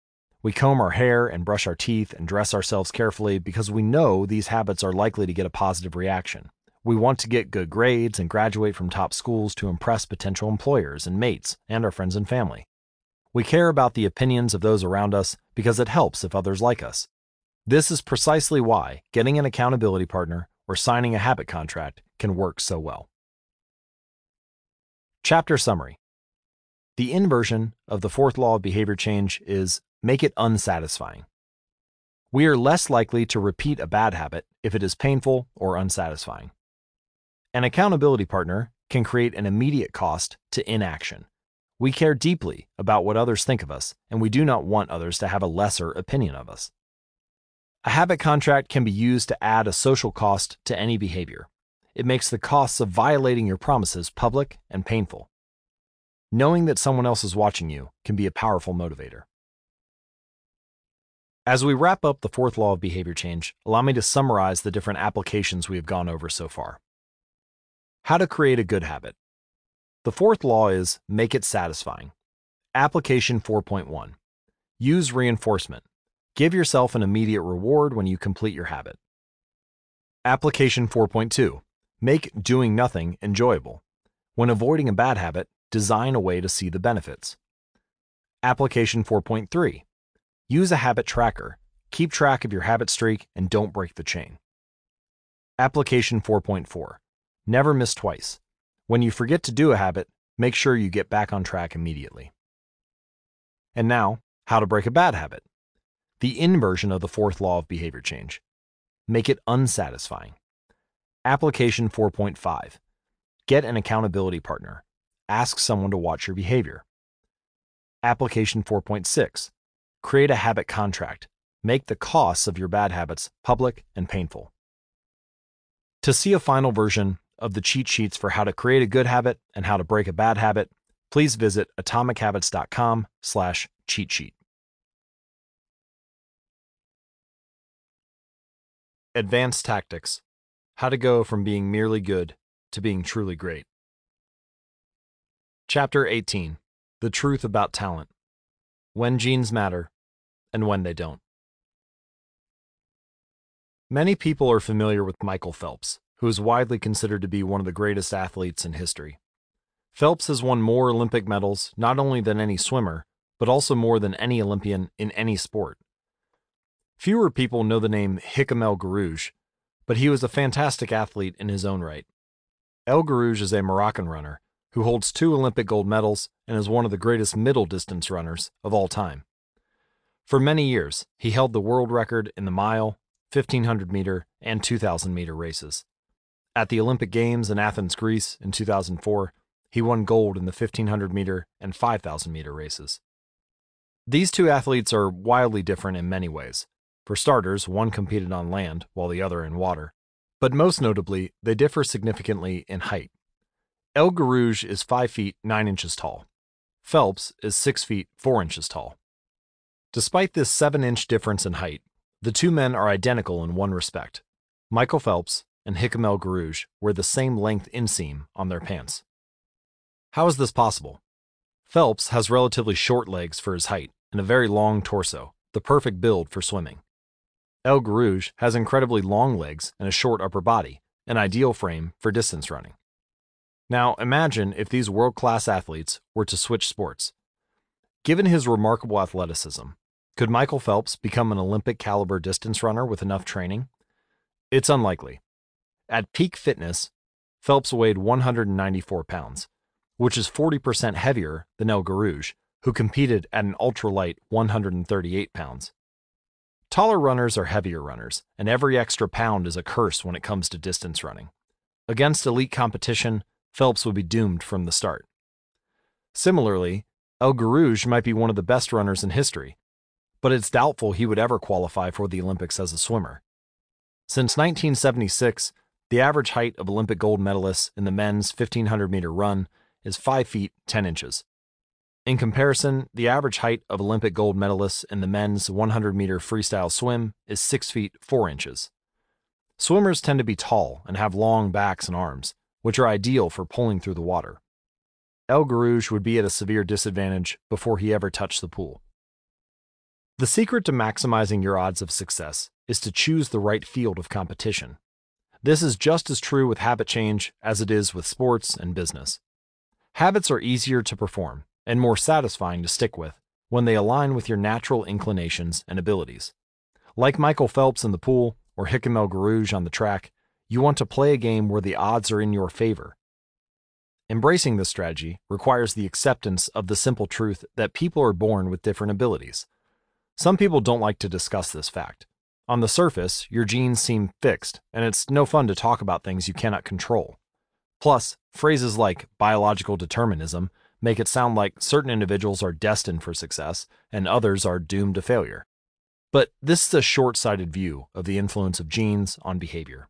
We comb our hair and brush our teeth and dress ourselves carefully because we know these habits are likely to get a positive reaction. We want to get good grades and graduate from top schools to impress potential employers and mates and our friends and family. We care about the opinions of those around us because it helps if others like us. This is precisely why getting an accountability partner or signing a habit contract can work so well. Chapter Summary The inversion of the fourth law of behavior change is make it unsatisfying. We are less likely to repeat a bad habit if it is painful or unsatisfying. An accountability partner can create an immediate cost to inaction. We care deeply about what others think of us, and we do not want others to have a lesser opinion of us. A habit contract can be used to add a social cost to any behavior. It makes the costs of violating your promises public and painful. Knowing that someone else is watching you can be a powerful motivator. As we wrap up the fourth law of behavior change, allow me to summarize the different applications we have gone over so far. How to create a good habit. The fourth law is make it satisfying. Application 4.1 Use reinforcement. Give yourself an immediate reward when you complete your habit. Application 4.2 Make doing nothing enjoyable. When avoiding a bad habit, design a way to see the benefits. Application 4.3 Use a habit tracker. Keep track of your habit streak and don't break the chain. Application 4.4 Never miss twice. When you forget to do a habit, make sure you get back on track immediately. And now, how to break a bad habit. The inversion of the fourth law of behavior change. Make it unsatisfying. Application 4.5 Get an accountability partner. Ask someone to watch your behavior. Application 4.6 Create a habit contract. Make the costs of your bad habits public and painful. To see a final version of the cheat sheets for how to create a good habit and how to break a bad habit, please visit atomichabits.com slash cheat sheet. Advanced Tactics How to Go from Being Merely Good to Being Truly Great. Chapter 18 The Truth About Talent When Genes Matter and when they don't. Many people are familiar with Michael Phelps, who is widely considered to be one of the greatest athletes in history. Phelps has won more Olympic medals not only than any swimmer, but also more than any Olympian in any sport. Fewer people know the name Hicham El Guerrouj, but he was a fantastic athlete in his own right. El Guerrouj is a Moroccan runner who holds two Olympic gold medals and is one of the greatest middle distance runners of all time. For many years, he held the world record in the mile, 1500 meter, and 2000 meter races. At the Olympic Games in Athens, Greece in 2004, he won gold in the 1500 meter and 5000 meter races. These two athletes are wildly different in many ways. For starters, one competed on land while the other in water. But most notably, they differ significantly in height. El Guerrouj is 5 feet 9 inches tall. Phelps is 6 feet 4 inches tall. Despite this 7 inch difference in height, the two men are identical in one respect. Michael Phelps and Hicham El Guerrouj wear the same length inseam on their pants. How is this possible? Phelps has relatively short legs for his height and a very long torso, the perfect build for swimming. El Guerrouj has incredibly long legs and a short upper body, an ideal frame for distance running. Now imagine if these world class athletes were to switch sports. Given his remarkable athleticism, could Michael Phelps become an Olympic caliber distance runner with enough training? It's unlikely. At peak fitness, Phelps weighed 194 pounds, which is 40% heavier than El Guerrouj, who competed at an ultralight 138 pounds. Taller runners are heavier runners, and every extra pound is a curse when it comes to distance running. Against elite competition, Phelps would be doomed from the start. Similarly, El Guerrouj might be one of the best runners in history, but it's doubtful he would ever qualify for the Olympics as a swimmer. Since 1976, the average height of Olympic gold medalists in the men's 1500 meter run is 5 feet 10 inches. In comparison, the average height of Olympic gold medalists in the men's 100 meter freestyle swim is 6 feet 4 inches. Swimmers tend to be tall and have long backs and arms, which are ideal for pulling through the water. El Guerrouj would be at a severe disadvantage before he ever touched the pool. The secret to maximizing your odds of success is to choose the right field of competition. This is just as true with habit change as it is with sports and business. Habits are easier to perform and more satisfying to stick with when they align with your natural inclinations and abilities. Like Michael Phelps in the pool or Hicham El Guerrouj on the track, you want to play a game where the odds are in your favor. Embracing this strategy requires the acceptance of the simple truth that people are born with different abilities. Some people don't like to discuss this fact. On the surface, your genes seem fixed, and it's no fun to talk about things you cannot control. Plus, phrases like biological determinism make it sound like certain individuals are destined for success and others are doomed to failure. But this is a short sighted view of the influence of genes on behavior.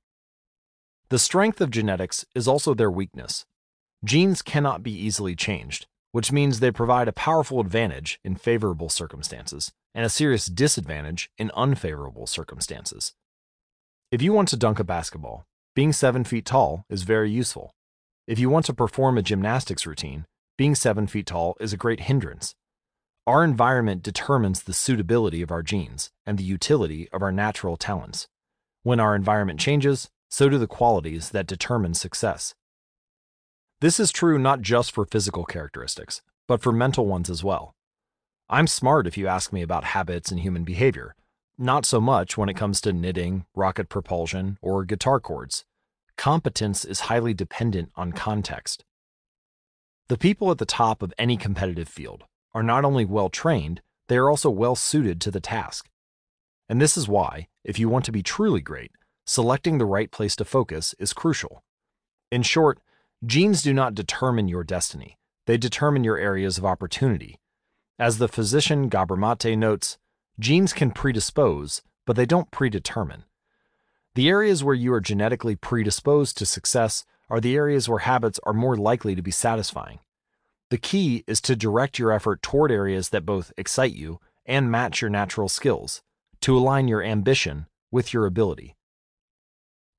The strength of genetics is also their weakness. Genes cannot be easily changed, which means they provide a powerful advantage in favorable circumstances and a serious disadvantage in unfavorable circumstances. If you want to dunk a basketball, being 7 feet tall is very useful. If you want to perform a gymnastics routine, being 7 feet tall is a great hindrance. Our environment determines the suitability of our genes and the utility of our natural talents. When our environment changes, so do the qualities that determine success. This is true not just for physical characteristics, but for mental ones as well. I'm smart if you ask me about habits and human behavior, not so much when it comes to knitting, rocket propulsion, or guitar chords. Competence is highly dependent on context. The people at the top of any competitive field are not only well trained, they are also well suited to the task. And this is why, if you want to be truly great, selecting the right place to focus is crucial. In short, genes do not determine your destiny, they determine your areas of opportunity. As the physician Gabor Mate notes, genes can predispose, but they don't predetermine. The areas where you are genetically predisposed to success are the areas where habits are more likely to be satisfying. The key is to direct your effort toward areas that both excite you and match your natural skills, to align your ambition with your ability.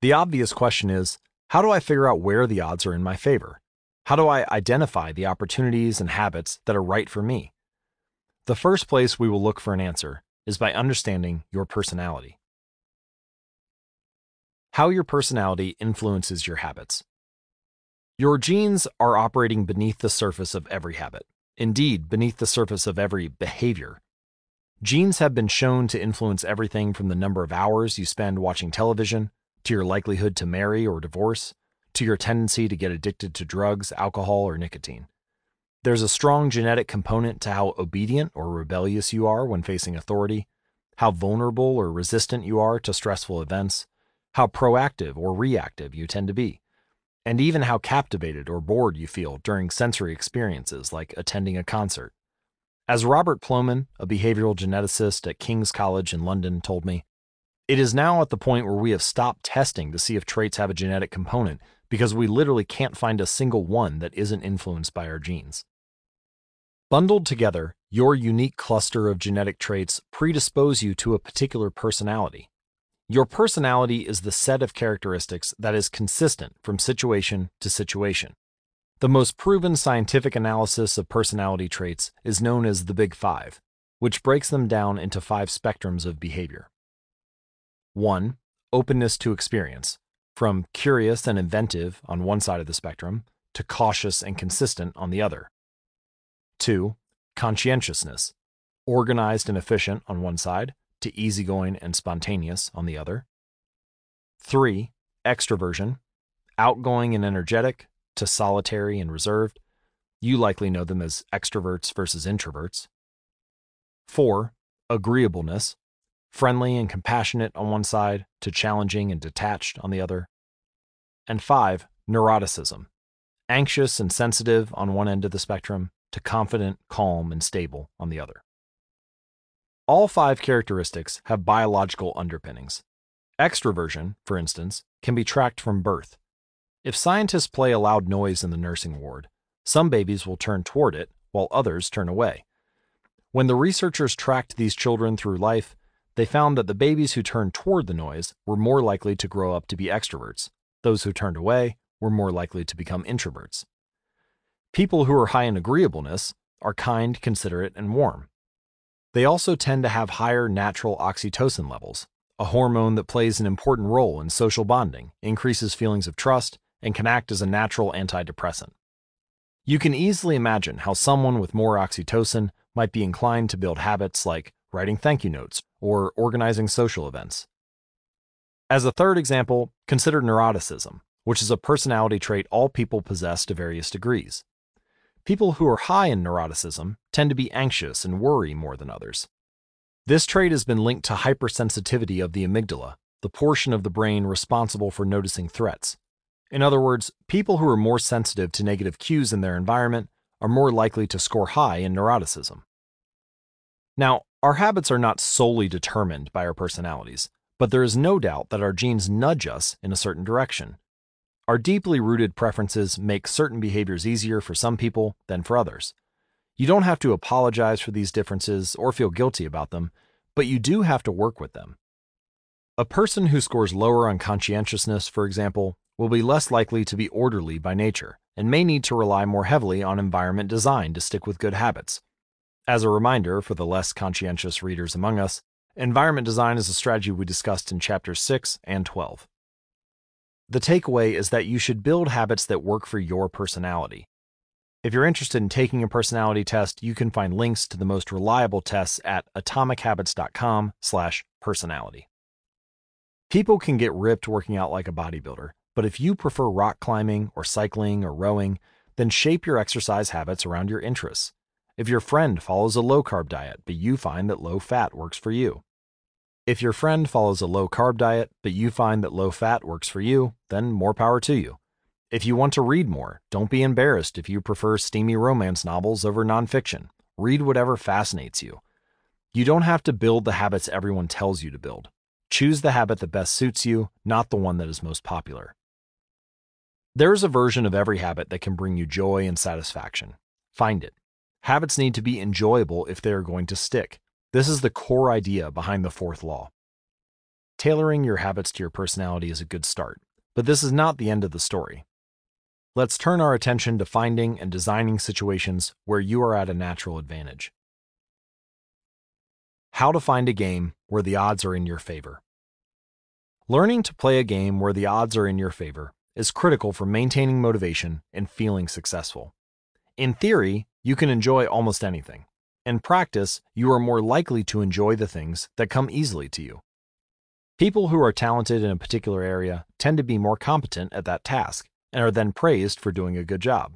The obvious question is how do I figure out where the odds are in my favor? How do I identify the opportunities and habits that are right for me? The first place we will look for an answer is by understanding your personality. How your personality influences your habits. Your genes are operating beneath the surface of every habit, indeed, beneath the surface of every behavior. Genes have been shown to influence everything from the number of hours you spend watching television, to your likelihood to marry or divorce, to your tendency to get addicted to drugs, alcohol, or nicotine. There's a strong genetic component to how obedient or rebellious you are when facing authority, how vulnerable or resistant you are to stressful events, how proactive or reactive you tend to be and even how captivated or bored you feel during sensory experiences like attending a concert. As Robert Plomin, a behavioral geneticist at King's College in London, told me, it is now at the point where we have stopped testing to see if traits have a genetic component because we literally can't find a single one that isn't influenced by our genes. Bundled together, your unique cluster of genetic traits predispose you to a particular personality, your personality is the set of characteristics that is consistent from situation to situation. The most proven scientific analysis of personality traits is known as the Big Five, which breaks them down into five spectrums of behavior. 1. Openness to experience, from curious and inventive on one side of the spectrum to cautious and consistent on the other. 2. Conscientiousness, organized and efficient on one side to easygoing and spontaneous on the other. 3. Extroversion, outgoing and energetic to solitary and reserved. You likely know them as extroverts versus introverts. 4. Agreeableness, friendly and compassionate on one side to challenging and detached on the other. And five, neuroticism, anxious and sensitive on one end of the spectrum to confident, calm, and stable on the other. All five characteristics have biological underpinnings. Extroversion, for instance, can be tracked from birth. If scientists play a loud noise in the nursing ward, some babies will turn toward it while others turn away. When the researchers tracked these children through life, they found that the babies who turned toward the noise were more likely to grow up to be extroverts. Those who turned away were more likely to become introverts. People who are high in agreeableness are kind, considerate, and warm. They also tend to have higher natural oxytocin levels, a hormone that plays an important role in social bonding, increases feelings of trust, and can act as a natural antidepressant. You can easily imagine how someone with more oxytocin might be inclined to build habits like writing thank you notes or organizing social events. As a third example, consider neuroticism, which is a personality trait all people possess to various degrees. People who are high in neuroticism tend to be anxious and worry more than others. This trait has been linked to hypersensitivity of the amygdala, the portion of the brain responsible for noticing threats. In other words, people who are more sensitive to negative cues in their environment are more likely to score high in neuroticism. Now, our habits are not solely determined by our personalities, but there is no doubt that our genes nudge us in a certain direction. Our deeply rooted preferences make certain behaviors easier for some people than for others. You don't have to apologize for these differences or feel guilty about them, but you do have to work with them. A person who scores lower on conscientiousness, for example, will be less likely to be orderly by nature and may need to rely more heavily on environment design to stick with good habits. As a reminder for the less conscientious readers among us, environment design is a strategy we discussed in chapters 6 and 12. The takeaway is that you should build habits that work for your personality. If you're interested in taking a personality test, you can find links to the most reliable tests at atomichabits.com/personality. People can get ripped working out like a bodybuilder, but if you prefer rock climbing or cycling or rowing, then shape your exercise habits around your interests. If your friend follows a low carb diet, but you find that low fat works for you, if your friend follows a low carb diet, but you find that low fat works for you, then more power to you. If you want to read more, don't be embarrassed if you prefer steamy romance novels over nonfiction. Read whatever fascinates you. You don't have to build the habits everyone tells you to build. Choose the habit that best suits you, not the one that is most popular. There is a version of every habit that can bring you joy and satisfaction. Find it. Habits need to be enjoyable if they are going to stick. This is the core idea behind the fourth law. Tailoring your habits to your personality is a good start, but this is not the end of the story. Let's turn our attention to finding and designing situations where you are at a natural advantage. How to find a game where the odds are in your favor. Learning to play a game where the odds are in your favor is critical for maintaining motivation and feeling successful. In theory, you can enjoy almost anything. In practice, you are more likely to enjoy the things that come easily to you. People who are talented in a particular area tend to be more competent at that task and are then praised for doing a good job.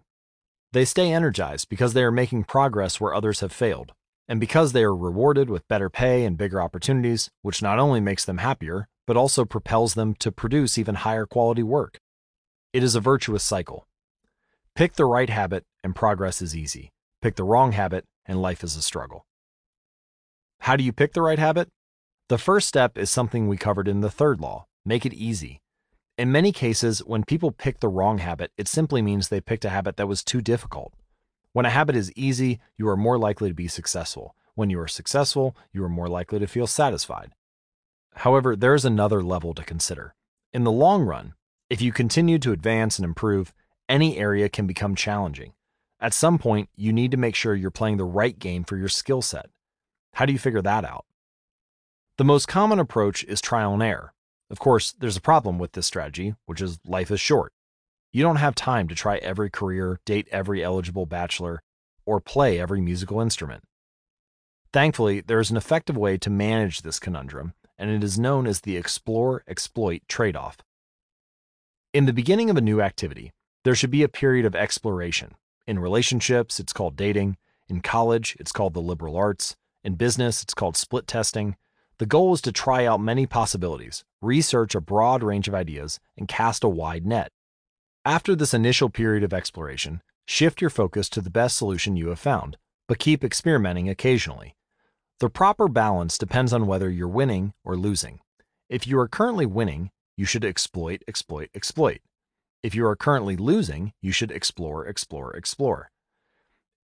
They stay energized because they are making progress where others have failed, and because they are rewarded with better pay and bigger opportunities, which not only makes them happier, but also propels them to produce even higher quality work. It is a virtuous cycle. Pick the right habit, and progress is easy. Pick the wrong habit, and life is a struggle. How do you pick the right habit? The first step is something we covered in the third law make it easy. In many cases, when people pick the wrong habit, it simply means they picked a habit that was too difficult. When a habit is easy, you are more likely to be successful. When you are successful, you are more likely to feel satisfied. However, there is another level to consider. In the long run, if you continue to advance and improve, any area can become challenging. At some point, you need to make sure you're playing the right game for your skill set. How do you figure that out? The most common approach is trial and error. Of course, there's a problem with this strategy, which is life is short. You don't have time to try every career, date every eligible bachelor, or play every musical instrument. Thankfully, there is an effective way to manage this conundrum, and it is known as the explore exploit trade off. In the beginning of a new activity, there should be a period of exploration, in relationships, it's called dating. In college, it's called the liberal arts. In business, it's called split testing. The goal is to try out many possibilities, research a broad range of ideas, and cast a wide net. After this initial period of exploration, shift your focus to the best solution you have found, but keep experimenting occasionally. The proper balance depends on whether you're winning or losing. If you are currently winning, you should exploit, exploit, exploit. If you are currently losing, you should explore, explore, explore.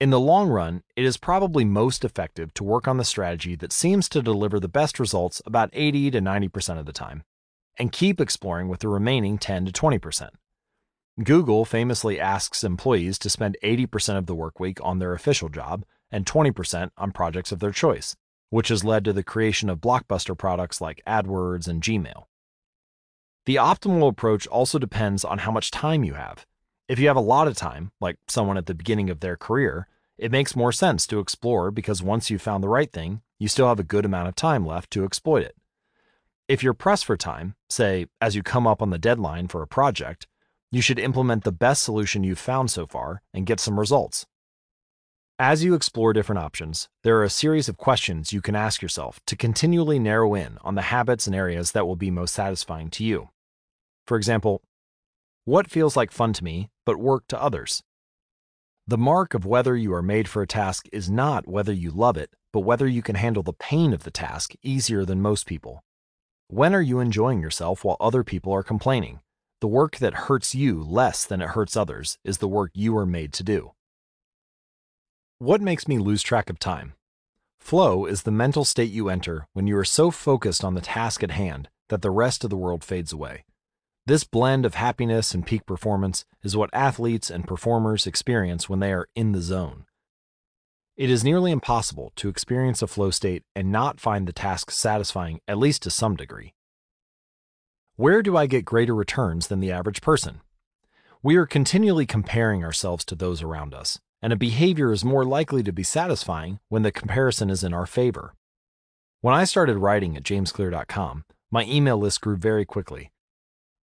In the long run, it is probably most effective to work on the strategy that seems to deliver the best results about 80 to 90% of the time, and keep exploring with the remaining 10 to 20%. Google famously asks employees to spend 80% of the workweek on their official job and 20% on projects of their choice, which has led to the creation of blockbuster products like AdWords and Gmail. The optimal approach also depends on how much time you have. If you have a lot of time, like someone at the beginning of their career, it makes more sense to explore because once you've found the right thing, you still have a good amount of time left to exploit it. If you're pressed for time, say as you come up on the deadline for a project, you should implement the best solution you've found so far and get some results. As you explore different options, there are a series of questions you can ask yourself to continually narrow in on the habits and areas that will be most satisfying to you. For example, what feels like fun to me, but work to others? The mark of whether you are made for a task is not whether you love it, but whether you can handle the pain of the task easier than most people. When are you enjoying yourself while other people are complaining? The work that hurts you less than it hurts others is the work you are made to do. What makes me lose track of time? Flow is the mental state you enter when you are so focused on the task at hand that the rest of the world fades away. This blend of happiness and peak performance is what athletes and performers experience when they are in the zone. It is nearly impossible to experience a flow state and not find the task satisfying, at least to some degree. Where do I get greater returns than the average person? We are continually comparing ourselves to those around us, and a behavior is more likely to be satisfying when the comparison is in our favor. When I started writing at jamesclear.com, my email list grew very quickly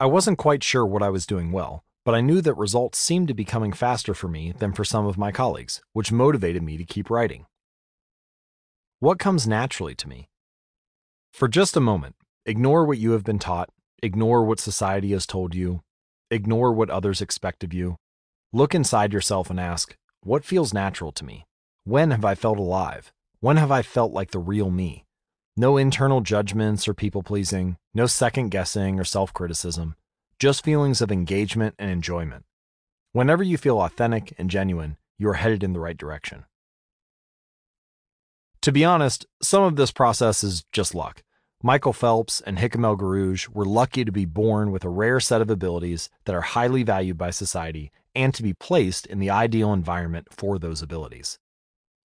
I wasn't quite sure what I was doing well, but I knew that results seemed to be coming faster for me than for some of my colleagues, which motivated me to keep writing. What comes naturally to me? For just a moment, ignore what you have been taught, ignore what society has told you, ignore what others expect of you. Look inside yourself and ask, what feels natural to me? When have I felt alive? When have I felt like the real me? No internal judgments or people pleasing, no second guessing or self criticism, just feelings of engagement and enjoyment. Whenever you feel authentic and genuine, you are headed in the right direction. To be honest, some of this process is just luck. Michael Phelps and Hicham El Guerrouj were lucky to be born with a rare set of abilities that are highly valued by society and to be placed in the ideal environment for those abilities.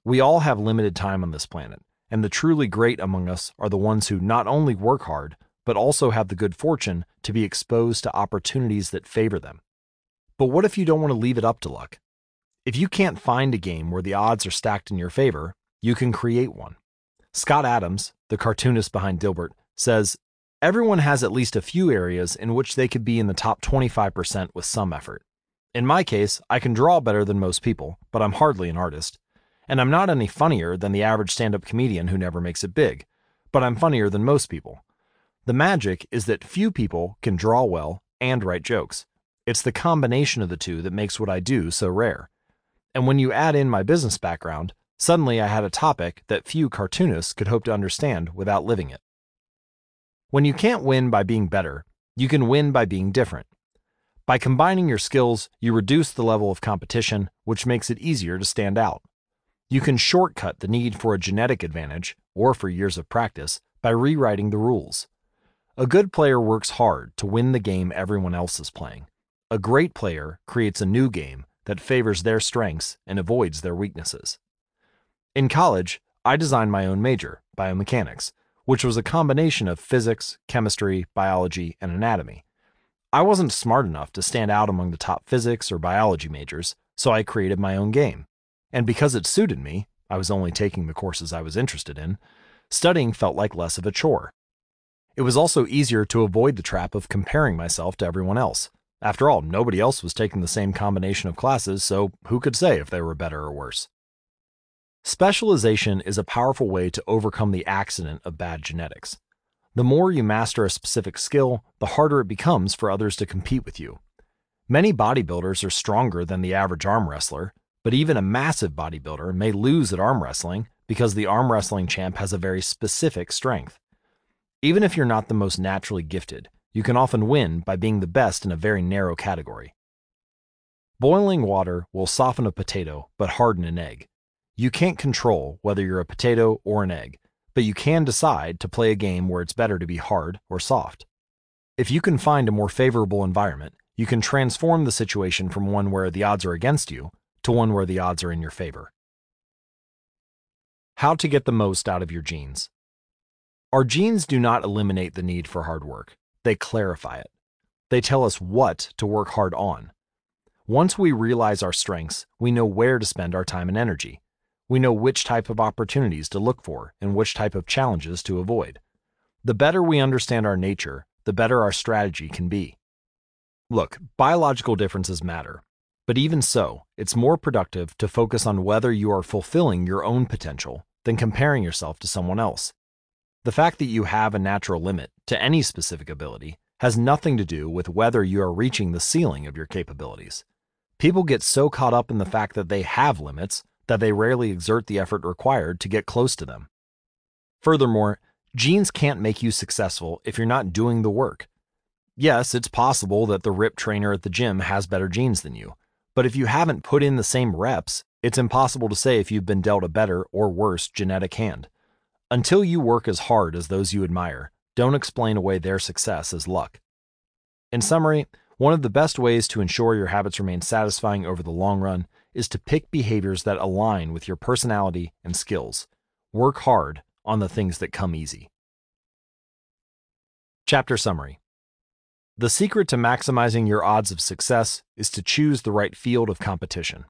We all have limited time on this planet, and the truly great among us are the ones who not only work hard, but also have the good fortune to be exposed to opportunities that favor them. But what if you don't want to leave it up to luck? If you can't find a game where the odds are stacked in your favor, you can create one. Scott Adams, the cartoonist behind Dilbert, says everyone has at least a few areas in which they could be in the top 25% with some effort. In my case, I can draw better than most people, but I'm hardly an artist. And I'm not any funnier than the average stand up comedian who never makes it big, but I'm funnier than most people. The magic is that few people can draw well and write jokes. It's the combination of the two that makes what I do so rare. And when you add in my business background, suddenly I had a topic that few cartoonists could hope to understand without living it. When you can't win by being better, you can win by being different. By combining your skills, you reduce the level of competition, which makes it easier to stand out. You can shortcut the need for a genetic advantage, or for years of practice, by rewriting the rules. A good player works hard to win the game everyone else is playing. A great player creates a new game that favors their strengths and avoids their weaknesses. In college, I designed my own major, biomechanics, which was a combination of physics, chemistry, biology, and anatomy. I wasn't smart enough to stand out among the top physics or biology majors, so I created my own game. And because it suited me, I was only taking the courses I was interested in, studying felt like less of a chore. It was also easier to avoid the trap of comparing myself to everyone else. After all, nobody else was taking the same combination of classes, so who could say if they were better or worse? Specialization is a powerful way to overcome the accident of bad genetics. The more you master a specific skill, the harder it becomes for others to compete with you. Many bodybuilders are stronger than the average arm wrestler, but even a massive bodybuilder may lose at arm wrestling because the arm wrestling champ has a very specific strength. Even if you're not the most naturally gifted, you can often win by being the best in a very narrow category. Boiling water will soften a potato but harden an egg. You can't control whether you're a potato or an egg, but you can decide to play a game where it's better to be hard or soft. If you can find a more favorable environment, you can transform the situation from one where the odds are against you to one where the odds are in your favor. How to get the most out of your genes. Our genes do not eliminate the need for hard work, they clarify it. They tell us what to work hard on. Once we realize our strengths, we know where to spend our time and energy. We know which type of opportunities to look for and which type of challenges to avoid. The better we understand our nature, the better our strategy can be. Look, biological differences matter, but even so, it's more productive to focus on whether you are fulfilling your own potential than comparing yourself to someone else. The fact that you have a natural limit to any specific ability has nothing to do with whether you are reaching the ceiling of your capabilities. People get so caught up in the fact that they have limits that they rarely exert the effort required to get close to them. Furthermore, genes can't make you successful if you're not doing the work. Yes, it's possible that the RIP trainer at the gym has better genes than you, but if you haven't put in the same reps, it's impossible to say if you've been dealt a better or worse genetic hand. Until you work as hard as those you admire, don't explain away their success as luck. In summary, one of the best ways to ensure your habits remain satisfying over the long run is to pick behaviors that align with your personality and skills. Work hard on the things that come easy. Chapter Summary the secret to maximizing your odds of success is to choose the right field of competition.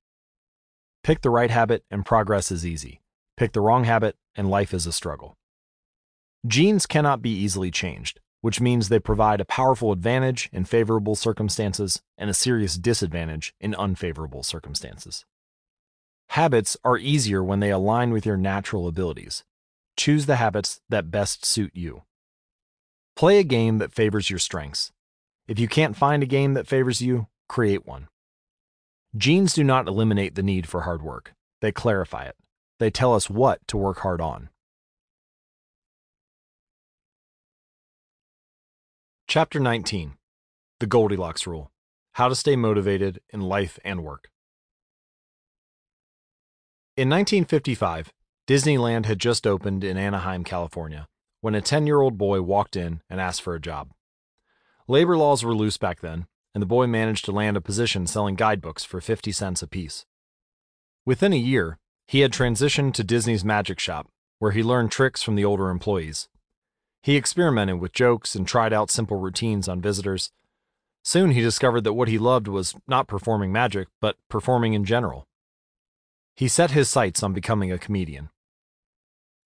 Pick the right habit and progress is easy. Pick the wrong habit and life is a struggle. Genes cannot be easily changed, which means they provide a powerful advantage in favorable circumstances and a serious disadvantage in unfavorable circumstances. Habits are easier when they align with your natural abilities. Choose the habits that best suit you. Play a game that favors your strengths if you can't find a game that favors you, create one. Genes do not eliminate the need for hard work, they clarify it. They tell us what to work hard on. Chapter 19 The Goldilocks Rule How to Stay Motivated in Life and Work. In 1955, Disneyland had just opened in Anaheim, California, when a 10 year old boy walked in and asked for a job. Labor laws were loose back then, and the boy managed to land a position selling guidebooks for 50 cents apiece. Within a year, he had transitioned to Disney's Magic Shop, where he learned tricks from the older employees. He experimented with jokes and tried out simple routines on visitors. Soon he discovered that what he loved was not performing magic, but performing in general. He set his sights on becoming a comedian.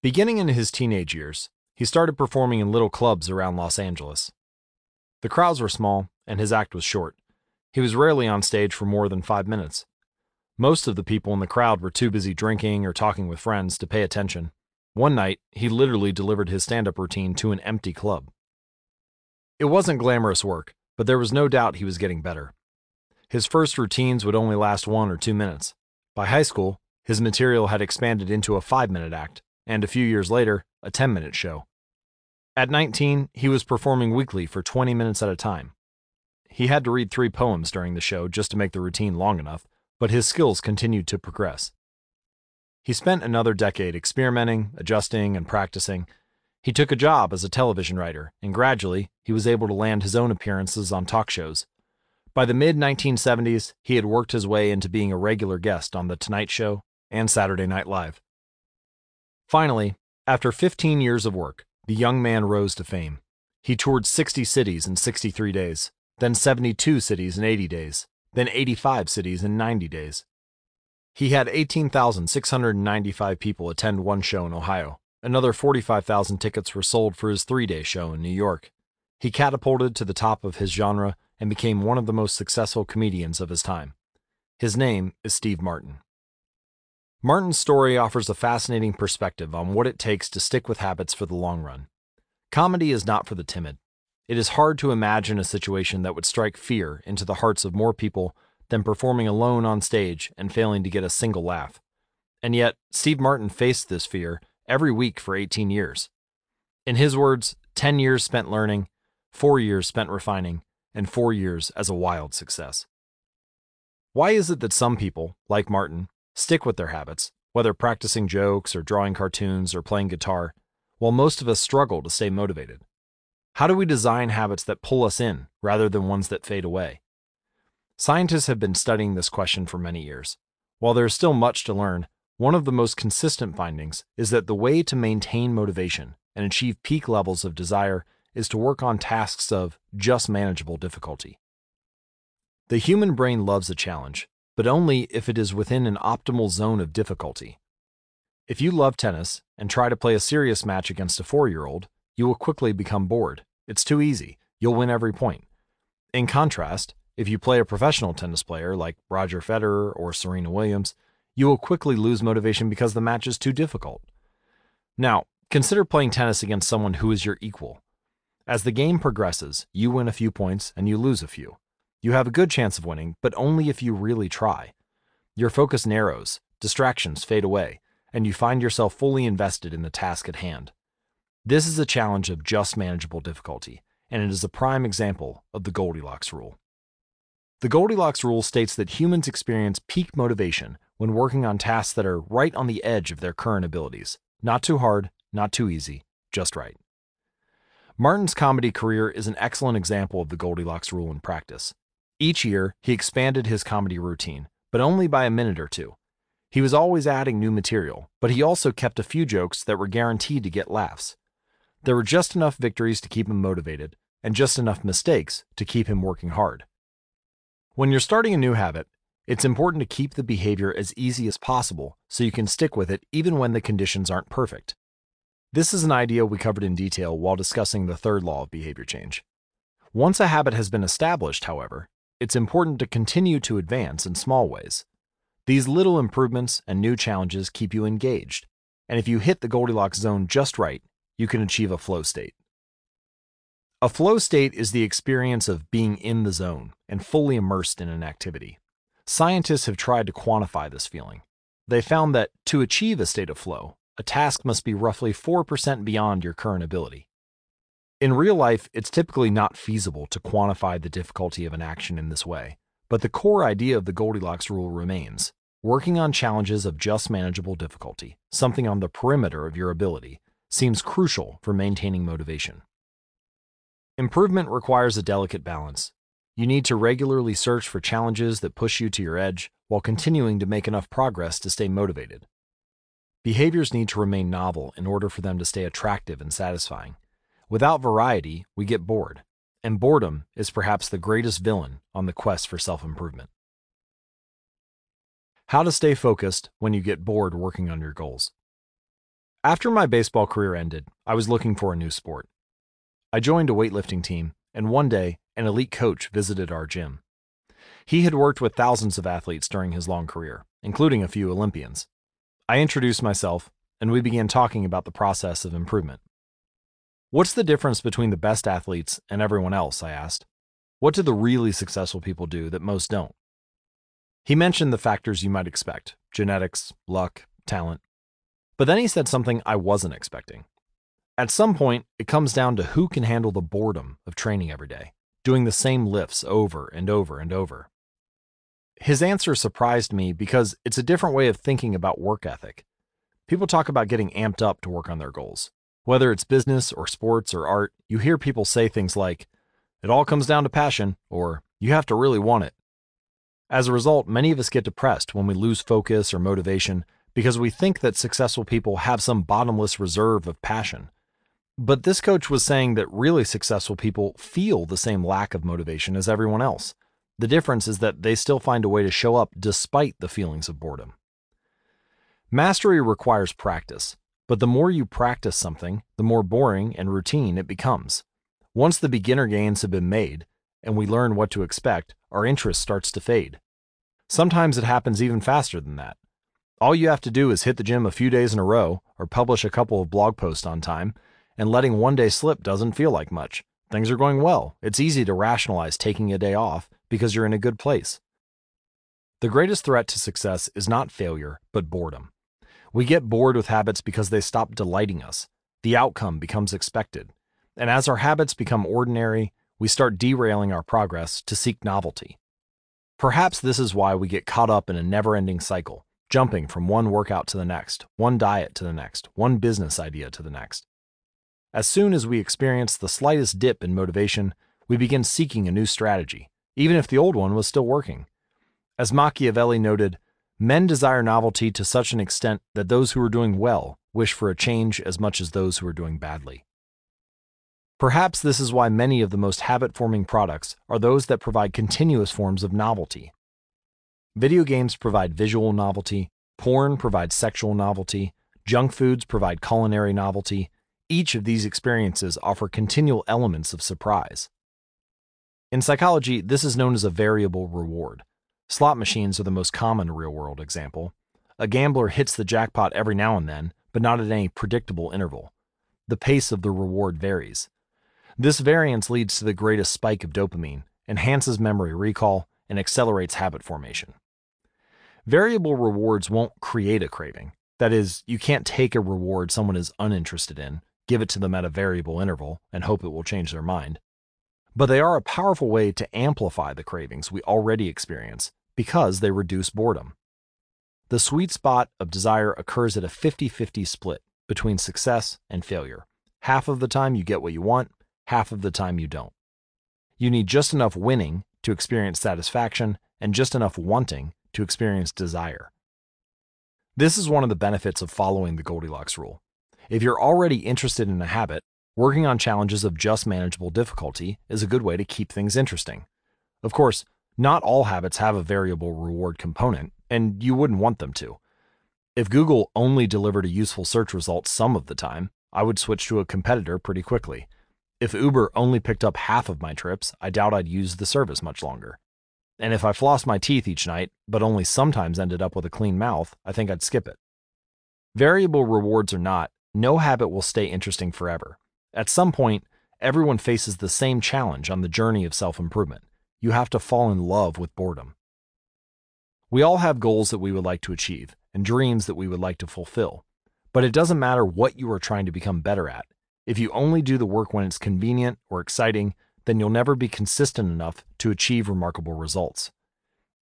Beginning in his teenage years, he started performing in little clubs around Los Angeles. The crowds were small, and his act was short. He was rarely on stage for more than five minutes. Most of the people in the crowd were too busy drinking or talking with friends to pay attention. One night, he literally delivered his stand up routine to an empty club. It wasn't glamorous work, but there was no doubt he was getting better. His first routines would only last one or two minutes. By high school, his material had expanded into a five minute act, and a few years later, a 10 minute show. At 19, he was performing weekly for 20 minutes at a time. He had to read three poems during the show just to make the routine long enough, but his skills continued to progress. He spent another decade experimenting, adjusting, and practicing. He took a job as a television writer, and gradually, he was able to land his own appearances on talk shows. By the mid 1970s, he had worked his way into being a regular guest on The Tonight Show and Saturday Night Live. Finally, after 15 years of work, the young man rose to fame. He toured 60 cities in 63 days, then 72 cities in 80 days, then 85 cities in 90 days. He had 18,695 people attend one show in Ohio. Another 45,000 tickets were sold for his three day show in New York. He catapulted to the top of his genre and became one of the most successful comedians of his time. His name is Steve Martin. Martin's story offers a fascinating perspective on what it takes to stick with habits for the long run. Comedy is not for the timid. It is hard to imagine a situation that would strike fear into the hearts of more people than performing alone on stage and failing to get a single laugh. And yet, Steve Martin faced this fear every week for 18 years. In his words, 10 years spent learning, 4 years spent refining, and 4 years as a wild success. Why is it that some people, like Martin, stick with their habits, whether practicing jokes or drawing cartoons or playing guitar, while most of us struggle to stay motivated? How do we design habits that pull us in rather than ones that fade away? Scientists have been studying this question for many years. While there is still much to learn, one of the most consistent findings is that the way to maintain motivation and achieve peak levels of desire is to work on tasks of just manageable difficulty. The human brain loves a challenge, but only if it is within an optimal zone of difficulty. If you love tennis and try to play a serious match against a four year old, you will quickly become bored. It's too easy. You'll win every point. In contrast, if you play a professional tennis player like Roger Federer or Serena Williams, you will quickly lose motivation because the match is too difficult. Now, consider playing tennis against someone who is your equal. As the game progresses, you win a few points and you lose a few. You have a good chance of winning, but only if you really try. Your focus narrows, distractions fade away, and you find yourself fully invested in the task at hand. This is a challenge of just manageable difficulty, and it is a prime example of the Goldilocks rule. The Goldilocks rule states that humans experience peak motivation when working on tasks that are right on the edge of their current abilities. Not too hard, not too easy, just right. Martin's comedy career is an excellent example of the Goldilocks rule in practice. Each year, he expanded his comedy routine, but only by a minute or two. He was always adding new material, but he also kept a few jokes that were guaranteed to get laughs. There were just enough victories to keep him motivated, and just enough mistakes to keep him working hard. When you're starting a new habit, it's important to keep the behavior as easy as possible so you can stick with it even when the conditions aren't perfect. This is an idea we covered in detail while discussing the third law of behavior change. Once a habit has been established, however, it's important to continue to advance in small ways. These little improvements and new challenges keep you engaged, and if you hit the Goldilocks zone just right, you can achieve a flow state. A flow state is the experience of being in the zone and fully immersed in an activity. Scientists have tried to quantify this feeling. They found that to achieve a state of flow, a task must be roughly 4% beyond your current ability. In real life, it's typically not feasible to quantify the difficulty of an action in this way, but the core idea of the Goldilocks rule remains working on challenges of just manageable difficulty, something on the perimeter of your ability, seems crucial for maintaining motivation. Improvement requires a delicate balance. You need to regularly search for challenges that push you to your edge while continuing to make enough progress to stay motivated. Behaviors need to remain novel in order for them to stay attractive and satisfying. Without variety, we get bored, and boredom is perhaps the greatest villain on the quest for self improvement. How to stay focused when you get bored working on your goals. After my baseball career ended, I was looking for a new sport. I joined a weightlifting team, and one day, an elite coach visited our gym. He had worked with thousands of athletes during his long career, including a few Olympians. I introduced myself, and we began talking about the process of improvement. What's the difference between the best athletes and everyone else? I asked. What do the really successful people do that most don't? He mentioned the factors you might expect genetics, luck, talent. But then he said something I wasn't expecting. At some point, it comes down to who can handle the boredom of training every day, doing the same lifts over and over and over. His answer surprised me because it's a different way of thinking about work ethic. People talk about getting amped up to work on their goals. Whether it's business or sports or art, you hear people say things like, it all comes down to passion, or you have to really want it. As a result, many of us get depressed when we lose focus or motivation because we think that successful people have some bottomless reserve of passion but this coach was saying that really successful people feel the same lack of motivation as everyone else. The difference is that they still find a way to show up despite the feelings of boredom. Mastery requires practice, but the more you practice something, the more boring and routine it becomes. Once the beginner gains have been made, and we learn what to expect, our interest starts to fade. Sometimes it happens even faster than that. All you have to do is hit the gym a few days in a row or publish a couple of blog posts on time, and letting one day slip doesn't feel like much. Things are going well. It's easy to rationalize taking a day off because you're in a good place. The greatest threat to success is not failure, but boredom. We get bored with habits because they stop delighting us. The outcome becomes expected. And as our habits become ordinary, we start derailing our progress to seek novelty. Perhaps this is why we get caught up in a never ending cycle, jumping from one workout to the next, one diet to the next, one business idea to the next. As soon as we experience the slightest dip in motivation, we begin seeking a new strategy, even if the old one was still working. As Machiavelli noted, men desire novelty to such an extent that those who are doing well wish for a change as much as those who are doing badly. Perhaps this is why many of the most habit forming products are those that provide continuous forms of novelty. Video games provide visual novelty, porn provides sexual novelty, junk foods provide culinary novelty. Each of these experiences offer continual elements of surprise. In psychology, this is known as a variable reward. Slot machines are the most common real world example. A gambler hits the jackpot every now and then, but not at any predictable interval. The pace of the reward varies. This variance leads to the greatest spike of dopamine, enhances memory recall, and accelerates habit formation. Variable rewards won't create a craving. That is, you can't take a reward someone is uninterested in, give it to them at a variable interval, and hope it will change their mind. But they are a powerful way to amplify the cravings we already experience because they reduce boredom. The sweet spot of desire occurs at a 50 50 split between success and failure. Half of the time you get what you want, half of the time you don't. You need just enough winning to experience satisfaction and just enough wanting to experience desire. This is one of the benefits of following the Goldilocks rule. If you're already interested in a habit, working on challenges of just manageable difficulty is a good way to keep things interesting. Of course, not all habits have a variable reward component, and you wouldn't want them to. If Google only delivered a useful search result some of the time, I would switch to a competitor pretty quickly. If Uber only picked up half of my trips, I doubt I'd use the service much longer. And if I flossed my teeth each night, but only sometimes ended up with a clean mouth, I think I'd skip it. Variable rewards or not, no habit will stay interesting forever. At some point, everyone faces the same challenge on the journey of self improvement. You have to fall in love with boredom. We all have goals that we would like to achieve and dreams that we would like to fulfill. But it doesn't matter what you are trying to become better at, if you only do the work when it's convenient or exciting, then you'll never be consistent enough to achieve remarkable results.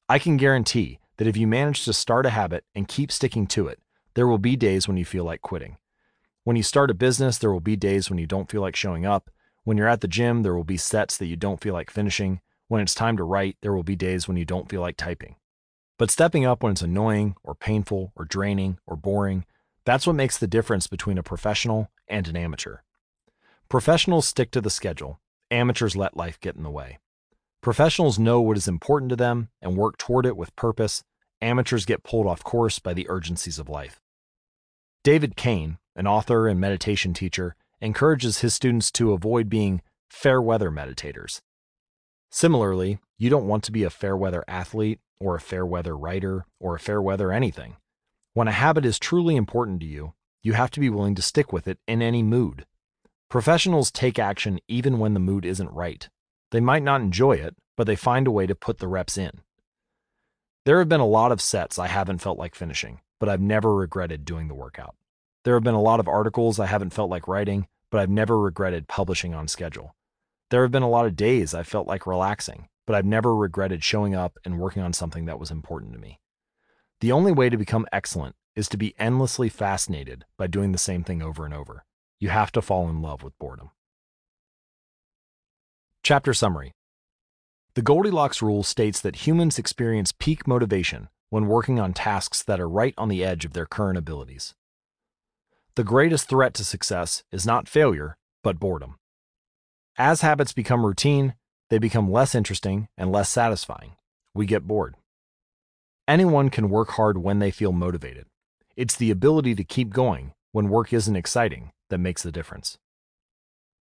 I can guarantee that if you manage to start a habit and keep sticking to it, there will be days when you feel like quitting. When you start a business, there will be days when you don't feel like showing up. When you're at the gym, there will be sets that you don't feel like finishing. When it's time to write, there will be days when you don't feel like typing. But stepping up when it's annoying or painful or draining or boring, that's what makes the difference between a professional and an amateur. Professionals stick to the schedule, amateurs let life get in the way. Professionals know what is important to them and work toward it with purpose. Amateurs get pulled off course by the urgencies of life. David Cain, an author and meditation teacher, encourages his students to avoid being fair weather meditators. Similarly, you don't want to be a fair weather athlete or a fair weather writer or a fair weather anything. When a habit is truly important to you, you have to be willing to stick with it in any mood. Professionals take action even when the mood isn't right. They might not enjoy it, but they find a way to put the reps in. There have been a lot of sets I haven't felt like finishing, but I've never regretted doing the workout. There have been a lot of articles I haven't felt like writing, but I've never regretted publishing on schedule. There have been a lot of days I felt like relaxing, but I've never regretted showing up and working on something that was important to me. The only way to become excellent is to be endlessly fascinated by doing the same thing over and over. You have to fall in love with boredom. Chapter Summary The Goldilocks Rule states that humans experience peak motivation when working on tasks that are right on the edge of their current abilities. The greatest threat to success is not failure, but boredom. As habits become routine, they become less interesting and less satisfying. We get bored. Anyone can work hard when they feel motivated. It's the ability to keep going when work isn't exciting that makes the difference.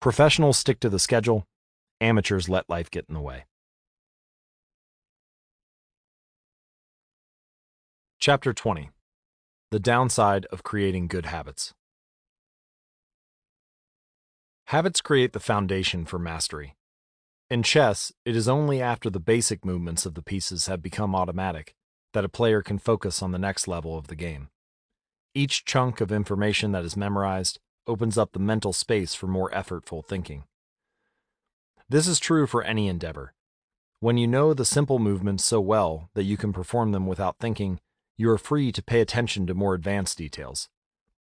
Professionals stick to the schedule, amateurs let life get in the way. Chapter 20 The downside of creating good habits. Habits create the foundation for mastery. In chess, it is only after the basic movements of the pieces have become automatic that a player can focus on the next level of the game. Each chunk of information that is memorized opens up the mental space for more effortful thinking. This is true for any endeavor. When you know the simple movements so well that you can perform them without thinking, you are free to pay attention to more advanced details.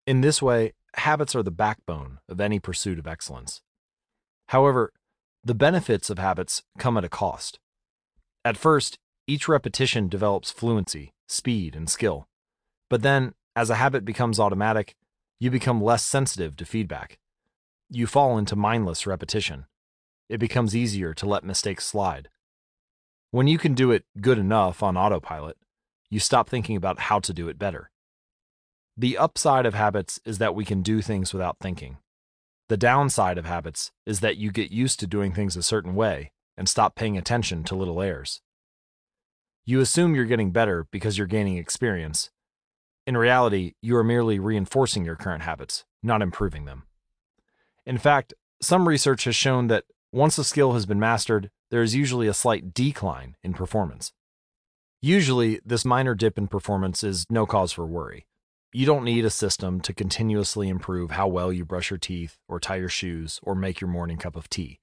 In this way, habits are the backbone of any pursuit of excellence. However, the benefits of habits come at a cost. At first, each repetition develops fluency, speed, and skill. But then, as a habit becomes automatic, you become less sensitive to feedback. You fall into mindless repetition. It becomes easier to let mistakes slide. When you can do it good enough on autopilot, you stop thinking about how to do it better. The upside of habits is that we can do things without thinking. The downside of habits is that you get used to doing things a certain way and stop paying attention to little errors. You assume you're getting better because you're gaining experience. In reality, you are merely reinforcing your current habits, not improving them. In fact, some research has shown that once a skill has been mastered, there is usually a slight decline in performance. Usually, this minor dip in performance is no cause for worry. You don't need a system to continuously improve how well you brush your teeth, or tie your shoes, or make your morning cup of tea.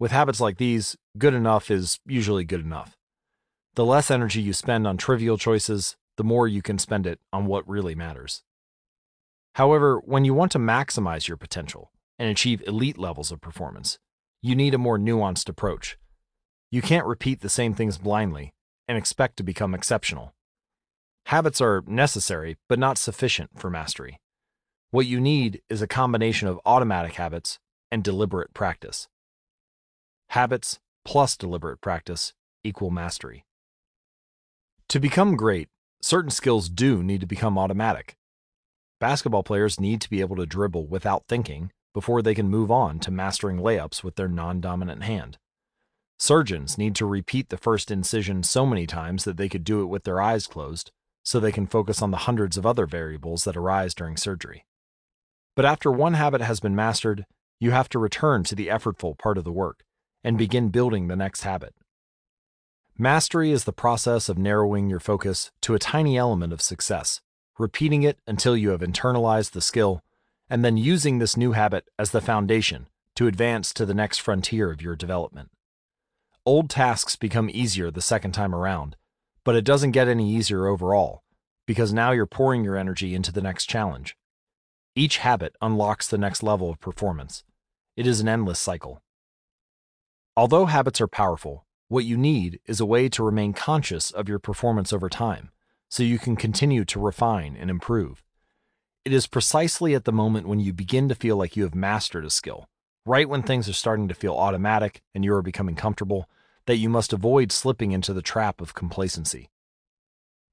With habits like these, good enough is usually good enough. The less energy you spend on trivial choices, the more you can spend it on what really matters. However, when you want to maximize your potential and achieve elite levels of performance, you need a more nuanced approach. You can't repeat the same things blindly and expect to become exceptional. Habits are necessary, but not sufficient for mastery. What you need is a combination of automatic habits and deliberate practice. Habits plus deliberate practice equal mastery. To become great, certain skills do need to become automatic. Basketball players need to be able to dribble without thinking before they can move on to mastering layups with their non dominant hand. Surgeons need to repeat the first incision so many times that they could do it with their eyes closed, so they can focus on the hundreds of other variables that arise during surgery. But after one habit has been mastered, you have to return to the effortful part of the work and begin building the next habit. Mastery is the process of narrowing your focus to a tiny element of success, repeating it until you have internalized the skill, and then using this new habit as the foundation to advance to the next frontier of your development. Old tasks become easier the second time around, but it doesn't get any easier overall, because now you're pouring your energy into the next challenge. Each habit unlocks the next level of performance. It is an endless cycle. Although habits are powerful, what you need is a way to remain conscious of your performance over time, so you can continue to refine and improve. It is precisely at the moment when you begin to feel like you have mastered a skill right when things are starting to feel automatic and you are becoming comfortable, that you must avoid slipping into the trap of complacency.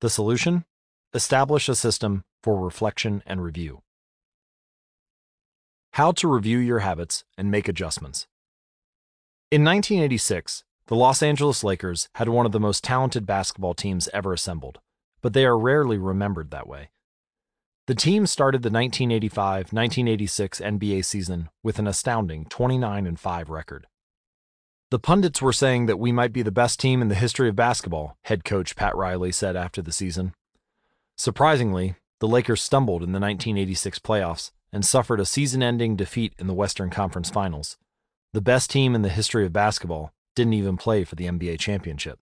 The solution? Establish a system for reflection and review. How to review your habits and make adjustments. In 1986, the Los Angeles Lakers had one of the most talented basketball teams ever assembled, but they are rarely remembered that way. The team started the 1985-1986 NBA season with an astounding 29 5 record. The pundits were saying that we might be the best team in the history of basketball, head coach Pat Riley said after the season. Surprisingly, the Lakers stumbled in the 1986 playoffs and suffered a season-ending defeat in the Western Conference Finals. The best team in the history of basketball didn't even play for the NBA championship.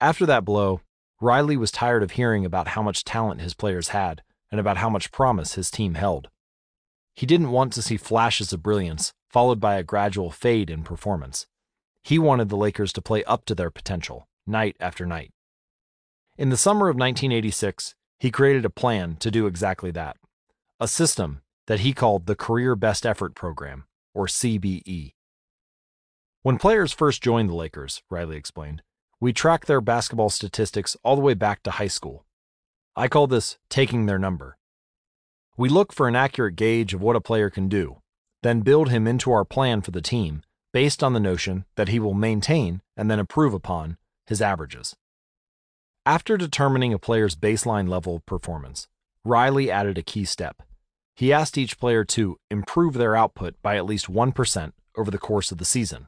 After that blow, Riley was tired of hearing about how much talent his players had and about how much promise his team held. He didn't want to see flashes of brilliance followed by a gradual fade in performance. He wanted the Lakers to play up to their potential, night after night. In the summer of 1986, he created a plan to do exactly that a system that he called the Career Best Effort Program, or CBE. When players first joined the Lakers, Riley explained, we track their basketball statistics all the way back to high school. I call this taking their number. We look for an accurate gauge of what a player can do, then build him into our plan for the team based on the notion that he will maintain and then improve upon his averages. After determining a player's baseline level of performance, Riley added a key step. He asked each player to improve their output by at least 1% over the course of the season.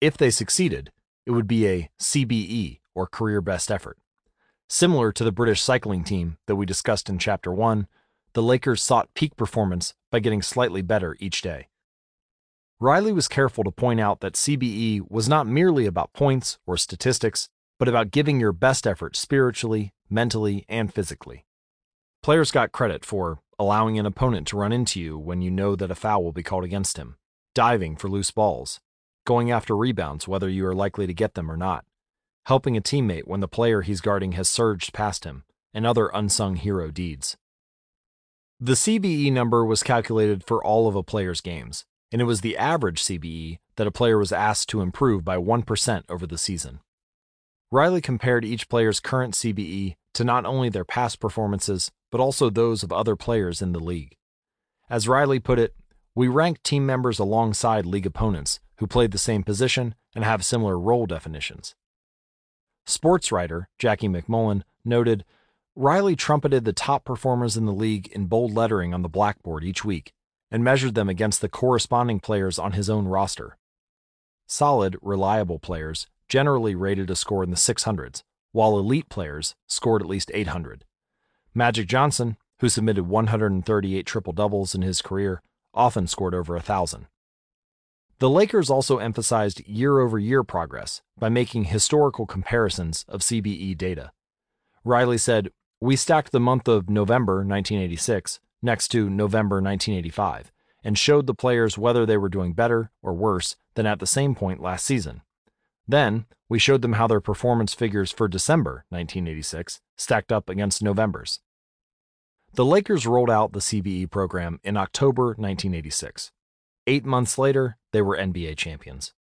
If they succeeded, it would be a CBE, or career best effort. Similar to the British cycling team that we discussed in Chapter 1, the Lakers sought peak performance by getting slightly better each day. Riley was careful to point out that CBE was not merely about points or statistics, but about giving your best effort spiritually, mentally, and physically. Players got credit for allowing an opponent to run into you when you know that a foul will be called against him, diving for loose balls, going after rebounds whether you are likely to get them or not, helping a teammate when the player he's guarding has surged past him, and other unsung hero deeds. The CBE number was calculated for all of a player's games, and it was the average CBE that a player was asked to improve by 1% over the season. Riley compared each player's current CBE to not only their past performances, but also those of other players in the league. As Riley put it, we ranked team members alongside league opponents who played the same position and have similar role definitions. Sports writer Jackie MacMullan noted Riley trumpeted the top performers in the league in bold lettering on the blackboard each week and measured them against the corresponding players on his own roster. Solid, reliable players generally rated a score in the 600s, while elite players scored at least 800. Magic Johnson, who submitted 138 triple doubles in his career, often scored over a thousand. The Lakers also emphasized year over year progress by making historical comparisons of CBE data. Riley said, We stacked the month of November 1986 next to November 1985 and showed the players whether they were doing better or worse than at the same point last season. Then, we showed them how their performance figures for December 1986 stacked up against November's. The Lakers rolled out the CBE program in October 1986. Eight months later, they were NBA champions.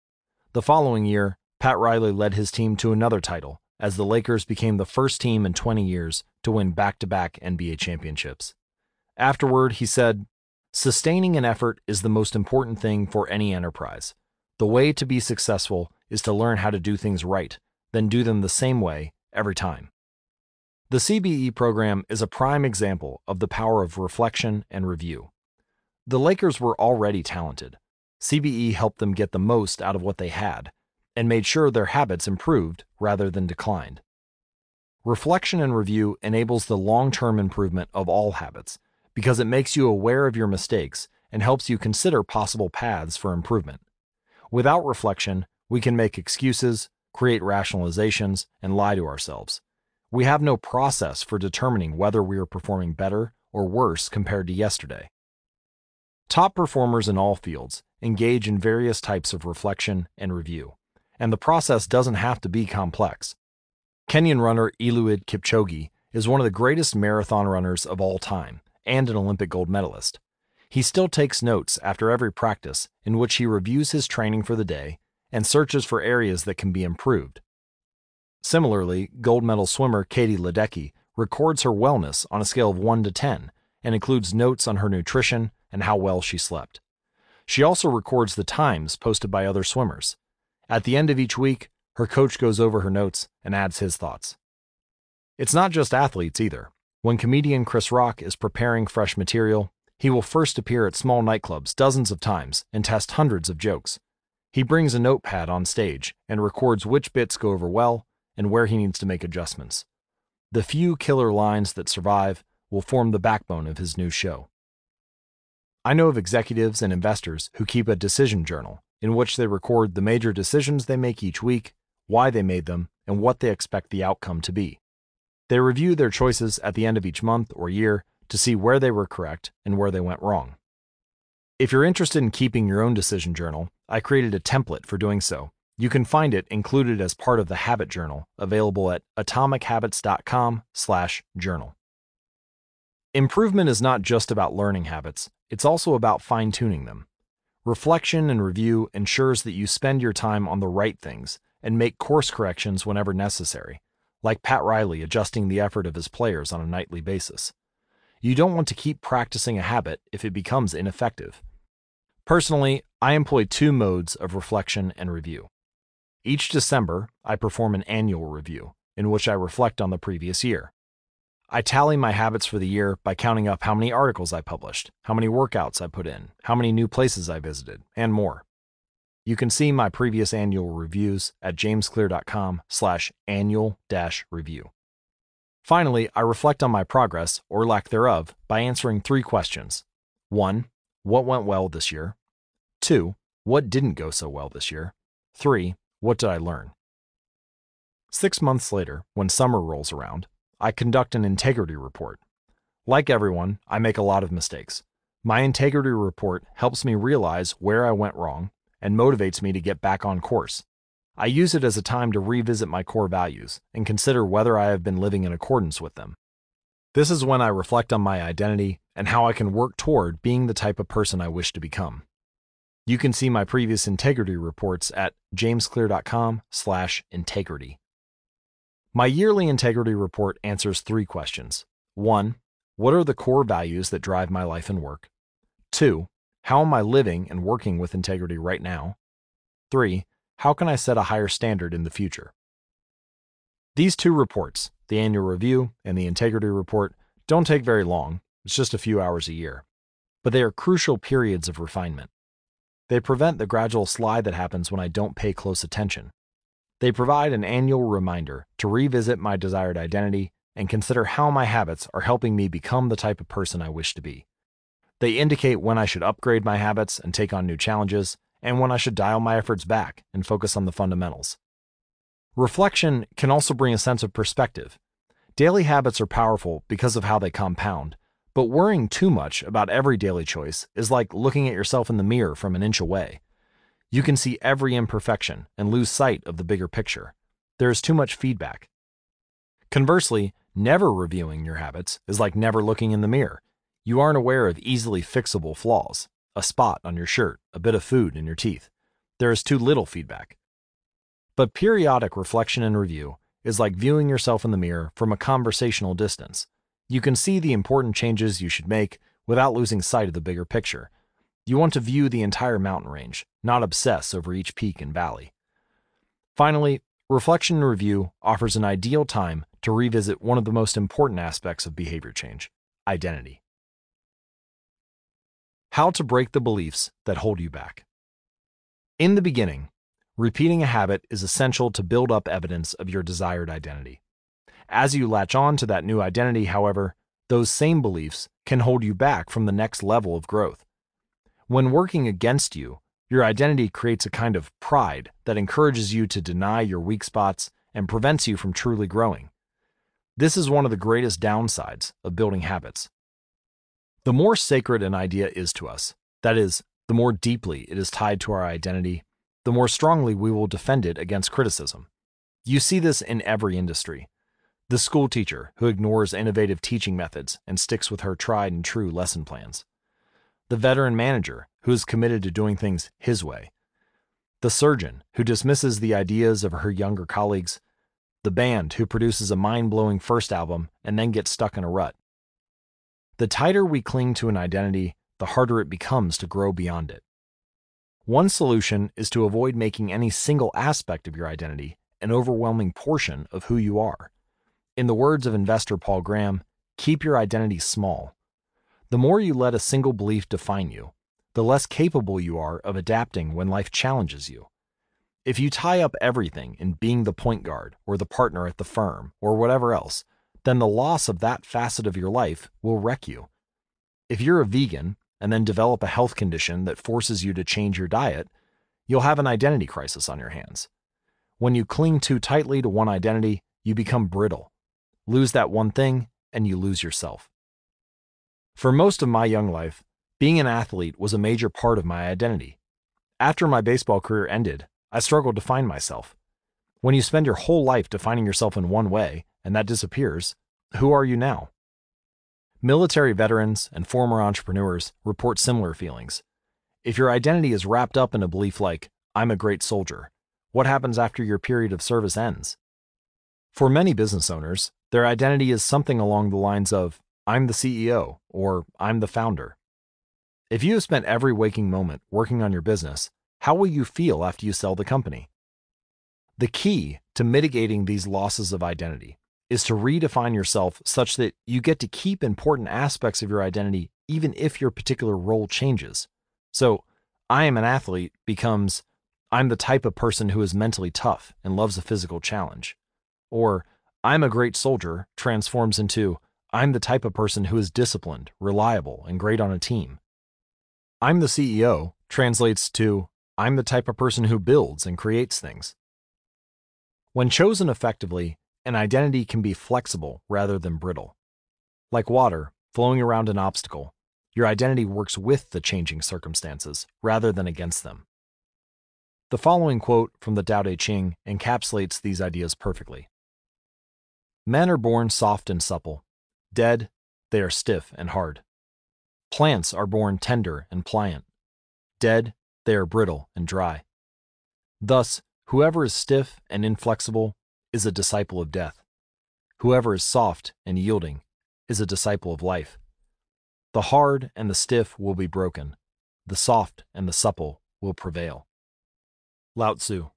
The following year, Pat Riley led his team to another title as the Lakers became the first team in 20 years to win back to back NBA championships. Afterward, he said, Sustaining an effort is the most important thing for any enterprise. The way to be successful is to learn how to do things right, then do them the same way every time. The CBE program is a prime example of the power of reflection and review. The Lakers were already talented. CBE helped them get the most out of what they had and made sure their habits improved rather than declined. Reflection and review enables the long term improvement of all habits because it makes you aware of your mistakes and helps you consider possible paths for improvement. Without reflection, we can make excuses, create rationalizations, and lie to ourselves. We have no process for determining whether we are performing better or worse compared to yesterday. Top performers in all fields engage in various types of reflection and review, and the process doesn't have to be complex. Kenyan runner Eliud Kipchoge is one of the greatest marathon runners of all time and an Olympic gold medalist. He still takes notes after every practice in which he reviews his training for the day and searches for areas that can be improved. Similarly, gold medal swimmer Katie Ledecky records her wellness on a scale of 1 to 10 and includes notes on her nutrition and how well she slept. She also records the times posted by other swimmers. At the end of each week, her coach goes over her notes and adds his thoughts. It's not just athletes either. When comedian Chris Rock is preparing fresh material, he will first appear at small nightclubs dozens of times and test hundreds of jokes. He brings a notepad on stage and records which bits go over well and where he needs to make adjustments. The few killer lines that survive will form the backbone of his new show. I know of executives and investors who keep a decision journal in which they record the major decisions they make each week, why they made them, and what they expect the outcome to be. They review their choices at the end of each month or year to see where they were correct and where they went wrong. If you're interested in keeping your own decision journal, I created a template for doing so. You can find it included as part of the Habit Journal, available at atomichabits.com/journal. Improvement is not just about learning habits, it's also about fine tuning them. Reflection and review ensures that you spend your time on the right things and make course corrections whenever necessary, like Pat Riley adjusting the effort of his players on a nightly basis. You don't want to keep practicing a habit if it becomes ineffective. Personally, I employ two modes of reflection and review. Each December, I perform an annual review, in which I reflect on the previous year. I tally my habits for the year by counting up how many articles I published, how many workouts I put in, how many new places I visited, and more. You can see my previous annual reviews at jamesclear.com slash annual dash review. Finally, I reflect on my progress, or lack thereof, by answering three questions. 1. What went well this year? 2. What didn't go so well this year? 3. What did I learn? Six months later, when summer rolls around, I conduct an integrity report. Like everyone, I make a lot of mistakes. My integrity report helps me realize where I went wrong and motivates me to get back on course. I use it as a time to revisit my core values and consider whether I have been living in accordance with them. This is when I reflect on my identity and how I can work toward being the type of person I wish to become. You can see my previous integrity reports at jamesclear.com/integrity. My yearly integrity report answers three questions. 1. What are the core values that drive my life and work? 2. How am I living and working with integrity right now? 3. How can I set a higher standard in the future? These two reports, the annual review and the integrity report, don't take very long, it's just a few hours a year. But they are crucial periods of refinement. They prevent the gradual slide that happens when I don't pay close attention. They provide an annual reminder to revisit my desired identity and consider how my habits are helping me become the type of person I wish to be. They indicate when I should upgrade my habits and take on new challenges, and when I should dial my efforts back and focus on the fundamentals. Reflection can also bring a sense of perspective. Daily habits are powerful because of how they compound, but worrying too much about every daily choice is like looking at yourself in the mirror from an inch away. You can see every imperfection and lose sight of the bigger picture. There is too much feedback. Conversely, never reviewing your habits is like never looking in the mirror. You aren't aware of easily fixable flaws a spot on your shirt, a bit of food in your teeth. There is too little feedback. But periodic reflection and review is like viewing yourself in the mirror from a conversational distance. You can see the important changes you should make without losing sight of the bigger picture you want to view the entire mountain range, not obsess over each peak and valley. Finally, reflection and review offers an ideal time to revisit one of the most important aspects of behavior change identity. How to break the beliefs that hold you back. In the beginning, repeating a habit is essential to build up evidence of your desired identity. As you latch on to that new identity, however, those same beliefs can hold you back from the next level of growth. When working against you, your identity creates a kind of pride that encourages you to deny your weak spots and prevents you from truly growing. This is one of the greatest downsides of building habits. The more sacred an idea is to us, that is, the more deeply it is tied to our identity, the more strongly we will defend it against criticism. You see this in every industry. The school teacher who ignores innovative teaching methods and sticks with her tried and true lesson plans the veteran manager who is committed to doing things his way, the surgeon who dismisses the ideas of her younger colleagues, the band who produces a mind blowing first album and then gets stuck in a rut. The tighter we cling to an identity, the harder it becomes to grow beyond it. One solution is to avoid making any single aspect of your identity an overwhelming portion of who you are. In the words of investor Paul Graham, keep your identity small the more you let a single belief define you, the less capable you are of adapting when life challenges you. If you tie up everything in being the point guard or the partner at the firm or whatever else, then the loss of that facet of your life will wreck you. If you're a vegan and then develop a health condition that forces you to change your diet, you'll have an identity crisis on your hands. When you cling too tightly to one identity, you become brittle. Lose that one thing, and you lose yourself. For most of my young life, being an athlete was a major part of my identity. After my baseball career ended, I struggled to find myself. When you spend your whole life defining yourself in one way and that disappears, who are you now? Military veterans and former entrepreneurs report similar feelings. If your identity is wrapped up in a belief like, I'm a great soldier, what happens after your period of service ends? For many business owners, their identity is something along the lines of, I'm the CEO or I'm the founder. If you have spent every waking moment working on your business, how will you feel after you sell the company? The key to mitigating these losses of identity is to redefine yourself such that you get to keep important aspects of your identity even if your particular role changes. So, I am an athlete becomes I'm the type of person who is mentally tough and loves a physical challenge. Or I'm a great soldier transforms into I'm the type of person who is disciplined, reliable, and great on a team. I'm the CEO translates to I'm the type of person who builds and creates things. When chosen effectively, an identity can be flexible rather than brittle. Like water flowing around an obstacle, your identity works with the changing circumstances rather than against them. The following quote from the Tao Te Ching encapsulates these ideas perfectly. Men are born soft and supple. Dead, they are stiff and hard. Plants are born tender and pliant. Dead, they are brittle and dry. Thus, whoever is stiff and inflexible is a disciple of death. Whoever is soft and yielding is a disciple of life. The hard and the stiff will be broken. The soft and the supple will prevail. Lao Tzu.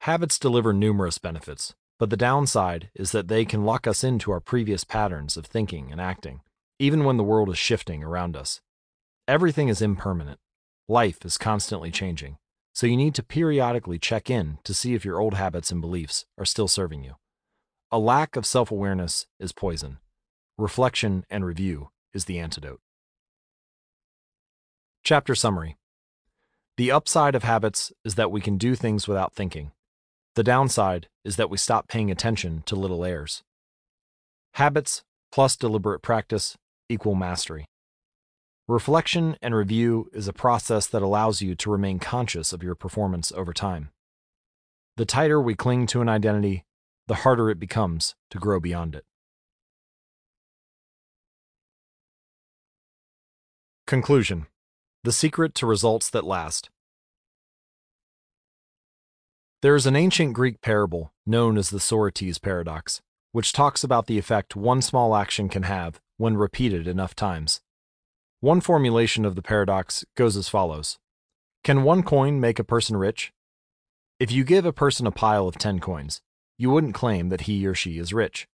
Habits deliver numerous benefits, but the downside is that they can lock us into our previous patterns of thinking and acting, even when the world is shifting around us. Everything is impermanent. Life is constantly changing, so you need to periodically check in to see if your old habits and beliefs are still serving you. A lack of self awareness is poison. Reflection and review is the antidote. Chapter Summary The upside of habits is that we can do things without thinking. The downside is that we stop paying attention to little errors. Habits plus deliberate practice equal mastery. Reflection and review is a process that allows you to remain conscious of your performance over time. The tighter we cling to an identity, the harder it becomes to grow beyond it. Conclusion The Secret to Results That Last. There is an ancient Greek parable known as the Sorites paradox, which talks about the effect one small action can have when repeated enough times. One formulation of the paradox goes as follows Can one coin make a person rich? If you give a person a pile of 10 coins, you wouldn't claim that he or she is rich.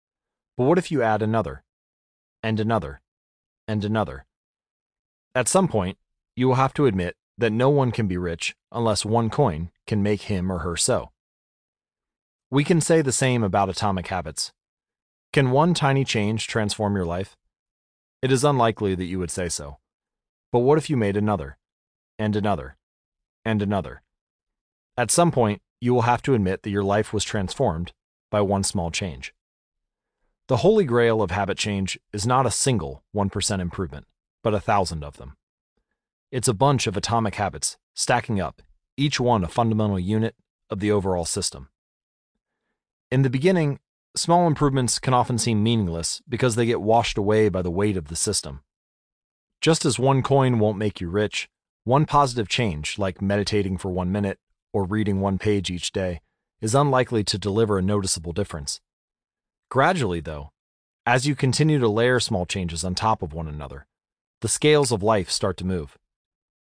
But what if you add another, and another, and another? At some point, you will have to admit that no one can be rich unless one coin can make him or her so. We can say the same about atomic habits. Can one tiny change transform your life? It is unlikely that you would say so. But what if you made another, and another, and another? At some point, you will have to admit that your life was transformed by one small change. The holy grail of habit change is not a single 1% improvement, but a thousand of them. It's a bunch of atomic habits stacking up, each one a fundamental unit of the overall system. In the beginning, small improvements can often seem meaningless because they get washed away by the weight of the system. Just as one coin won't make you rich, one positive change, like meditating for one minute or reading one page each day, is unlikely to deliver a noticeable difference. Gradually, though, as you continue to layer small changes on top of one another, the scales of life start to move.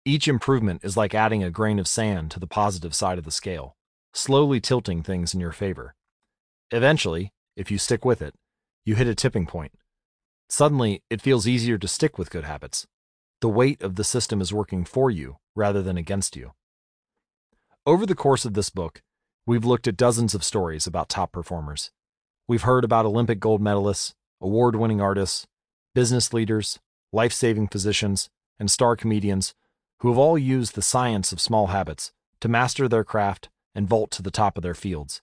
Each improvement is like adding a grain of sand to the positive side of the scale, slowly tilting things in your favor. Eventually, if you stick with it, you hit a tipping point. Suddenly, it feels easier to stick with good habits. The weight of the system is working for you rather than against you. Over the course of this book, we've looked at dozens of stories about top performers. We've heard about Olympic gold medalists, award winning artists, business leaders, life saving physicians, and star comedians who have all used the science of small habits to master their craft and vault to the top of their fields.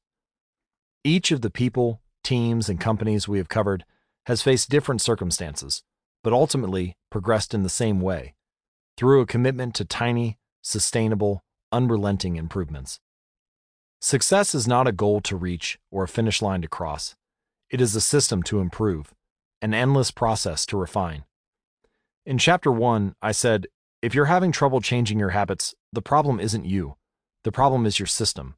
Each of the people, teams, and companies we have covered has faced different circumstances, but ultimately progressed in the same way through a commitment to tiny, sustainable, unrelenting improvements. Success is not a goal to reach or a finish line to cross. It is a system to improve, an endless process to refine. In Chapter 1, I said if you're having trouble changing your habits, the problem isn't you. The problem is your system.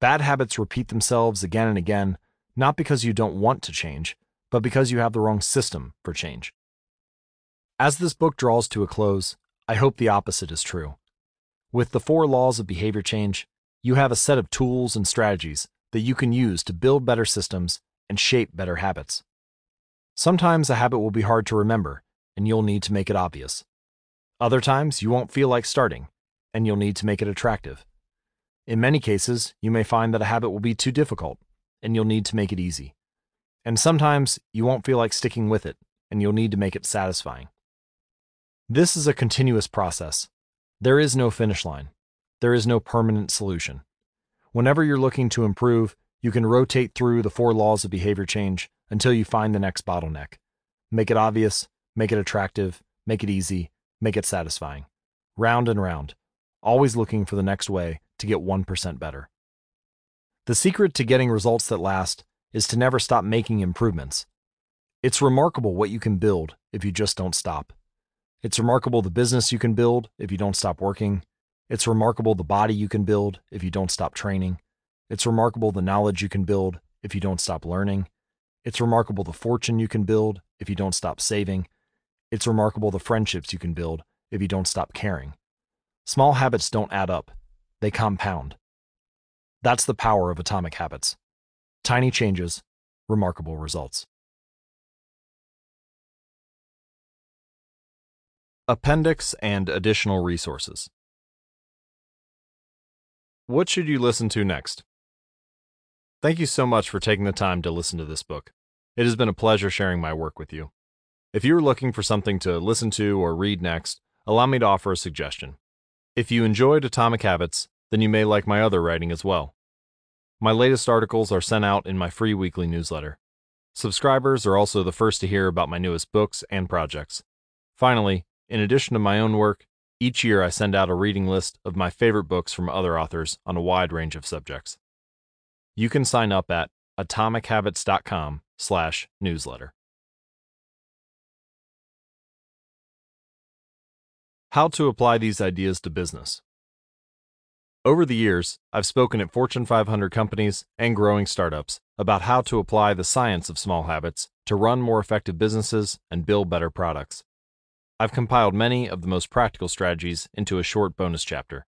Bad habits repeat themselves again and again, not because you don't want to change, but because you have the wrong system for change. As this book draws to a close, I hope the opposite is true. With the four laws of behavior change, you have a set of tools and strategies that you can use to build better systems and shape better habits. Sometimes a habit will be hard to remember, and you'll need to make it obvious. Other times, you won't feel like starting, and you'll need to make it attractive. In many cases, you may find that a habit will be too difficult, and you'll need to make it easy. And sometimes, you won't feel like sticking with it, and you'll need to make it satisfying. This is a continuous process. There is no finish line. There is no permanent solution. Whenever you're looking to improve, you can rotate through the four laws of behavior change until you find the next bottleneck. Make it obvious, make it attractive, make it easy, make it satisfying. Round and round, always looking for the next way to get 1% better. The secret to getting results that last is to never stop making improvements. It's remarkable what you can build if you just don't stop. It's remarkable the business you can build if you don't stop working. It's remarkable the body you can build if you don't stop training. It's remarkable the knowledge you can build if you don't stop learning. It's remarkable the fortune you can build if you don't stop saving. It's remarkable the friendships you can build if you don't stop caring. Small habits don't add up, they compound. That's the power of atomic habits. Tiny changes, remarkable results. Appendix and additional resources. What should you listen to next? Thank you so much for taking the time to listen to this book. It has been a pleasure sharing my work with you. If you are looking for something to listen to or read next, allow me to offer a suggestion. If you enjoyed Atomic Habits, then you may like my other writing as well. My latest articles are sent out in my free weekly newsletter. Subscribers are also the first to hear about my newest books and projects. Finally, in addition to my own work, each year I send out a reading list of my favorite books from other authors on a wide range of subjects. You can sign up at atomichabits.com How to apply these ideas to business. Over the years, I've spoken at Fortune 500 companies and growing startups about how to apply the science of small habits to run more effective businesses and build better products. I've compiled many of the most practical strategies into a short bonus chapter.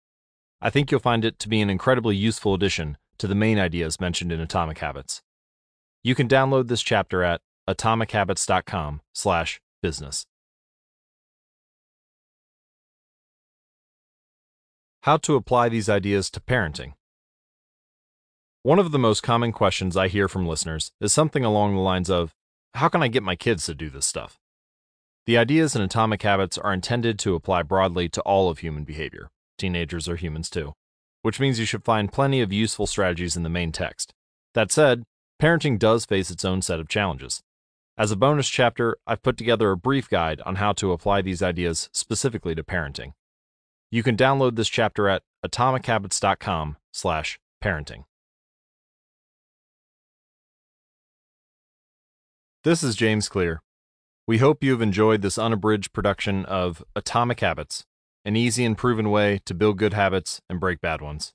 I think you'll find it to be an incredibly useful addition to the main ideas mentioned in Atomic Habits. You can download this chapter at atomichabits.com/business. How to apply these ideas to parenting. One of the most common questions I hear from listeners is something along the lines of, How can I get my kids to do this stuff? The ideas in Atomic Habits are intended to apply broadly to all of human behavior. Teenagers are humans too which means you should find plenty of useful strategies in the main text. That said, parenting does face its own set of challenges. As a bonus chapter, I've put together a brief guide on how to apply these ideas specifically to parenting. You can download this chapter at atomichabits.com slash parenting. This is James Clear. We hope you have enjoyed this unabridged production of Atomic Habits an easy and proven way to build good habits and break bad ones.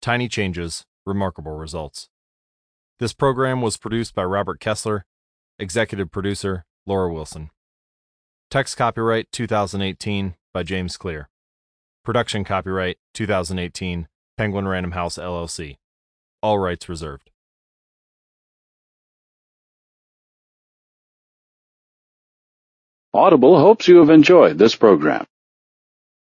Tiny changes, remarkable results. This program was produced by Robert Kessler, executive producer Laura Wilson. Text copyright 2018 by James Clear. Production copyright 2018 Penguin Random House LLC. All rights reserved. Audible hopes you have enjoyed this program.